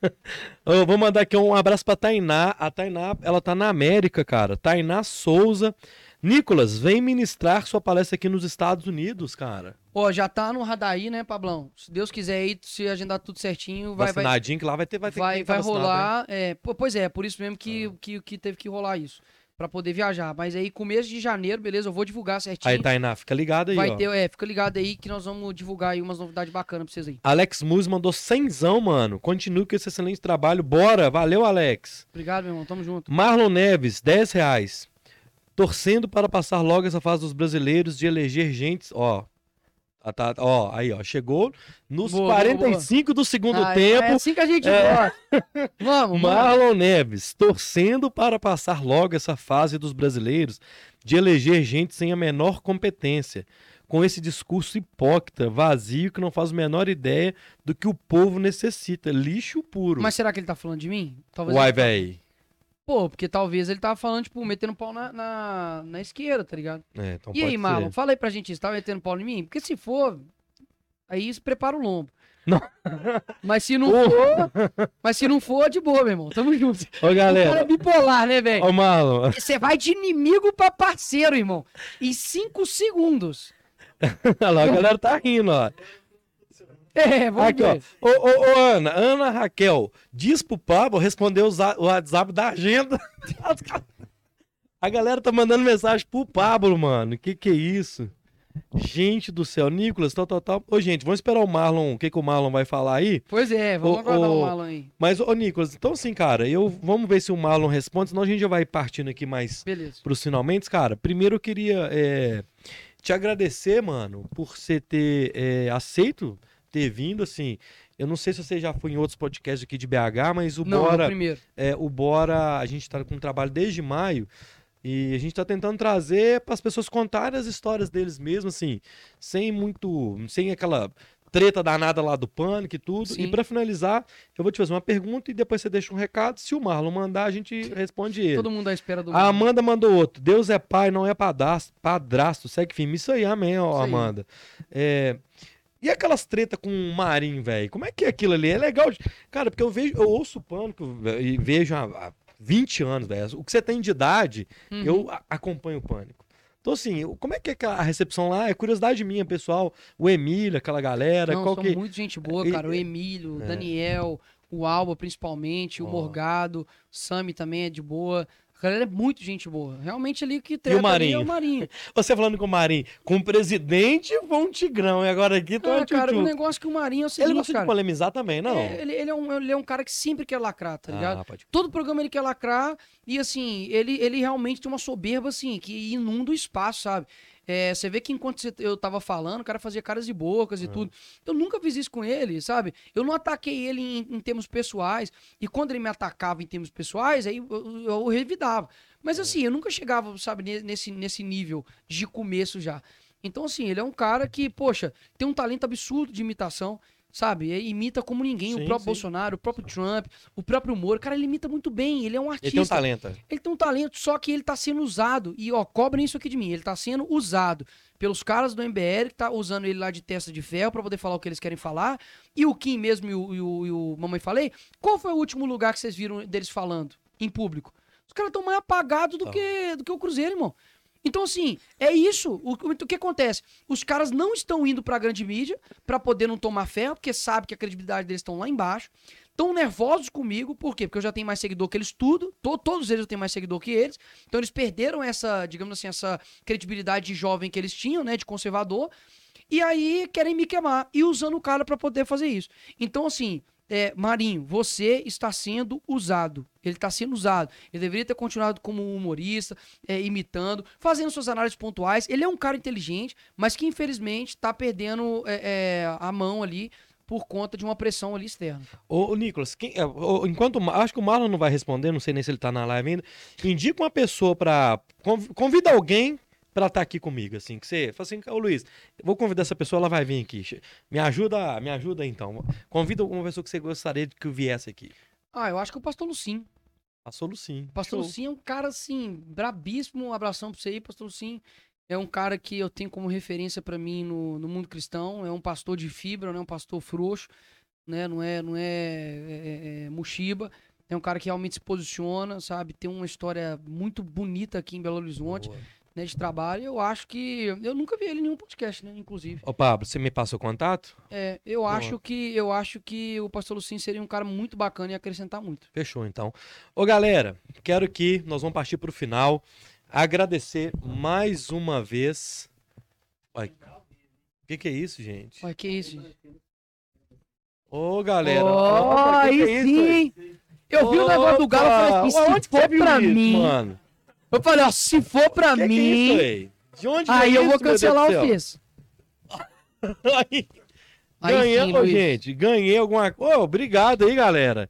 Eu vou mandar aqui um abraço pra Tainá. A Tainá, ela tá na América, cara. Tainá Souza. Nicolas, vem ministrar sua palestra aqui nos Estados Unidos, cara. Ó, já tá no radar aí, né, Pablão? Se Deus quiser aí, se agendar tudo certinho, vai, vai, que lá vai ter, vai ter vai, quem tá vai vacinado, né? rolar. É, pô, pois é, por isso mesmo que, que, que teve que rolar isso. Pra poder viajar. Mas aí, começo de janeiro, beleza, eu vou divulgar certinho. Aí, Tainá, fica ligado aí, vai ó. ter, é, fica ligado aí que nós vamos divulgar aí umas novidades bacanas pra vocês aí. Alex Mus mandou cenzão, mano. Continue com esse excelente trabalho. Bora, valeu, Alex. Obrigado, meu irmão. Tamo junto. Marlon Neves, 10 reais. Torcendo para passar logo essa fase dos brasileiros de eleger gente. Ó. Ah, tá, ó, aí, ó. Chegou nos Boa, boa, 45 do segundo Ah, tempo. É assim que a gente É. Vamos, mano. Marlon Neves, torcendo para passar logo essa fase dos brasileiros de eleger gente sem a menor competência, com esse discurso hipócrita, vazio, que não faz a menor ideia do que o povo necessita. Lixo puro. Mas será que ele tá falando de mim? Talvez Uai, ele tá- véi. Pô, porque talvez ele tava falando, tipo, metendo pau na, na, na esquerda, tá ligado? É, então e aí, Marlon, fala aí pra gente isso, tá metendo pau em mim? Porque se for, aí se prepara o lombo. Não. Mas se não Porra. for, mas se não for, de boa, meu irmão. Tamo junto. Ô, O cara é galera. bipolar, né, velho? Ô, Marlon. Você vai de inimigo pra parceiro, irmão. Em cinco segundos. Olha lá, a galera tá rindo, ó. É, vamos Aqui, ó. ver. Ô, ô, ô, Ana, Ana Raquel, diz pro Pablo responder o za- o WhatsApp da agenda. A galera tá mandando mensagem pro Pablo, mano. Que que é isso? Gente do céu, Nicolas, tal, tal, tal. Ô, gente, vamos esperar o Marlon, o que que o Marlon vai falar aí. Pois é, vamos Ô, aguardar ô, o Marlon aí. Mas, ô, Nicolas, então assim, cara, eu vamos ver se o Marlon responde, senão a gente já vai partindo aqui mais Beleza. pros finalmente, cara. Primeiro eu queria é, te agradecer, mano, por você ter é, aceito ter vindo, assim. Eu não sei se você já foi em outros podcasts aqui de BH, mas o Não, Bora, no primeiro. é, o Bora, a gente tá com um trabalho desde maio e a gente tá tentando trazer para as pessoas contarem as histórias deles mesmo, assim, sem muito, sem aquela treta danada lá do pânico e tudo. Sim. E para finalizar, eu vou te fazer uma pergunta e depois você deixa um recado. Se o Marlon mandar, a gente responde ele. Todo mundo à espera do A. Amanda mandou outro. Deus é pai, não é padrasto. padrasto segue firme. Isso aí, amém, ó, Isso aí. Amanda. É, E aquelas treta com o Marinho, velho? Como é que é aquilo ali? É legal. de- Cara, porque eu vejo, eu ouço o pânico e vejo há, há 20 anos, velho. O que você tem de idade, Uhum. eu acompanho o pânico. Então, assim, como é que é a recepção lá? É curiosidade minha, pessoal. O Emílio, aquela galera. Não, qual são que... muito gente boa, cara. O Emílio, o É. Daniel, o Alba, principalmente, o Ó. Morgado, o Sami também é de boa. A galera é muito gente boa. Realmente ali o que Marinho? é o Marinho. Você falando com o Marinho, com o presidente foi um tigrão. E agora aqui tá Ah, um cara, o tchutchu. negócio que o Marinho é o Ele seguinte, gosta de cara. polemizar também, não? É, ele, ele é um, ele é um cara que sempre quer lacrar, tá ligado? Ah, pode Todo programa ele quer lacrar e, assim, ele, ele realmente tem uma soberba, assim, que inunda o espaço, sabe? É, você vê que enquanto eu tava falando, o cara fazia caras e bocas e É. tudo. Eu nunca fiz isso com ele, sabe? Eu não ataquei ele em, em termos pessoais. E quando ele me atacava em termos pessoais, aí eu, eu, eu revidava. É. Mas assim, eu nunca chegava, sabe, ne- nesse, nesse nível de começo já. Então, assim, ele é um cara que, poxa, tem um talento absurdo de imitação, sabe? E imita como ninguém. Sim, o próprio sim. Bolsonaro, o próprio Trump, o próprio Moro. Cara, ele imita muito bem. Ele é um Ele artista. tem um talento. Ele tem um talento, só que ele tá sendo usado. E, ó, cobrem isso aqui de mim. Ele tá sendo usado pelos caras do MBL, que tá usando ele lá de testa de ferro pra poder falar o que eles querem falar. E o Kim mesmo e o, e o, e o Mamãe Falei. Qual foi o último lugar que vocês viram deles falando em público? Os caras estão mais apagados do Tão. que, do que o Cruzeiro, irmão. Então, assim, é isso. O, o, que acontece? Os caras não estão indo pra grande mídia pra poder não tomar ferro, porque sabe que a credibilidade deles estão lá embaixo. Estão nervosos comigo, por quê? Porque eu já tenho mais seguidor que eles tudo. To- todos eles eu tenho mais seguidor que eles. Então eles perderam essa, digamos assim, essa credibilidade de jovem que eles tinham, né? De conservador. E aí querem me queimar. E usando o cara pra poder fazer isso. Então, assim, é, Marinho, você está sendo usado. Ele está sendo usado. Ele deveria ter continuado como humorista, é, imitando, fazendo suas análises pontuais. Ele é um cara inteligente, mas que infelizmente está perdendo é, é, a mão ali por conta de uma pressão ali externa. Ô, Nicolas, quem- é, ô, enquanto acho que o Marlon não vai responder, não sei nem se ele tá na live ainda. Indica uma pessoa conv- Convida alguém pra estar aqui comigo, assim. Que você fala assim, ô Luiz, vou convidar essa pessoa, ela vai vir aqui. Me ajuda, me ajuda então. Convida uma pessoa que você gostaria de que viesse aqui. Ah, eu acho que o Pastor Lucim. Passou sim. O Pastor Show. Lucim é um cara, assim, brabíssimo. Um abração pra você aí, Pastor Lucim. É um cara que eu tenho como referência pra mim no, no mundo cristão. É um pastor de fibra, não é um pastor frouxo, né? Não é, não é, é, é Mushiba. É um cara que realmente se posiciona, sabe? Tem uma história muito bonita aqui em Belo Horizonte, Boa. Né? De trabalho. Eu acho que... Eu nunca vi ele em nenhum podcast, né? Inclusive. Ô, Pablo, você me passa o contato? É, eu Boa. acho que eu acho que o Pastor Lucim seria um cara muito bacana e acrescentar muito. Fechou, então. Ô, galera, quero que nós vamos partir pro final. Agradecer mais uma vez. Olha, o que, que é isso, gente? Olha, que isso, gente. Ô, galera. Ó, Opa, que que aí é isso, sim! aí? hein? Eu vi o negócio do Galo e falei assim, se onde viu pra isso, mim... Mano? Eu falei, ó, se for pra Que que é mim... isso, aí? De onde aí eu vou isso, Deus cancelar o? Fez. Aí, Aí ganhei, sim, gente, ganhei alguma coisa. Ô, obrigado aí, galera.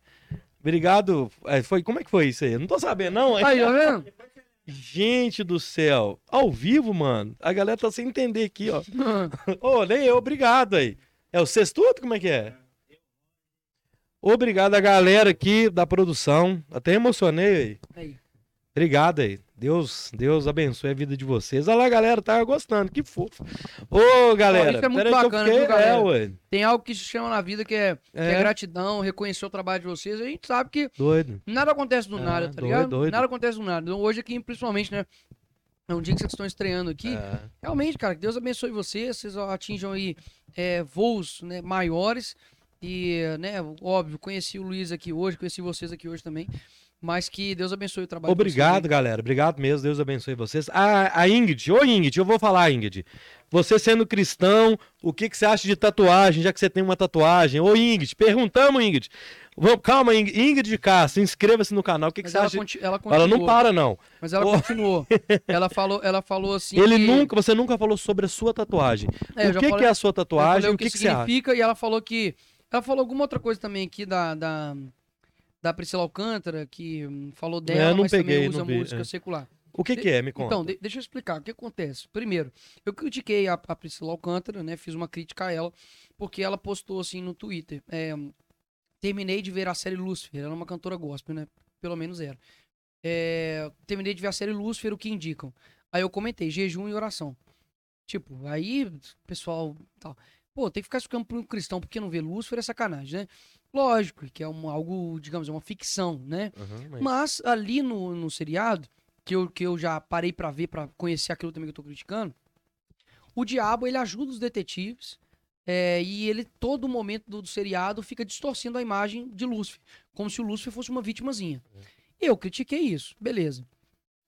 Obrigado. É, foi, como é que foi isso aí? Eu Não tô sabendo, não. Aí, tá vendo? Gente do céu. Ao vivo, mano. A galera tá sem entender aqui, ó. Ô, nem eu, obrigado aí. É o sextuto? Como é que é? Obrigado a galera aqui da produção. Até emocionei aí. Aí. Obrigado aí. Deus, Deus abençoe a vida de vocês. Olha lá, galera tá gostando. Que fofo. Ô, galera. isso é muito bacana, fiquei- viu, galera? É, ué. Tem algo que se chama na vida que é, que é É. gratidão, reconhecer o trabalho de vocês. A gente sabe que Doido. nada acontece do É, nada, tá doido, ligado? doido. Nada acontece do nada. Então, hoje aqui, principalmente, né? É um dia que vocês estão estreando aqui. É. Realmente, cara, que Deus abençoe vocês, vocês atinjam aí é, voos né, maiores. E, né, óbvio, conheci o Luiz aqui hoje, conheci vocês aqui hoje também. Mas que Deus abençoe o trabalho Obrigado, vocês. galera. Obrigado mesmo. Deus abençoe vocês. A, a Ingrid. Ô, Ingrid, eu vou falar, Ingrid. Você sendo cristão, o que, que você acha de tatuagem, já que você tem uma tatuagem? Ô, Ingrid, perguntamos, Ingrid. Vamos, calma, Ingrid, de Castro, inscreva-se no canal. O que, que você ela, acha? conti- ela Ela não para, não. Mas ela Ô. continuou. Ela falou, ela falou assim. Ele que- nunca, você nunca falou sobre a sua tatuagem. É, o que, falei- que é a sua tatuagem? O que, que, significa e ela falou que. Ela falou alguma outra coisa também aqui da, da, da Priscila Alcântara, que hum, falou dela, É, eu não mas peguei, também usa música é. secular. O que, que é? Me conta. Então, de- deixa eu explicar o que acontece. Primeiro, eu critiquei a, a Priscila Alcântara, né? Fiz uma crítica a ela, porque ela postou assim no Twitter. é, terminei de ver a série Lúcifer. Ela é uma cantora gospel, né? Pelo menos era. É, terminei de ver a série Lúcifer, o que indicam. Aí eu comentei, jejum e oração. Tipo, aí, pessoal. Tal. Pô, tem que ficar ficando um cristão porque não vê Lúcifer é sacanagem, né? Lógico, que é um, algo, digamos, é uma ficção, né? Uhum, mas- Mas ali no, no seriado, que eu, que eu já parei pra ver, pra conhecer aquilo também que eu tô criticando, o diabo, ele ajuda os detetives é, e ele, todo momento do, do seriado, fica distorcendo a imagem de Lúcifer, como se o Lúcifer fosse uma vítimazinha. Eu critiquei isso, beleza.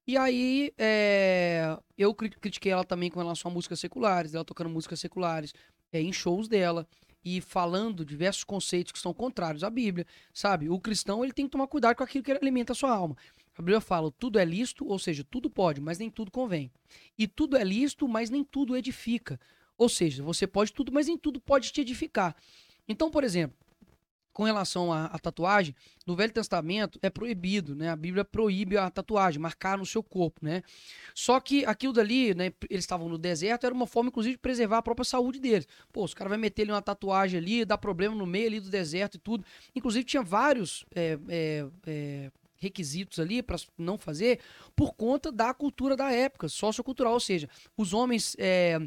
E aí, é, eu cri- critiquei ela também com relação a músicas seculares, ela tocando músicas seculares é, em shows dela e falando diversos conceitos que são contrários à Bíblia, sabe? O cristão ele tem que tomar cuidado com aquilo que alimenta a sua alma. A Bíblia fala, tudo é lícito, ou seja, tudo pode, mas nem tudo convém. E tudo é lícito, mas nem tudo edifica. Ou seja, você pode tudo, mas nem tudo pode te edificar. Então, por exemplo, com relação à, à tatuagem, no Velho Testamento é proibido, né? A Bíblia proíbe a tatuagem, marcar no seu corpo, né? Só que aquilo dali, né? Eles estavam no deserto, era uma forma, inclusive, de preservar a própria saúde deles. Pô, os caras vão meter ali uma tatuagem ali, dá problema no meio ali do deserto e tudo. Inclusive, tinha vários é, é, é, requisitos ali para não fazer por conta da cultura da época, sociocultural, ou seja, os homens é,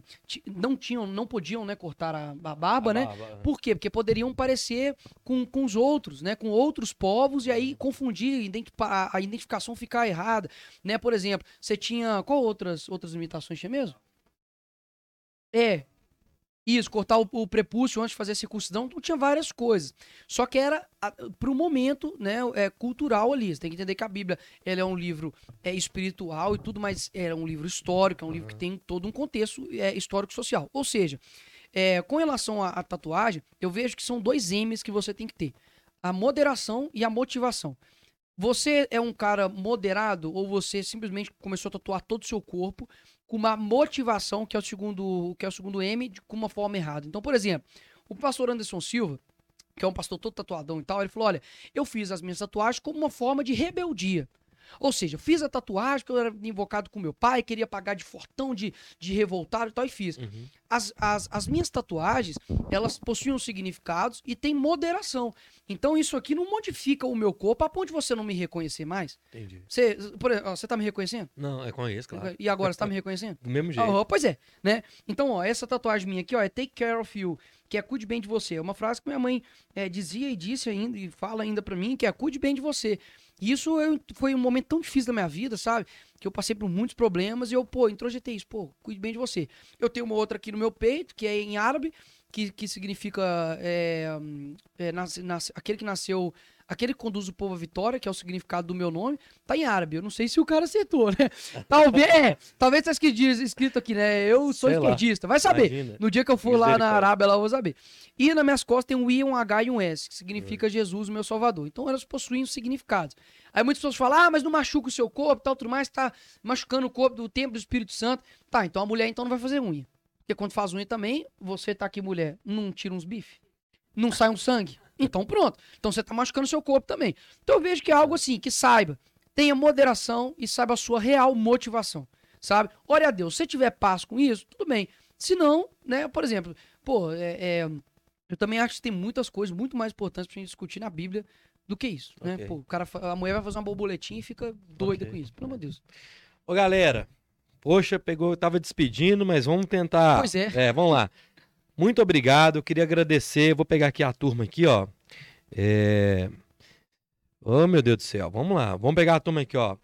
não tinham, não podiam, né, cortar a, a barba, né? Por quê? Porque poderiam parecer com, com os outros, né? Com outros povos e aí confundir, identi- a, a identificação ficar errada, né? Por exemplo, você tinha qual outras outras limitações tinha mesmo? É. Isso, cortar o, o prepúcio antes de fazer a circuncisão, então tinha várias coisas. Só que era para o momento né, é, cultural ali. Você tem que entender que a Bíblia ela é um livro é, espiritual e tudo, mas é um livro histórico, é um livro que tem todo um contexto é, histórico-social. Ou seja, é, com relação à, à tatuagem, eu vejo que são dois M's que você tem que ter: a moderação e a motivação. Você é um cara moderado ou você simplesmente começou a tatuar todo o seu corpo com uma motivação que é o segundo, que é o segundo M, de, com uma forma errada. Então, por exemplo, o pastor Anderson Silva, que é um pastor todo tatuadão e tal, ele falou: olha, eu fiz as minhas tatuagens como uma forma de rebeldia. Ou seja, fiz a tatuagem porque eu era invocado com meu pai, queria pagar de fortão, de, de revoltado e tal, e fiz. Uhum. As, as, as minhas tatuagens, elas possuem significados e têm moderação. Então isso aqui não modifica o meu corpo a ponto de você não me reconhecer mais. Entendi. Você, por ó, você tá me reconhecendo? Não, é com isso, claro. E agora, você tá me reconhecendo? Do mesmo jeito. Ah, pois é, né? Então, ó, essa tatuagem minha aqui, ó, é Take Care of You, que é cuide bem de você. É uma frase que minha mãe é, dizia e disse ainda, e fala ainda pra mim, que é cuide bem de você. E isso eu- foi um momento tão difícil da minha vida, sabe? Que eu passei por muitos problemas e eu, pô, introjetei isso, pô, cuide bem de você. Eu tenho uma outra aqui no meu peito, que é em árabe, que, que significa é, é, aquele que nasceu, aquele que conduz o povo à vitória, que é o significado do meu nome, tá em árabe. Eu não sei se o cara acertou, né? Talvez, é, talvez tá escrito, escrito aqui, né? Eu sou Sei esquerdista, vai saber. Imagina. No dia que eu for lá na. Arábia, lá eu vou saber. E nas minhas costas tem um I, um H e um S, que significa Jesus, o meu Salvador. Então elas possuem significados. Aí muitas pessoas falam, ah, mas não machuca o seu corpo, tal, tudo mais, tá machucando o corpo do templo do Espírito Santo. Tá, então a mulher então não vai fazer unha. Porque quando faz unha também, você tá aqui, mulher, não tira uns bife? Não sai um sangue? Então pronto. Então você tá machucando o seu corpo também. Então eu vejo que é algo assim, que saiba, tenha moderação e saiba a sua real motivação, sabe? Ore a Deus. Se tiver paz com isso, tudo bem. Se não, né, por exemplo, pô, é, é, Eu também acho que tem muitas coisas muito mais importantes pra gente discutir na Bíblia do que isso, né? Ok. Pô, o cara, a mulher vai fazer uma borboletinha e fica doida Ok. com isso. Pelo amor de Deus. Ô, galera, poxa, pegou, eu tava despedindo, mas vamos tentar. Pois é. É, vamos lá. Muito obrigado, eu queria agradecer. Vou pegar aqui a turma aqui, ó. É... Oh, meu Deus do céu, vamos lá. Vamos pegar a turma aqui, ó.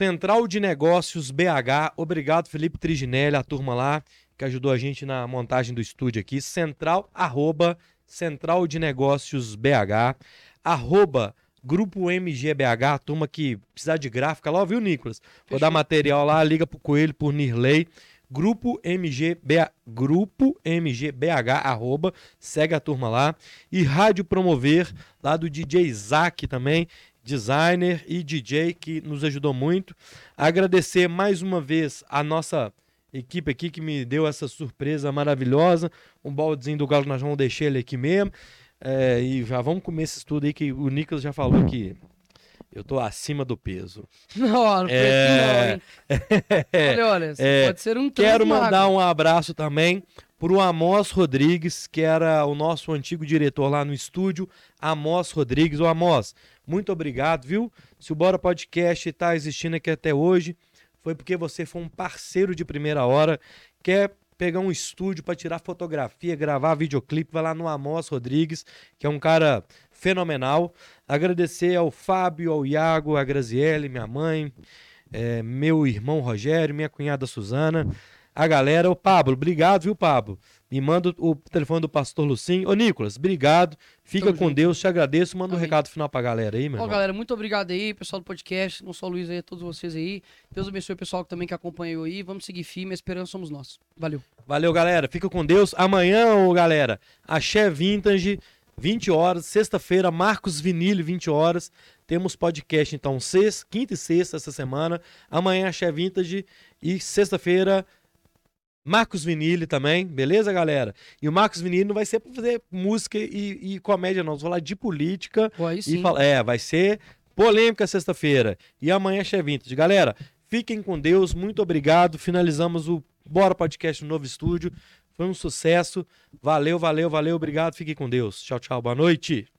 Central de Negócios BH, obrigado Felipe Triginelli, a turma lá que ajudou a gente na montagem do estúdio aqui. Central, arroba, Central de Negócios BH, arroba, Grupo MGBH, a turma que precisar de gráfica lá, viu, Nicolas? Vou dar Fechou. material lá, liga pro Coelho, por Nirley. Grupo MGB, Grupo MGBH, arroba, segue a turma lá. E Rádio Promover, lá do DJ Isaac também, designer e DJ que nos ajudou muito. Agradecer mais uma vez a nossa equipe aqui que me deu essa surpresa maravilhosa. Um baldezinho do Galo, nós vamos deixar ele aqui mesmo. É, e já vamos comer esse estudo aí que o Nicolas já falou que eu tô acima do peso. Não, não É. não, hein? Olha, olha, você É. pode ser um Quero mandar um abraço também pro Amos Rodrigues, que era o nosso antigo diretor lá no estúdio, Amos Rodrigues. Ô Amos, muito obrigado, viu? Se o Bora Podcast tá existindo aqui até hoje, foi porque você foi um parceiro de primeira hora, quer pegar um estúdio para tirar fotografia, gravar videoclipe, vai lá no Amos Rodrigues, que é um cara fenomenal. Agradecer ao Fábio, ao Iago, a Graziele, minha mãe, é, meu irmão Rogério, minha cunhada Suzana, a galera. Ô Pablo, obrigado, viu, Pablo? Me manda o telefone do pastor Lucim. Ô, Nicolas, obrigado. Fica Tamo com junto. Deus, te agradeço. Manda um Amém. recado final pra galera aí, meu Ó, galera, muito obrigado aí, pessoal do podcast, não só o Luiz aí, a todos vocês aí. Deus abençoe o pessoal também que acompanhou aí. Vamos seguir firme, a esperança somos nós. Valeu. Valeu, galera. Fica com Deus. Amanhã, ô, galera, Axé Vintage, 20 horas. Sexta-feira, Marcos Vinile, 20 horas. Temos podcast, então, sexta, quinta e sexta essa semana. Amanhã, Axé Vintage. E sexta-feira, Marcos Vinile também. Beleza, galera? E o Marcos Vinile não vai ser pra fazer música e, e comédia, não. Vamos falar de política. Pô, E fala, é, vai ser polêmica sexta-feira. E amanhã é Vintage. Galera, fiquem com Deus. Muito obrigado. Finalizamos o Bora Podcast no novo estúdio. Foi um sucesso. Valeu, valeu, valeu. Obrigado. Fiquem com Deus. Tchau, tchau. Boa noite.